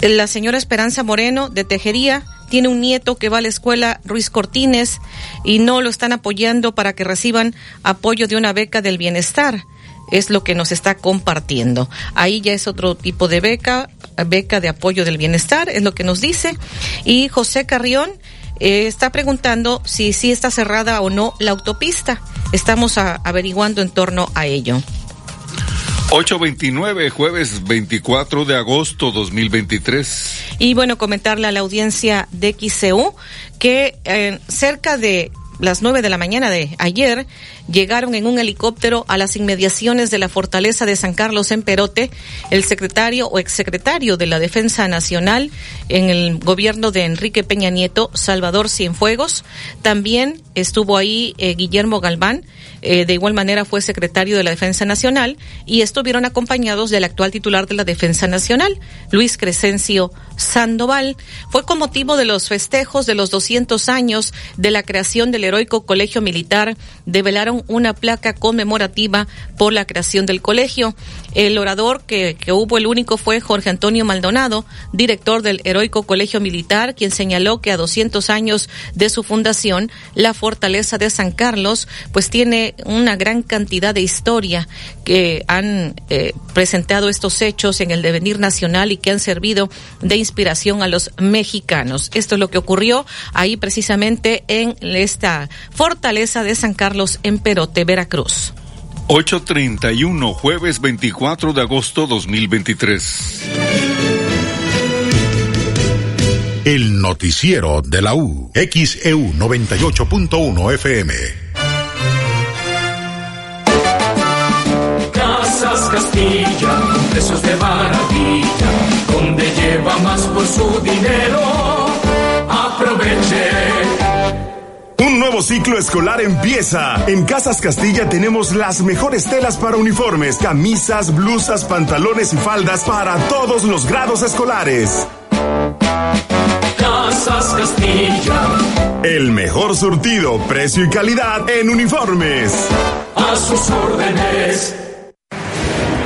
[SPEAKER 3] la señora Esperanza Moreno de Tejería tiene un nieto que va a la escuela Ruiz Cortines y no lo están apoyando para que reciban apoyo de una beca del bienestar. Es lo que nos está compartiendo. Ahí ya es otro tipo de beca, beca de apoyo del bienestar, es lo que nos dice. Y José Carrión eh, está preguntando si sí está cerrada o no la autopista. Estamos averiguando en torno a ello.
[SPEAKER 6] 829, jueves 24 de agosto 2023.
[SPEAKER 3] Y bueno, comentarle a la audiencia de XCU que eh, cerca de las nueve de la mañana de ayer, llegaron en un helicóptero a las inmediaciones de la fortaleza de San Carlos en Perote el secretario o exsecretario de la Defensa Nacional en el gobierno de Enrique Peña Nieto, Salvador Cienfuegos. También estuvo ahí eh, Guillermo Galván, eh, de igual manera fue secretario de la Defensa Nacional y estuvieron acompañados del actual titular de la Defensa Nacional, Luis Crescencio Sandoval. Fue con motivo de los festejos de los 200 años de la creación del heroico Colegio Militar, una placa conmemorativa por la creación del colegio. El orador que, que hubo, el único, fue Jorge Antonio Maldonado, director del heroico Colegio Militar, quien señaló que a 200 años de su fundación, la fortaleza de San Carlos, pues tiene una gran cantidad de historia que han eh, presentado estos hechos en el devenir nacional y que han servido de inspiración a los mexicanos. Esto es lo que ocurrió ahí precisamente en esta fortaleza de San Carlos en Perote, Veracruz.
[SPEAKER 6] 831, jueves 24 de agosto 2023.
[SPEAKER 2] El noticiero de la U, XEU 98.1 FM.
[SPEAKER 55] Casas Castilla, precios de maravilla, donde lleva más por su dinero.
[SPEAKER 7] Nuevo ciclo escolar empieza. En Casas Castilla tenemos las mejores telas para uniformes, camisas, blusas, pantalones y faldas para todos los grados escolares.
[SPEAKER 55] Casas Castilla,
[SPEAKER 7] El mejor surtido, precio y calidad en uniformes.
[SPEAKER 55] a sus órdenes.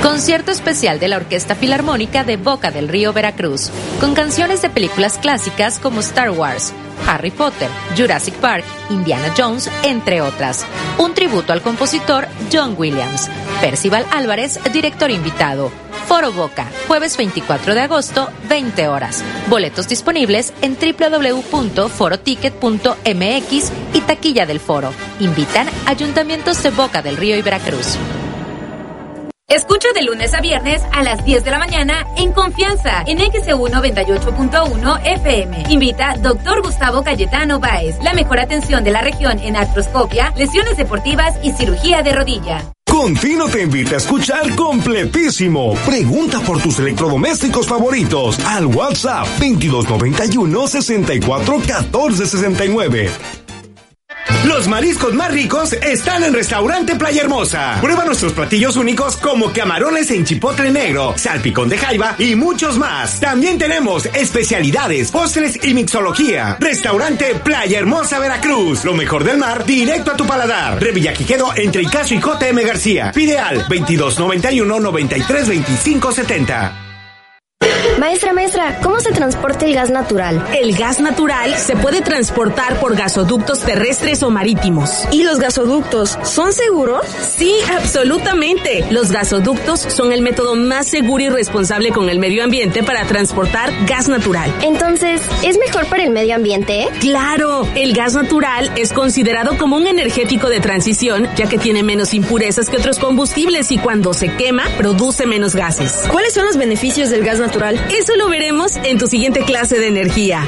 [SPEAKER 36] Concierto especial de la Orquesta Filarmónica de Boca del Río Veracruz, con canciones de películas clásicas como Star Wars, Harry Potter, Jurassic Park, Indiana Jones, entre otras. Un tributo al compositor John Williams. Percival Álvarez, director invitado. Foro Boca, jueves 24 de agosto, 20 horas. Boletos disponibles en www.foroticket.mx y taquilla del foro. Invitan ayuntamientos de Boca del Río y Veracruz.
[SPEAKER 12] Escucha de lunes a viernes a las 10 de la mañana en confianza en XEU 98.1 FM. Invita Dr. Gustavo Cayetano Báez. La mejor atención de la región en artroscopia, lesiones deportivas y cirugía de rodilla.
[SPEAKER 30] Contino te invita a escuchar completísimo. Pregunta por tus electrodomésticos favoritos al WhatsApp 2291 64 14 69.
[SPEAKER 50] Los mariscos más ricos están en Restaurante Playa Hermosa. Prueba nuestros platillos únicos como camarones en chipotle negro, salpicón de jaiba y muchos más. También tenemos especialidades, postres y mixología. Restaurante Playa Hermosa Veracruz. Lo mejor del mar directo a tu paladar. Revillaquiquedo entre Icaso y JM García. Pide al 2291 93 25 70.
[SPEAKER 56] Maestra, maestra, ¿cómo se transporta el gas natural?
[SPEAKER 17] El gas natural se puede transportar por gasoductos terrestres o marítimos.
[SPEAKER 56] ¿Y los gasoductos son seguros?
[SPEAKER 17] Sí, absolutamente. Los gasoductos son el método más seguro y responsable con el medio ambiente para transportar gas natural.
[SPEAKER 56] Entonces, ¿es mejor para el medio ambiente?
[SPEAKER 17] Claro, el gas natural es considerado como un energético de transición, ya que tiene menos impurezas que otros combustibles y cuando se quema, produce menos gases.
[SPEAKER 56] ¿Cuáles son los beneficios del gas natural?
[SPEAKER 17] Eso lo veremos en tu siguiente clase de energía.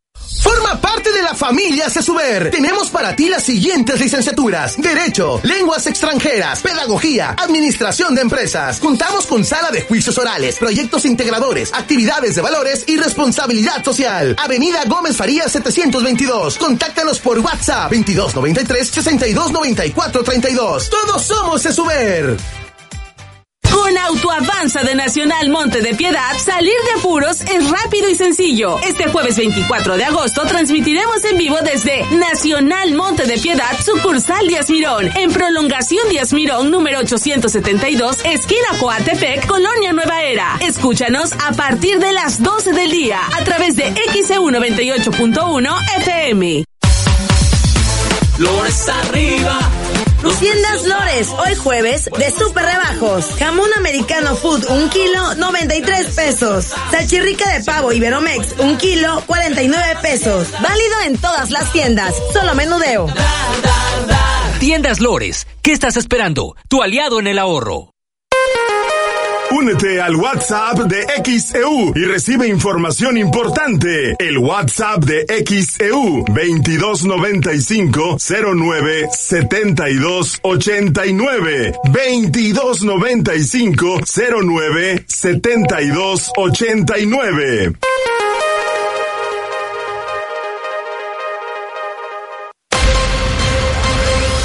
[SPEAKER 50] Forma parte de la familia Cesuber. Tenemos para ti las siguientes licenciaturas: Derecho, Lenguas extranjeras, Pedagogía, Administración de empresas. Contamos con sala de juicios orales, proyectos integradores, actividades de valores y responsabilidad social. Avenida Gómez Farías 722. Contáctanos por WhatsApp 2293 6294 32. Todos somos Cesuber.
[SPEAKER 17] Con Autoavanza de Nacional Monte de Piedad, salir de apuros es rápido y sencillo. Este jueves 24 de agosto transmitiremos en vivo desde Nacional Monte de Piedad, sucursal Díaz Mirón, en prolongación Díaz Mirón número 872, esquina Coatepec, Colonia Nueva Era. Escúchanos a partir de las 12 del día a través de XEU 98.1 FM.
[SPEAKER 57] Lores arriba.
[SPEAKER 56] Tiendas Lores, hoy jueves, de super rebajos. Jamón americano food, un kilo, 93 pesos. Salchirrica de pavo Iberomex, un kilo, 49 pesos. Válido en todas las tiendas, solo menudeo.
[SPEAKER 58] Tiendas Lores, ¿qué estás esperando? Tu aliado en el ahorro.
[SPEAKER 7] Únete al WhatsApp de XEU y recibe información importante. El WhatsApp de XEU 2295 09 72 89 2295 09 72 89.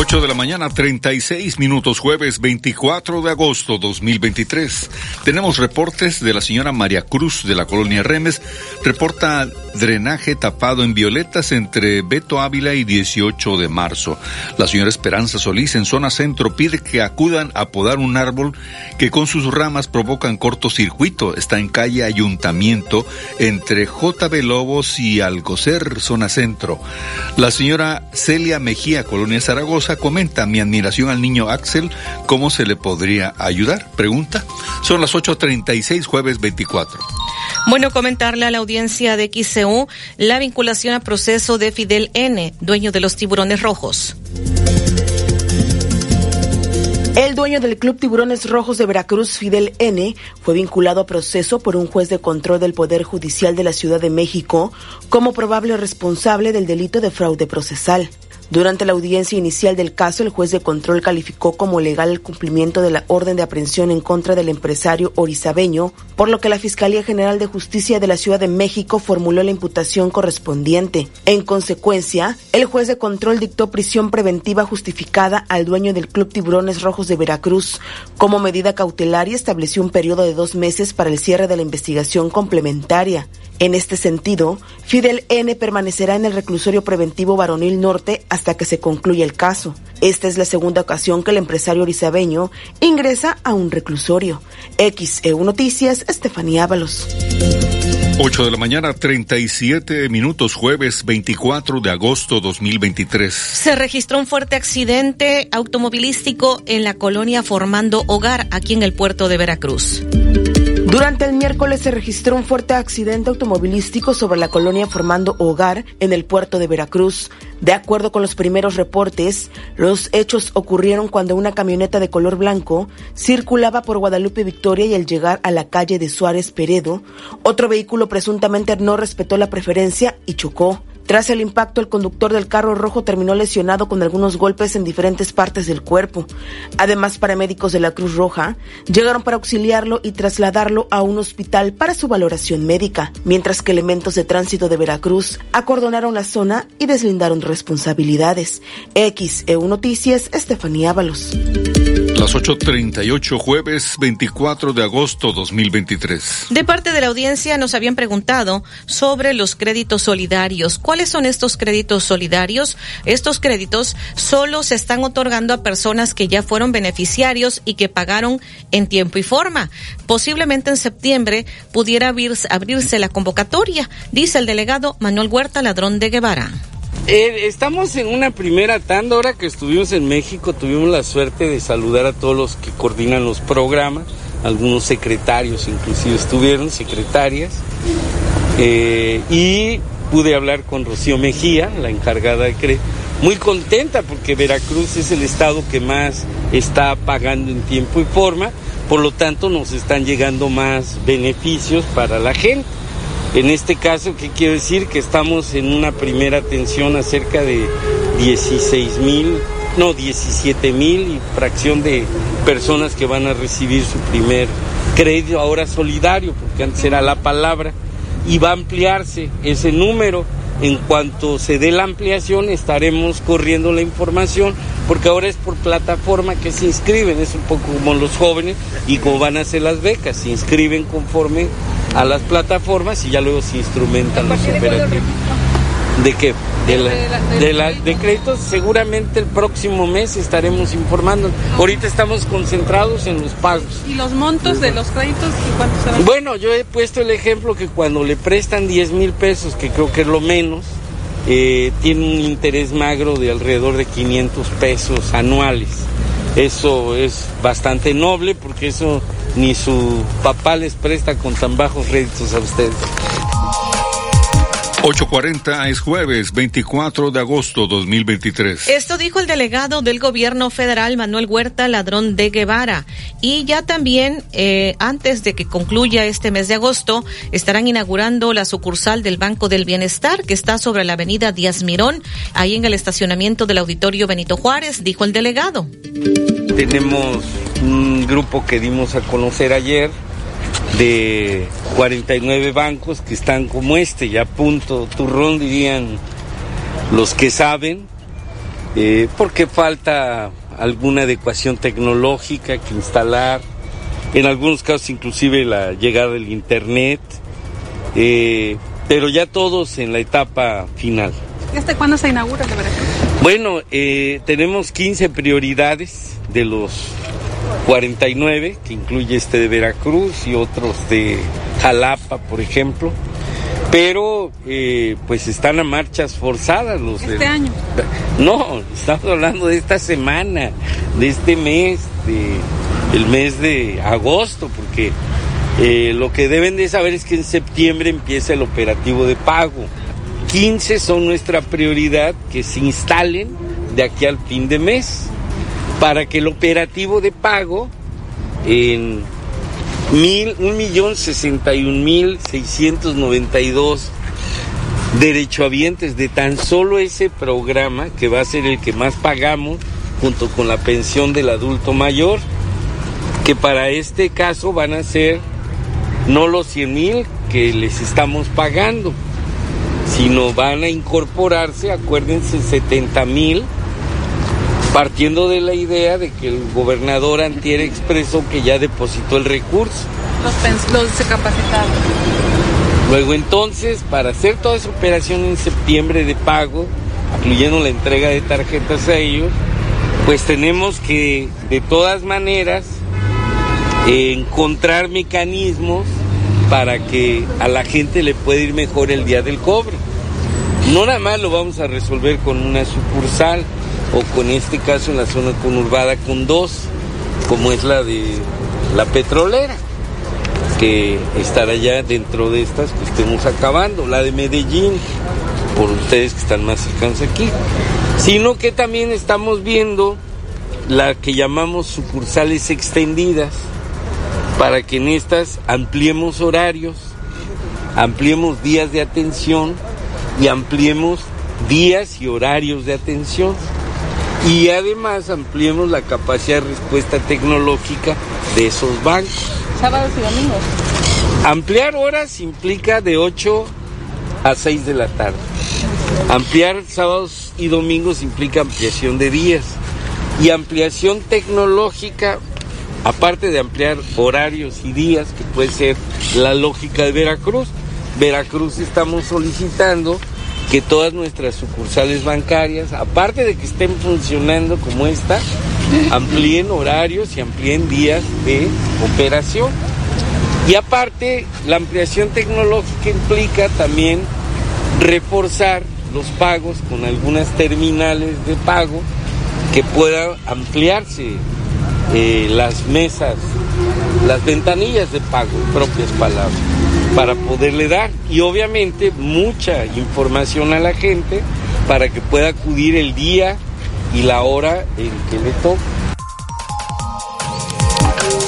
[SPEAKER 6] 8 de la mañana, 36 minutos, jueves 24 de agosto 2023. Tenemos reportes de la señora María Cruz de la colonia Remes. Reporta drenaje tapado en violetas entre Beto Ávila y 18 de marzo. La señora Esperanza Solís en zona centro pide que acudan a podar un árbol que con sus ramas provocan cortocircuito. Está en calle Ayuntamiento entre JB Lobos y Alcocer, zona centro. La señora Celia Mejía, colonia Zaragoza, comenta mi admiración al niño Axel, ¿cómo se le podría ayudar? Pregunta. Son las 8.36, jueves 24.
[SPEAKER 3] Bueno, comentarle a la audiencia de La vinculación a proceso de Fidel N., dueño de los tiburones rojos.
[SPEAKER 15] El dueño del Club Tiburones Rojos de Veracruz, Fidel N., fue vinculado a proceso por un juez de control del Poder Judicial de la Ciudad de México como probable responsable del delito de fraude procesal. Durante la audiencia inicial del caso, el juez de control calificó como legal el cumplimiento de la orden de aprehensión en contra del empresario orizabeño, por lo que la Fiscalía General de Justicia de la Ciudad de México formuló la imputación correspondiente. En consecuencia, el juez de control dictó prisión preventiva justificada al dueño del Club Tiburones Rojos de Veracruz como medida cautelar y estableció un periodo de dos meses para el cierre de la investigación complementaria. En este sentido, Fidel N. permanecerá en el reclusorio preventivo varonil norte hasta que se concluya el caso. Esta es la segunda ocasión que el empresario orizabeño ingresa a un reclusorio. XEU Noticias, Estefanía Ábalos.
[SPEAKER 6] 8 de la mañana, 37 minutos, jueves 24 de agosto 2023.
[SPEAKER 3] Se registró un fuerte accidente automovilístico en la colonia Formando Hogar, aquí en el puerto de Veracruz.
[SPEAKER 15] Durante el miércoles se registró un fuerte accidente automovilístico sobre la colonia Formando Hogar en el puerto de Veracruz. De acuerdo con los primeros reportes, los hechos ocurrieron cuando una camioneta de color blanco circulaba por Guadalupe Victoria y al llegar a la calle de Suárez Peredo, otro vehículo presuntamente no respetó la preferencia y chocó. Tras el impacto, el conductor del carro rojo terminó lesionado con algunos golpes en diferentes partes del cuerpo. Además, paramédicos de la Cruz Roja llegaron para auxiliarlo y trasladarlo a un hospital para su valoración médica, mientras que elementos de tránsito de Veracruz acordonaron la zona y deslindaron responsabilidades. XEU Noticias, Estefanía Ábalos.
[SPEAKER 6] Las 8.38 jueves 24 de agosto 2023.
[SPEAKER 3] De parte de la audiencia nos habían preguntado sobre los créditos solidarios. ¿Cuáles son estos créditos solidarios? Estos créditos solo se están otorgando a personas que ya fueron beneficiarios y que pagaron en tiempo y forma. Posiblemente en septiembre pudiera abrirse, abrirse la convocatoria, dice el delegado Manuel Huerta Ladrón de Guevara.
[SPEAKER 9] Eh, estamos en una primera tanda. Ahora que estuvimos en México, tuvimos la suerte de saludar a todos los que coordinan los programas. Algunos secretarios, inclusive estuvieron, secretarias. Eh, y pude hablar con Rocío Mejía, la encargada de CRE. Muy contenta porque Veracruz es el estado que más está pagando en tiempo y forma. Por lo tanto, nos están llegando más beneficios para la gente. En este caso, ¿qué quiero decir? Que estamos en una primera atención a cerca de 16 mil, no, 17 mil y fracción de personas que van a recibir su primer crédito, ahora solidario, porque antes era la palabra, y va a ampliarse ese número. En cuanto se dé la ampliación, estaremos corriendo la información, porque ahora es por plataforma que se inscriben, es un poco como los jóvenes y como van a ser las becas, se inscriben conforme a las plataformas y ya luego se instrumentan los operativos. ¿De qué? De, la, de, la, de créditos, seguramente el próximo mes estaremos informando. Ahorita estamos concentrados en los pagos.
[SPEAKER 59] ¿Y los montos de los créditos y cuántos serán?
[SPEAKER 9] Bueno, yo he puesto el ejemplo que cuando le prestan 10 mil pesos, que creo que es lo menos, eh, tiene un interés magro de alrededor de 500 pesos anuales. Eso es bastante noble porque eso ni su papá les presta con tan bajos créditos a ustedes.
[SPEAKER 6] 8.40 es jueves 24 de agosto 2023.
[SPEAKER 3] Esto dijo el delegado del gobierno federal Manuel Huerta Ladrón de Guevara. Y ya también, eh, antes de que concluya este mes de agosto, estarán inaugurando la sucursal del Banco del Bienestar, que está sobre la avenida Díaz Mirón, ahí en el estacionamiento del Auditorio Benito Juárez, dijo el delegado.
[SPEAKER 9] Tenemos un grupo que dimos a conocer ayer de 49 bancos que están como este, ya punto, turrón dirían los que saben, eh, porque falta alguna adecuación tecnológica que instalar, en algunos casos inclusive la llegada del Internet, eh, pero ya todos en la etapa final.
[SPEAKER 59] ¿Hasta cuándo se inaugura la verdad?
[SPEAKER 9] Bueno, eh, tenemos 15 prioridades de los 49, que incluye este de Veracruz y otros de Jalapa, por ejemplo. Pero eh, pues están a marchas forzadas los
[SPEAKER 59] este
[SPEAKER 9] de...
[SPEAKER 59] año.
[SPEAKER 9] No, estamos hablando de esta semana, de este mes, de el mes de agosto, porque eh, lo que deben de saber es que en septiembre empieza el operativo de pago. 15 son nuestra prioridad que se instalen de aquí al fin de mes para que el operativo de pago en mil, un millón sesenta y un mil seiscientos noventa y dos derechohabientes de tan solo ese programa que va a ser el que más pagamos junto con la pensión del adulto mayor que para este caso van a ser no los 100 mil que les estamos pagando sino van a incorporarse acuérdense 70 mil partiendo de la idea de que el gobernador antier expresó que ya depositó el recurso.
[SPEAKER 59] Los, los capacitados.
[SPEAKER 9] Luego entonces, para hacer toda esa operación en septiembre de pago, incluyendo la entrega de tarjetas a ellos, pues tenemos que de todas maneras eh, encontrar mecanismos para que a la gente le pueda ir mejor el día del cobro. No nada más lo vamos a resolver con una sucursal o con este caso en la zona conurbada con dos, como es la de la petrolera, que estará ya dentro de estas que estemos acabando, la de Medellín, por ustedes que están más cercanos aquí, sino que también estamos viendo la que llamamos sucursales extendidas, para que en estas ampliemos horarios, ampliemos días de atención y ampliemos días y horarios de atención. Y además ampliemos la capacidad de respuesta tecnológica de esos bancos.
[SPEAKER 59] Sábados y domingos.
[SPEAKER 9] Ampliar horas implica de 8 a 6 de la tarde. Ampliar sábados y domingos implica ampliación de días. Y ampliación tecnológica, aparte de ampliar horarios y días, que puede ser la lógica de Veracruz. Veracruz estamos solicitando que todas nuestras sucursales bancarias, aparte de que estén funcionando como esta, amplíen horarios y amplíen días de operación. Y aparte, la ampliación tecnológica implica también reforzar los pagos con algunas terminales de pago que puedan ampliarse eh, las mesas, las ventanillas de pago, en propias palabras, para poderle dar y obviamente mucha información a la gente para que pueda acudir el día y la hora en que le toca.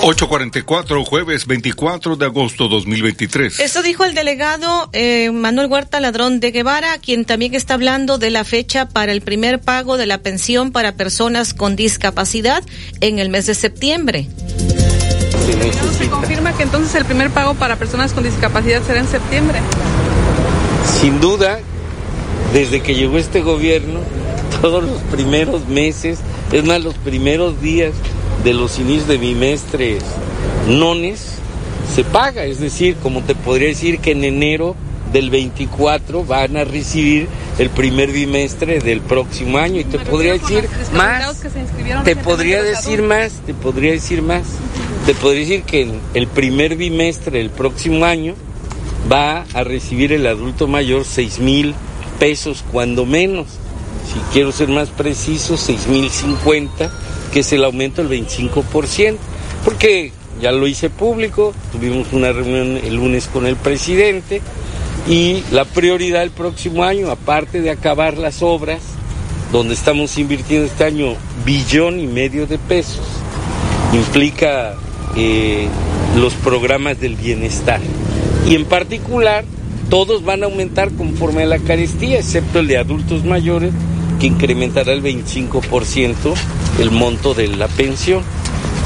[SPEAKER 6] 844, jueves 24 de agosto 2023.
[SPEAKER 3] Esto dijo el delegado eh, Manuel Huerta Ladrón de Guevara, quien también está hablando de la fecha para el primer pago de la pensión para personas con discapacidad en el mes de septiembre.
[SPEAKER 59] Se confirma que entonces el primer pago para personas con discapacidad será en septiembre.
[SPEAKER 9] Sin duda, desde que llegó este gobierno, todos los primeros meses, es más, los primeros días de los inicios de bimestres nones, se paga. Es decir, como te podría decir que en enero del 24 van a recibir el primer bimestre del próximo año. Y te podría decir más, te podría decir más, te podría decir más, te podría decir que en el primer bimestre del próximo año va a recibir el adulto mayor 6 mil pesos cuando menos, si quiero ser más preciso, 6 mil 50 que es el aumento del 25%, porque ya lo hice público, tuvimos una reunión el lunes con el presidente y la prioridad el próximo año, aparte de acabar las obras, donde estamos invirtiendo este año billón y medio de pesos, implica eh, los programas del bienestar. Y en particular, todos van a aumentar conforme a la carestía, excepto el de adultos mayores, que incrementará el 25% el monto de la pensión.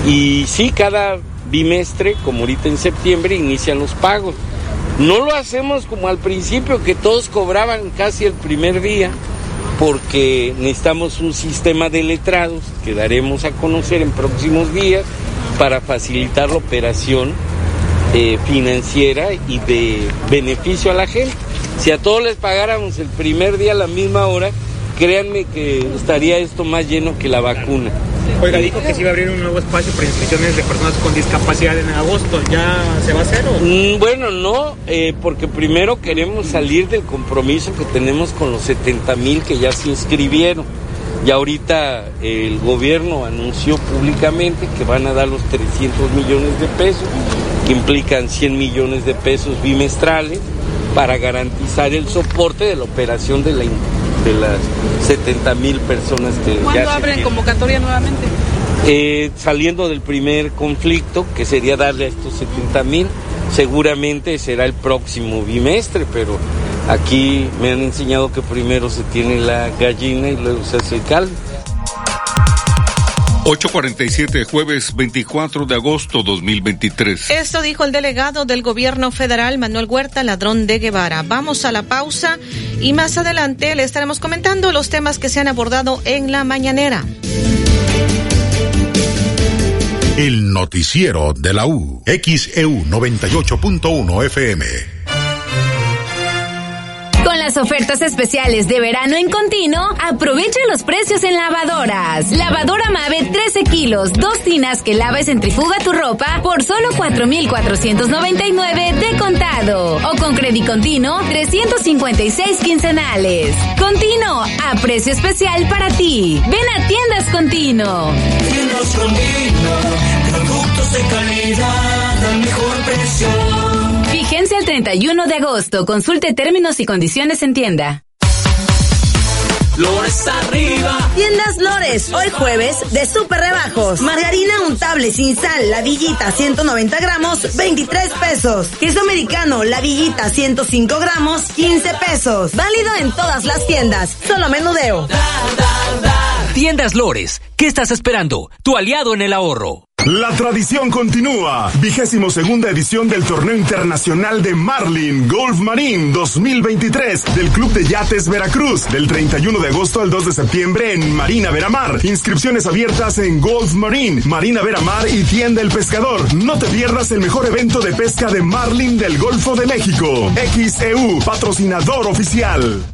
[SPEAKER 9] Y sí, cada bimestre, como ahorita en septiembre, inician los pagos. No lo hacemos como al principio, que todos cobraban casi el primer día, porque necesitamos un sistema de letrados que daremos a conocer en próximos días para facilitar la operación eh, financiera y de beneficio a la gente. Si a todos les pagáramos el primer día a la misma hora, créanme que estaría esto más lleno que la vacuna.
[SPEAKER 58] Oiga, dijo que se iba a abrir un nuevo espacio para inscripciones de personas con discapacidad en agosto. ¿Ya se va a hacer o?
[SPEAKER 9] Mm, bueno, no, eh, porque primero queremos salir del compromiso que tenemos con los 70 mil que ya se inscribieron. Y ahorita el gobierno anunció públicamente que van a dar los 300 millones de pesos, que implican 100 millones de pesos bimestrales para garantizar el soporte de la operación de la de las 70 mil personas que
[SPEAKER 59] ¿Cuándo
[SPEAKER 9] ya
[SPEAKER 59] abren convocatoria nuevamente?
[SPEAKER 9] Eh, saliendo del primer conflicto, que sería darle a estos 70 mil, seguramente será el próximo bimestre, pero aquí me han enseñado que primero se tiene la gallina y luego se hace el caldo.
[SPEAKER 6] 847, jueves 24 de agosto 2023.
[SPEAKER 3] Esto dijo el delegado del gobierno federal Manuel Huerta Ladrón de Guevara. Vamos a la pausa y más adelante le estaremos comentando los temas que se han abordado en la mañanera.
[SPEAKER 2] El noticiero de la U. XEU 98.1 FM.
[SPEAKER 12] Con las ofertas especiales de verano en continuo, aprovecha los precios en lavadoras. Lavadora Mave 13 kilos, dos tinas que lava y centrifuga tu ropa por solo 4,499 de contado. O con crédito continuo, 356 quincenales. Continuo, a precio especial para ti. Ven a Tiendas Continuo.
[SPEAKER 60] Tiendas Continuo, productos de calidad al mejor precio.
[SPEAKER 12] Vigencia el 31 de agosto. Consulte términos y condiciones en tienda.
[SPEAKER 60] Lores arriba.
[SPEAKER 61] Tiendas Lores, hoy jueves de super rebajos. Margarina untable sin sal, la villita 190 gramos, 23 pesos. Queso americano, la villita 105 gramos, 15 pesos. Válido en todas las tiendas, solo menudeo.
[SPEAKER 58] Tiendas Lores, ¿qué estás esperando? Tu aliado en el ahorro.
[SPEAKER 7] La tradición continúa. Vigésimo segunda edición del Torneo Internacional de Marlin Golf Marine 2023 del Club de Yates Veracruz del 31 de agosto al 2 de septiembre en Marina Veramar. Inscripciones abiertas en Golf Marine, Marina Veramar y Tienda El Pescador. No te pierdas el mejor evento de pesca de Marlin del Golfo de México. XEU, patrocinador oficial.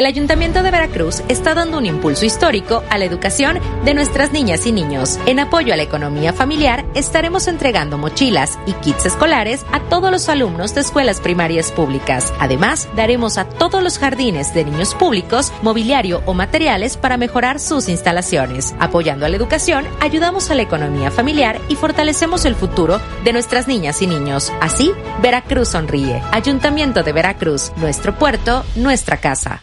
[SPEAKER 36] El Ayuntamiento de Veracruz está dando un impulso histórico a la educación de nuestras niñas y niños. En apoyo a la economía familiar, estaremos entregando mochilas y kits escolares a todos los alumnos de escuelas primarias públicas. Además, daremos a todos los jardines de niños públicos mobiliario o materiales para mejorar sus instalaciones. Apoyando a la educación, ayudamos a la economía familiar y fortalecemos el futuro de nuestras niñas y niños. Así, Veracruz sonríe. Ayuntamiento de Veracruz, nuestro puerto, nuestra casa.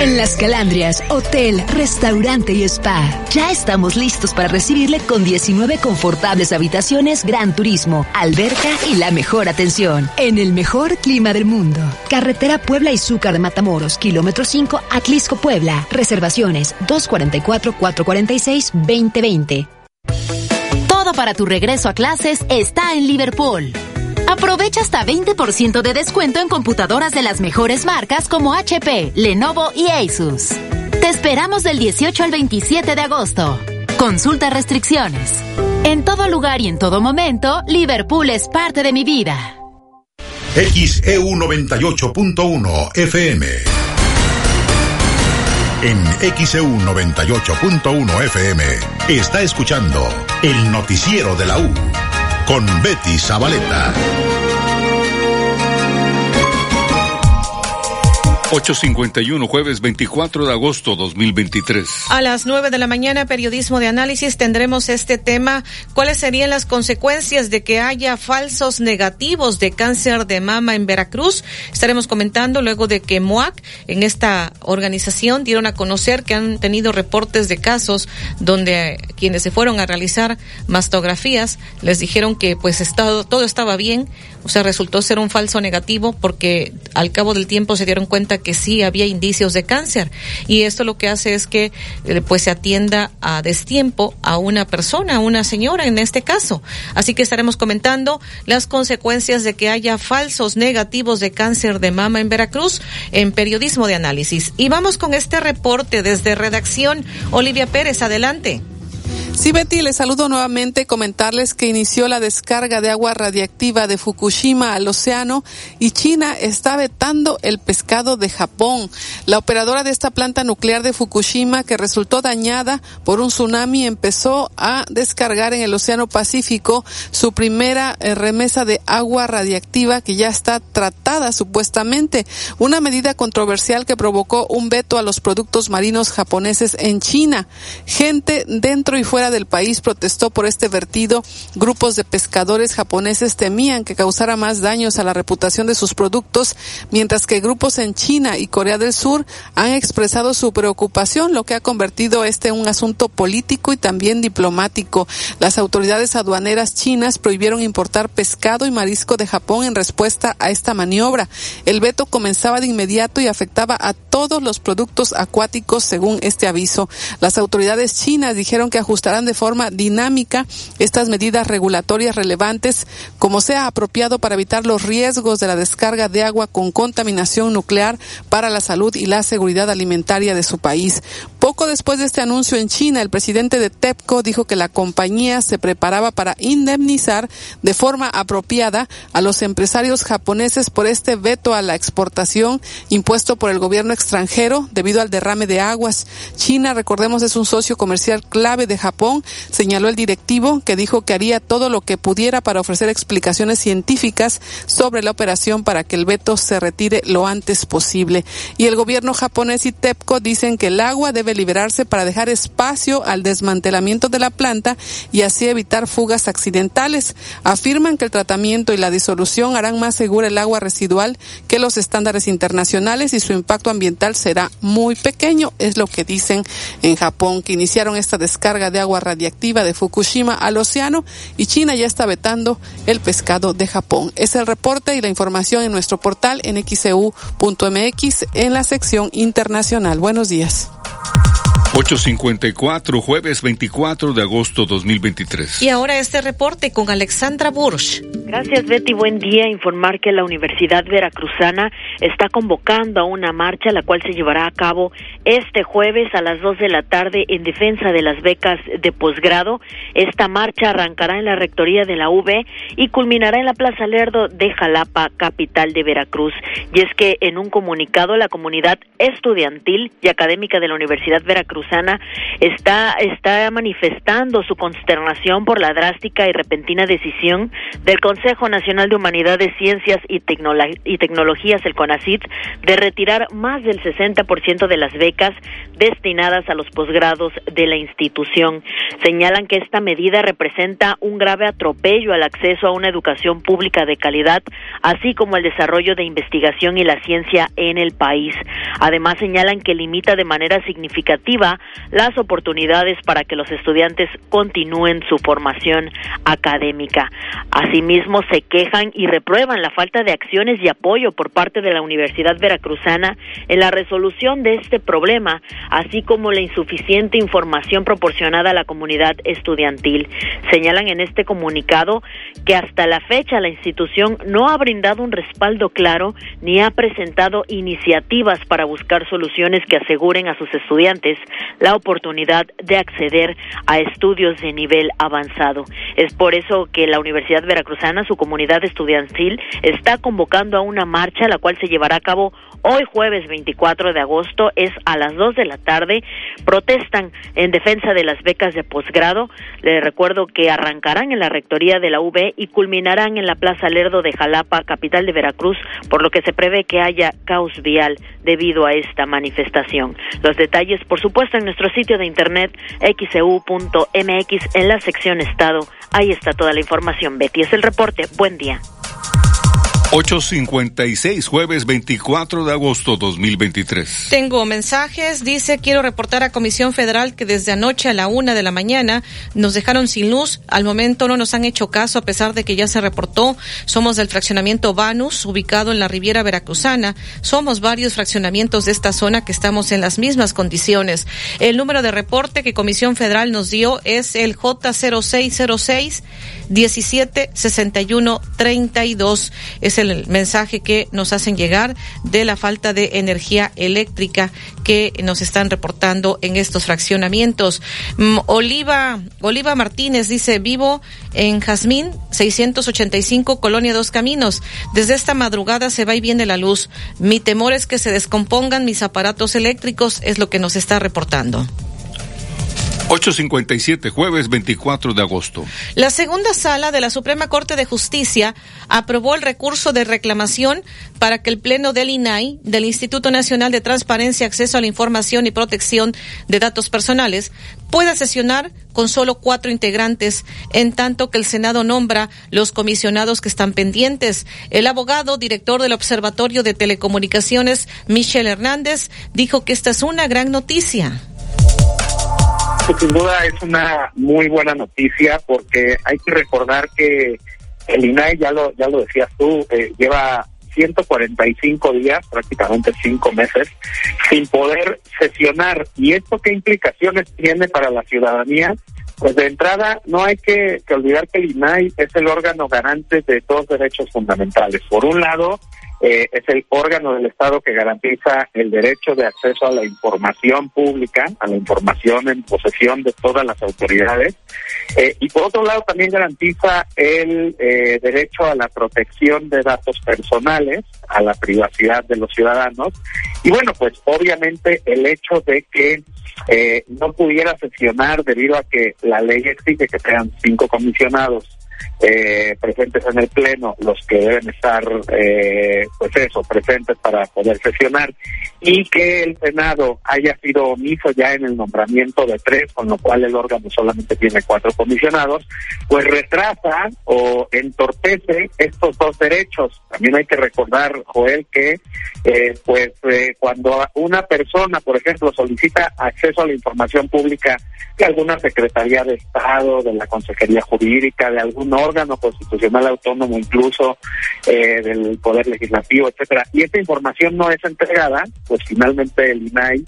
[SPEAKER 27] En Las Calandrias, hotel, restaurante y spa. Ya estamos listos para recibirle con 19 confortables habitaciones, gran turismo, alberca y la mejor atención. En el mejor clima del mundo. Carretera Puebla y Zúcar de Matamoros, kilómetro 5, Atlisco, Puebla. Reservaciones 244-446-2020.
[SPEAKER 62] Todo para tu regreso a clases está en Liverpool. Aprovecha hasta 20% de descuento en computadoras de las mejores marcas como HP, Lenovo y Asus. Te esperamos del 18 al 27 de agosto. Consulta restricciones. En todo lugar y en todo momento, Liverpool es parte de mi vida.
[SPEAKER 2] XEU 98.1 FM. En XEU 98.1 FM está escuchando el noticiero de la U con Betty Zabaleta.
[SPEAKER 6] 851, jueves 24 de agosto 2023.
[SPEAKER 3] A las 9 de la mañana, periodismo de análisis, tendremos este tema. ¿Cuáles serían las consecuencias de que haya falsos negativos de cáncer de mama en Veracruz? Estaremos comentando luego de que MOAC, en esta organización, dieron a conocer que han tenido reportes de casos donde quienes se fueron a realizar mastografías les dijeron que pues estado, todo estaba bien, o sea, resultó ser un falso negativo porque al cabo del tiempo se dieron cuenta que sí había indicios de cáncer y esto lo que hace es que eh, pues se atienda a destiempo a una persona, a una señora en este caso. Así que estaremos comentando las consecuencias de que haya falsos negativos de cáncer de mama en Veracruz en periodismo de análisis. Y vamos con este reporte desde redacción. Olivia Pérez, adelante.
[SPEAKER 14] Sí, Betty, les saludo nuevamente. Comentarles que inició la descarga de agua radiactiva de Fukushima al océano y China está vetando el pescado de Japón. La operadora de esta planta nuclear de Fukushima, que resultó dañada por un tsunami, empezó a descargar en el Océano Pacífico su primera eh, remesa de agua radiactiva que ya está tratada supuestamente. Una medida controversial que provocó un veto a los productos marinos japoneses en China. Gente dentro y fuera del país protestó por este vertido. Grupos de pescadores japoneses temían que causara más daños a la reputación de sus productos, mientras que grupos en China y Corea del Sur han expresado su preocupación, lo que ha convertido este en un asunto político y también diplomático. Las autoridades aduaneras chinas prohibieron importar pescado y marisco de Japón en respuesta a esta maniobra. El veto comenzaba de inmediato y afectaba a todos los productos acuáticos según este aviso. Las autoridades chinas dijeron que de forma dinámica estas medidas regulatorias relevantes como sea apropiado para evitar los riesgos de la descarga de agua con contaminación nuclear para la salud y la seguridad alimentaria de su país. Poco después de este anuncio en China, el presidente de TEPCO dijo que la compañía se preparaba para indemnizar de forma apropiada a los empresarios japoneses por este veto a la exportación impuesto por el gobierno extranjero debido al derrame de aguas. China, recordemos, es un socio comercial clave de Japón, señaló el directivo, que dijo que haría todo lo que pudiera para ofrecer explicaciones científicas sobre la operación para que el veto se retire lo antes posible. Y el gobierno japonés y TEPCO dicen que el agua debe liberarse para dejar espacio al desmantelamiento de la planta y así evitar fugas accidentales. Afirman que el tratamiento y la disolución harán más segura el agua residual que los estándares internacionales y su impacto ambiental será muy pequeño, es lo que dicen en Japón, que iniciaron esta descarga de agua radiactiva de Fukushima al océano y China ya está vetando el pescado de Japón. Es el reporte y la información en nuestro portal en xcu.mx en la sección internacional. Buenos días.
[SPEAKER 6] 854, jueves 24 de agosto 2023.
[SPEAKER 59] Y ahora este reporte con Alexandra Bursch.
[SPEAKER 63] Gracias, Betty. Buen día. Informar que la Universidad Veracruzana está convocando a una marcha, la cual se llevará a cabo este jueves a las 2 de la tarde en defensa de las becas de posgrado. Esta marcha arrancará en la rectoría de la UB y culminará en la Plaza Lerdo de Jalapa, capital de Veracruz. Y es que en un comunicado, la comunidad estudiantil y académica de la Universidad Veracruz está, está manifestando su consternación por la drástica y repentina decisión del Consejo Nacional de Humanidades, Ciencias y, y Tecnologías, el CONACIT, de retirar más del 60% de las becas destinadas a los posgrados de la institución. Señalan que esta medida representa un grave atropello al acceso a una educación pública de calidad, así como el desarrollo de investigación y la ciencia en el país. Además, señalan que limita de manera significativa las oportunidades para que los estudiantes continúen su formación académica. Asimismo, se quejan y reprueban la falta de acciones y apoyo por parte de la Universidad Veracruzana en la resolución de este problema, así como la insuficiente información proporcionada a la comunidad estudiantil. Señalan en este comunicado que hasta la fecha la institución no ha brindado un respaldo claro ni ha presentado iniciativas para buscar soluciones que aseguren a sus estudiantes la oportunidad de acceder a estudios de nivel avanzado. Es por eso que la Universidad Veracruzana, su comunidad estudiantil, está convocando a una marcha la cual se llevará a cabo hoy jueves 24 de agosto, es a las 2 de la tarde. Protestan en defensa de las becas de posgrado. Les recuerdo que arrancarán en la rectoría de la UB y culminarán en la Plaza Lerdo de Jalapa, capital de Veracruz, por lo que se prevé que haya caos vial debido a esta manifestación. Los detalles, por supuesto, en nuestro sitio de internet xeu.mx en la sección Estado. Ahí está toda la información. Betty es el reporte. Buen día.
[SPEAKER 6] 856, jueves 24 de agosto 2023.
[SPEAKER 59] Tengo mensajes. Dice, quiero reportar a Comisión Federal que desde anoche a la una de la mañana nos dejaron sin luz. Al momento no nos han hecho caso a pesar de que ya se reportó. Somos del fraccionamiento Vanus, ubicado en la Riviera Veracruzana. Somos varios fraccionamientos de esta zona que estamos en las mismas condiciones. El número de reporte que Comisión Federal nos dio es el J0606 176132. Es
[SPEAKER 3] el mensaje que nos hacen llegar de la falta de energía eléctrica que nos están reportando en estos fraccionamientos. Mm, Oliva, Oliva Martínez dice, vivo en Jazmín, 685, Colonia Dos Caminos. Desde esta madrugada se va y viene la luz. Mi temor es que se descompongan mis aparatos eléctricos, es lo que nos está reportando.
[SPEAKER 6] 857, jueves 24 de agosto.
[SPEAKER 3] La segunda sala de la Suprema Corte de Justicia aprobó el recurso de reclamación para que el Pleno del INAI, del Instituto Nacional de Transparencia, Acceso a la Información y Protección de Datos Personales, pueda sesionar con solo cuatro integrantes, en tanto que el Senado nombra los comisionados que están pendientes. El abogado, director del Observatorio de Telecomunicaciones, Michel Hernández, dijo que esta es una gran noticia
[SPEAKER 64] sin duda es una muy buena noticia porque hay que recordar que el INAI, ya lo, ya lo decías tú, eh, lleva 145 días, prácticamente cinco meses, sin poder sesionar. ¿Y esto qué implicaciones tiene para la ciudadanía? Pues de entrada no hay que, que olvidar que el INAI es el órgano garante de dos derechos fundamentales. Por un lado, eh, es el órgano del Estado que garantiza el derecho de acceso a la información pública, a la información en posesión de todas las autoridades. Eh, y por otro lado también garantiza el eh, derecho a la protección de datos personales, a la privacidad de los ciudadanos. Y bueno, pues obviamente el hecho de que no pudiera sesionar debido a que la ley exige que sean cinco comisionados eh, presentes en el pleno los que deben estar eh, pues eso presentes para poder sesionar y que el senado haya sido omiso ya en el nombramiento de tres con lo cual el órgano solamente tiene cuatro comisionados pues retrasa o entorpece estos dos derechos. También hay que recordar Joel que eh, pues eh, cuando una persona por ejemplo solicita acceso a la información pública de alguna secretaría de estado de la consejería jurídica de algún órgano constitucional autónomo, incluso eh, del Poder Legislativo, etcétera, y esta información no es entregada, pues finalmente el INAI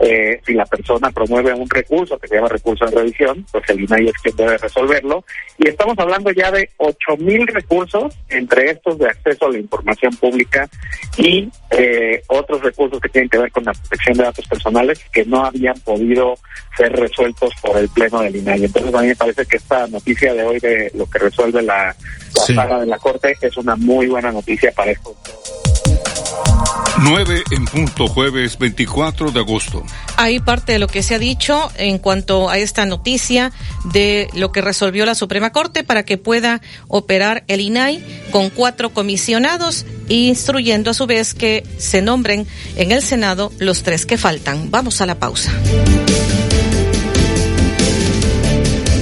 [SPEAKER 64] eh, si la persona promueve un recurso que se llama recurso de revisión, pues el INAI es quien debe resolverlo. Y estamos hablando ya de ocho mil recursos, entre estos de acceso a la información pública y eh, otros recursos que tienen que ver con la protección de datos personales que no habían podido ser resueltos por el Pleno del INAI. Entonces a mí me parece que esta noticia de hoy de lo que resuelve la, sala de la Corte es una muy buena noticia para esto.
[SPEAKER 6] 9 en punto, jueves 24 de agosto.
[SPEAKER 3] Hay parte de lo que se ha dicho en cuanto a esta noticia de lo que resolvió la Suprema Corte para que pueda operar el INAI con cuatro comisionados, instruyendo a su vez que se nombren en el Senado los tres que faltan. Vamos a la pausa.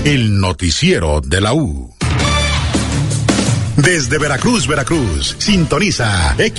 [SPEAKER 2] El noticiero de la U. Desde Veracruz, Veracruz, sintoniza X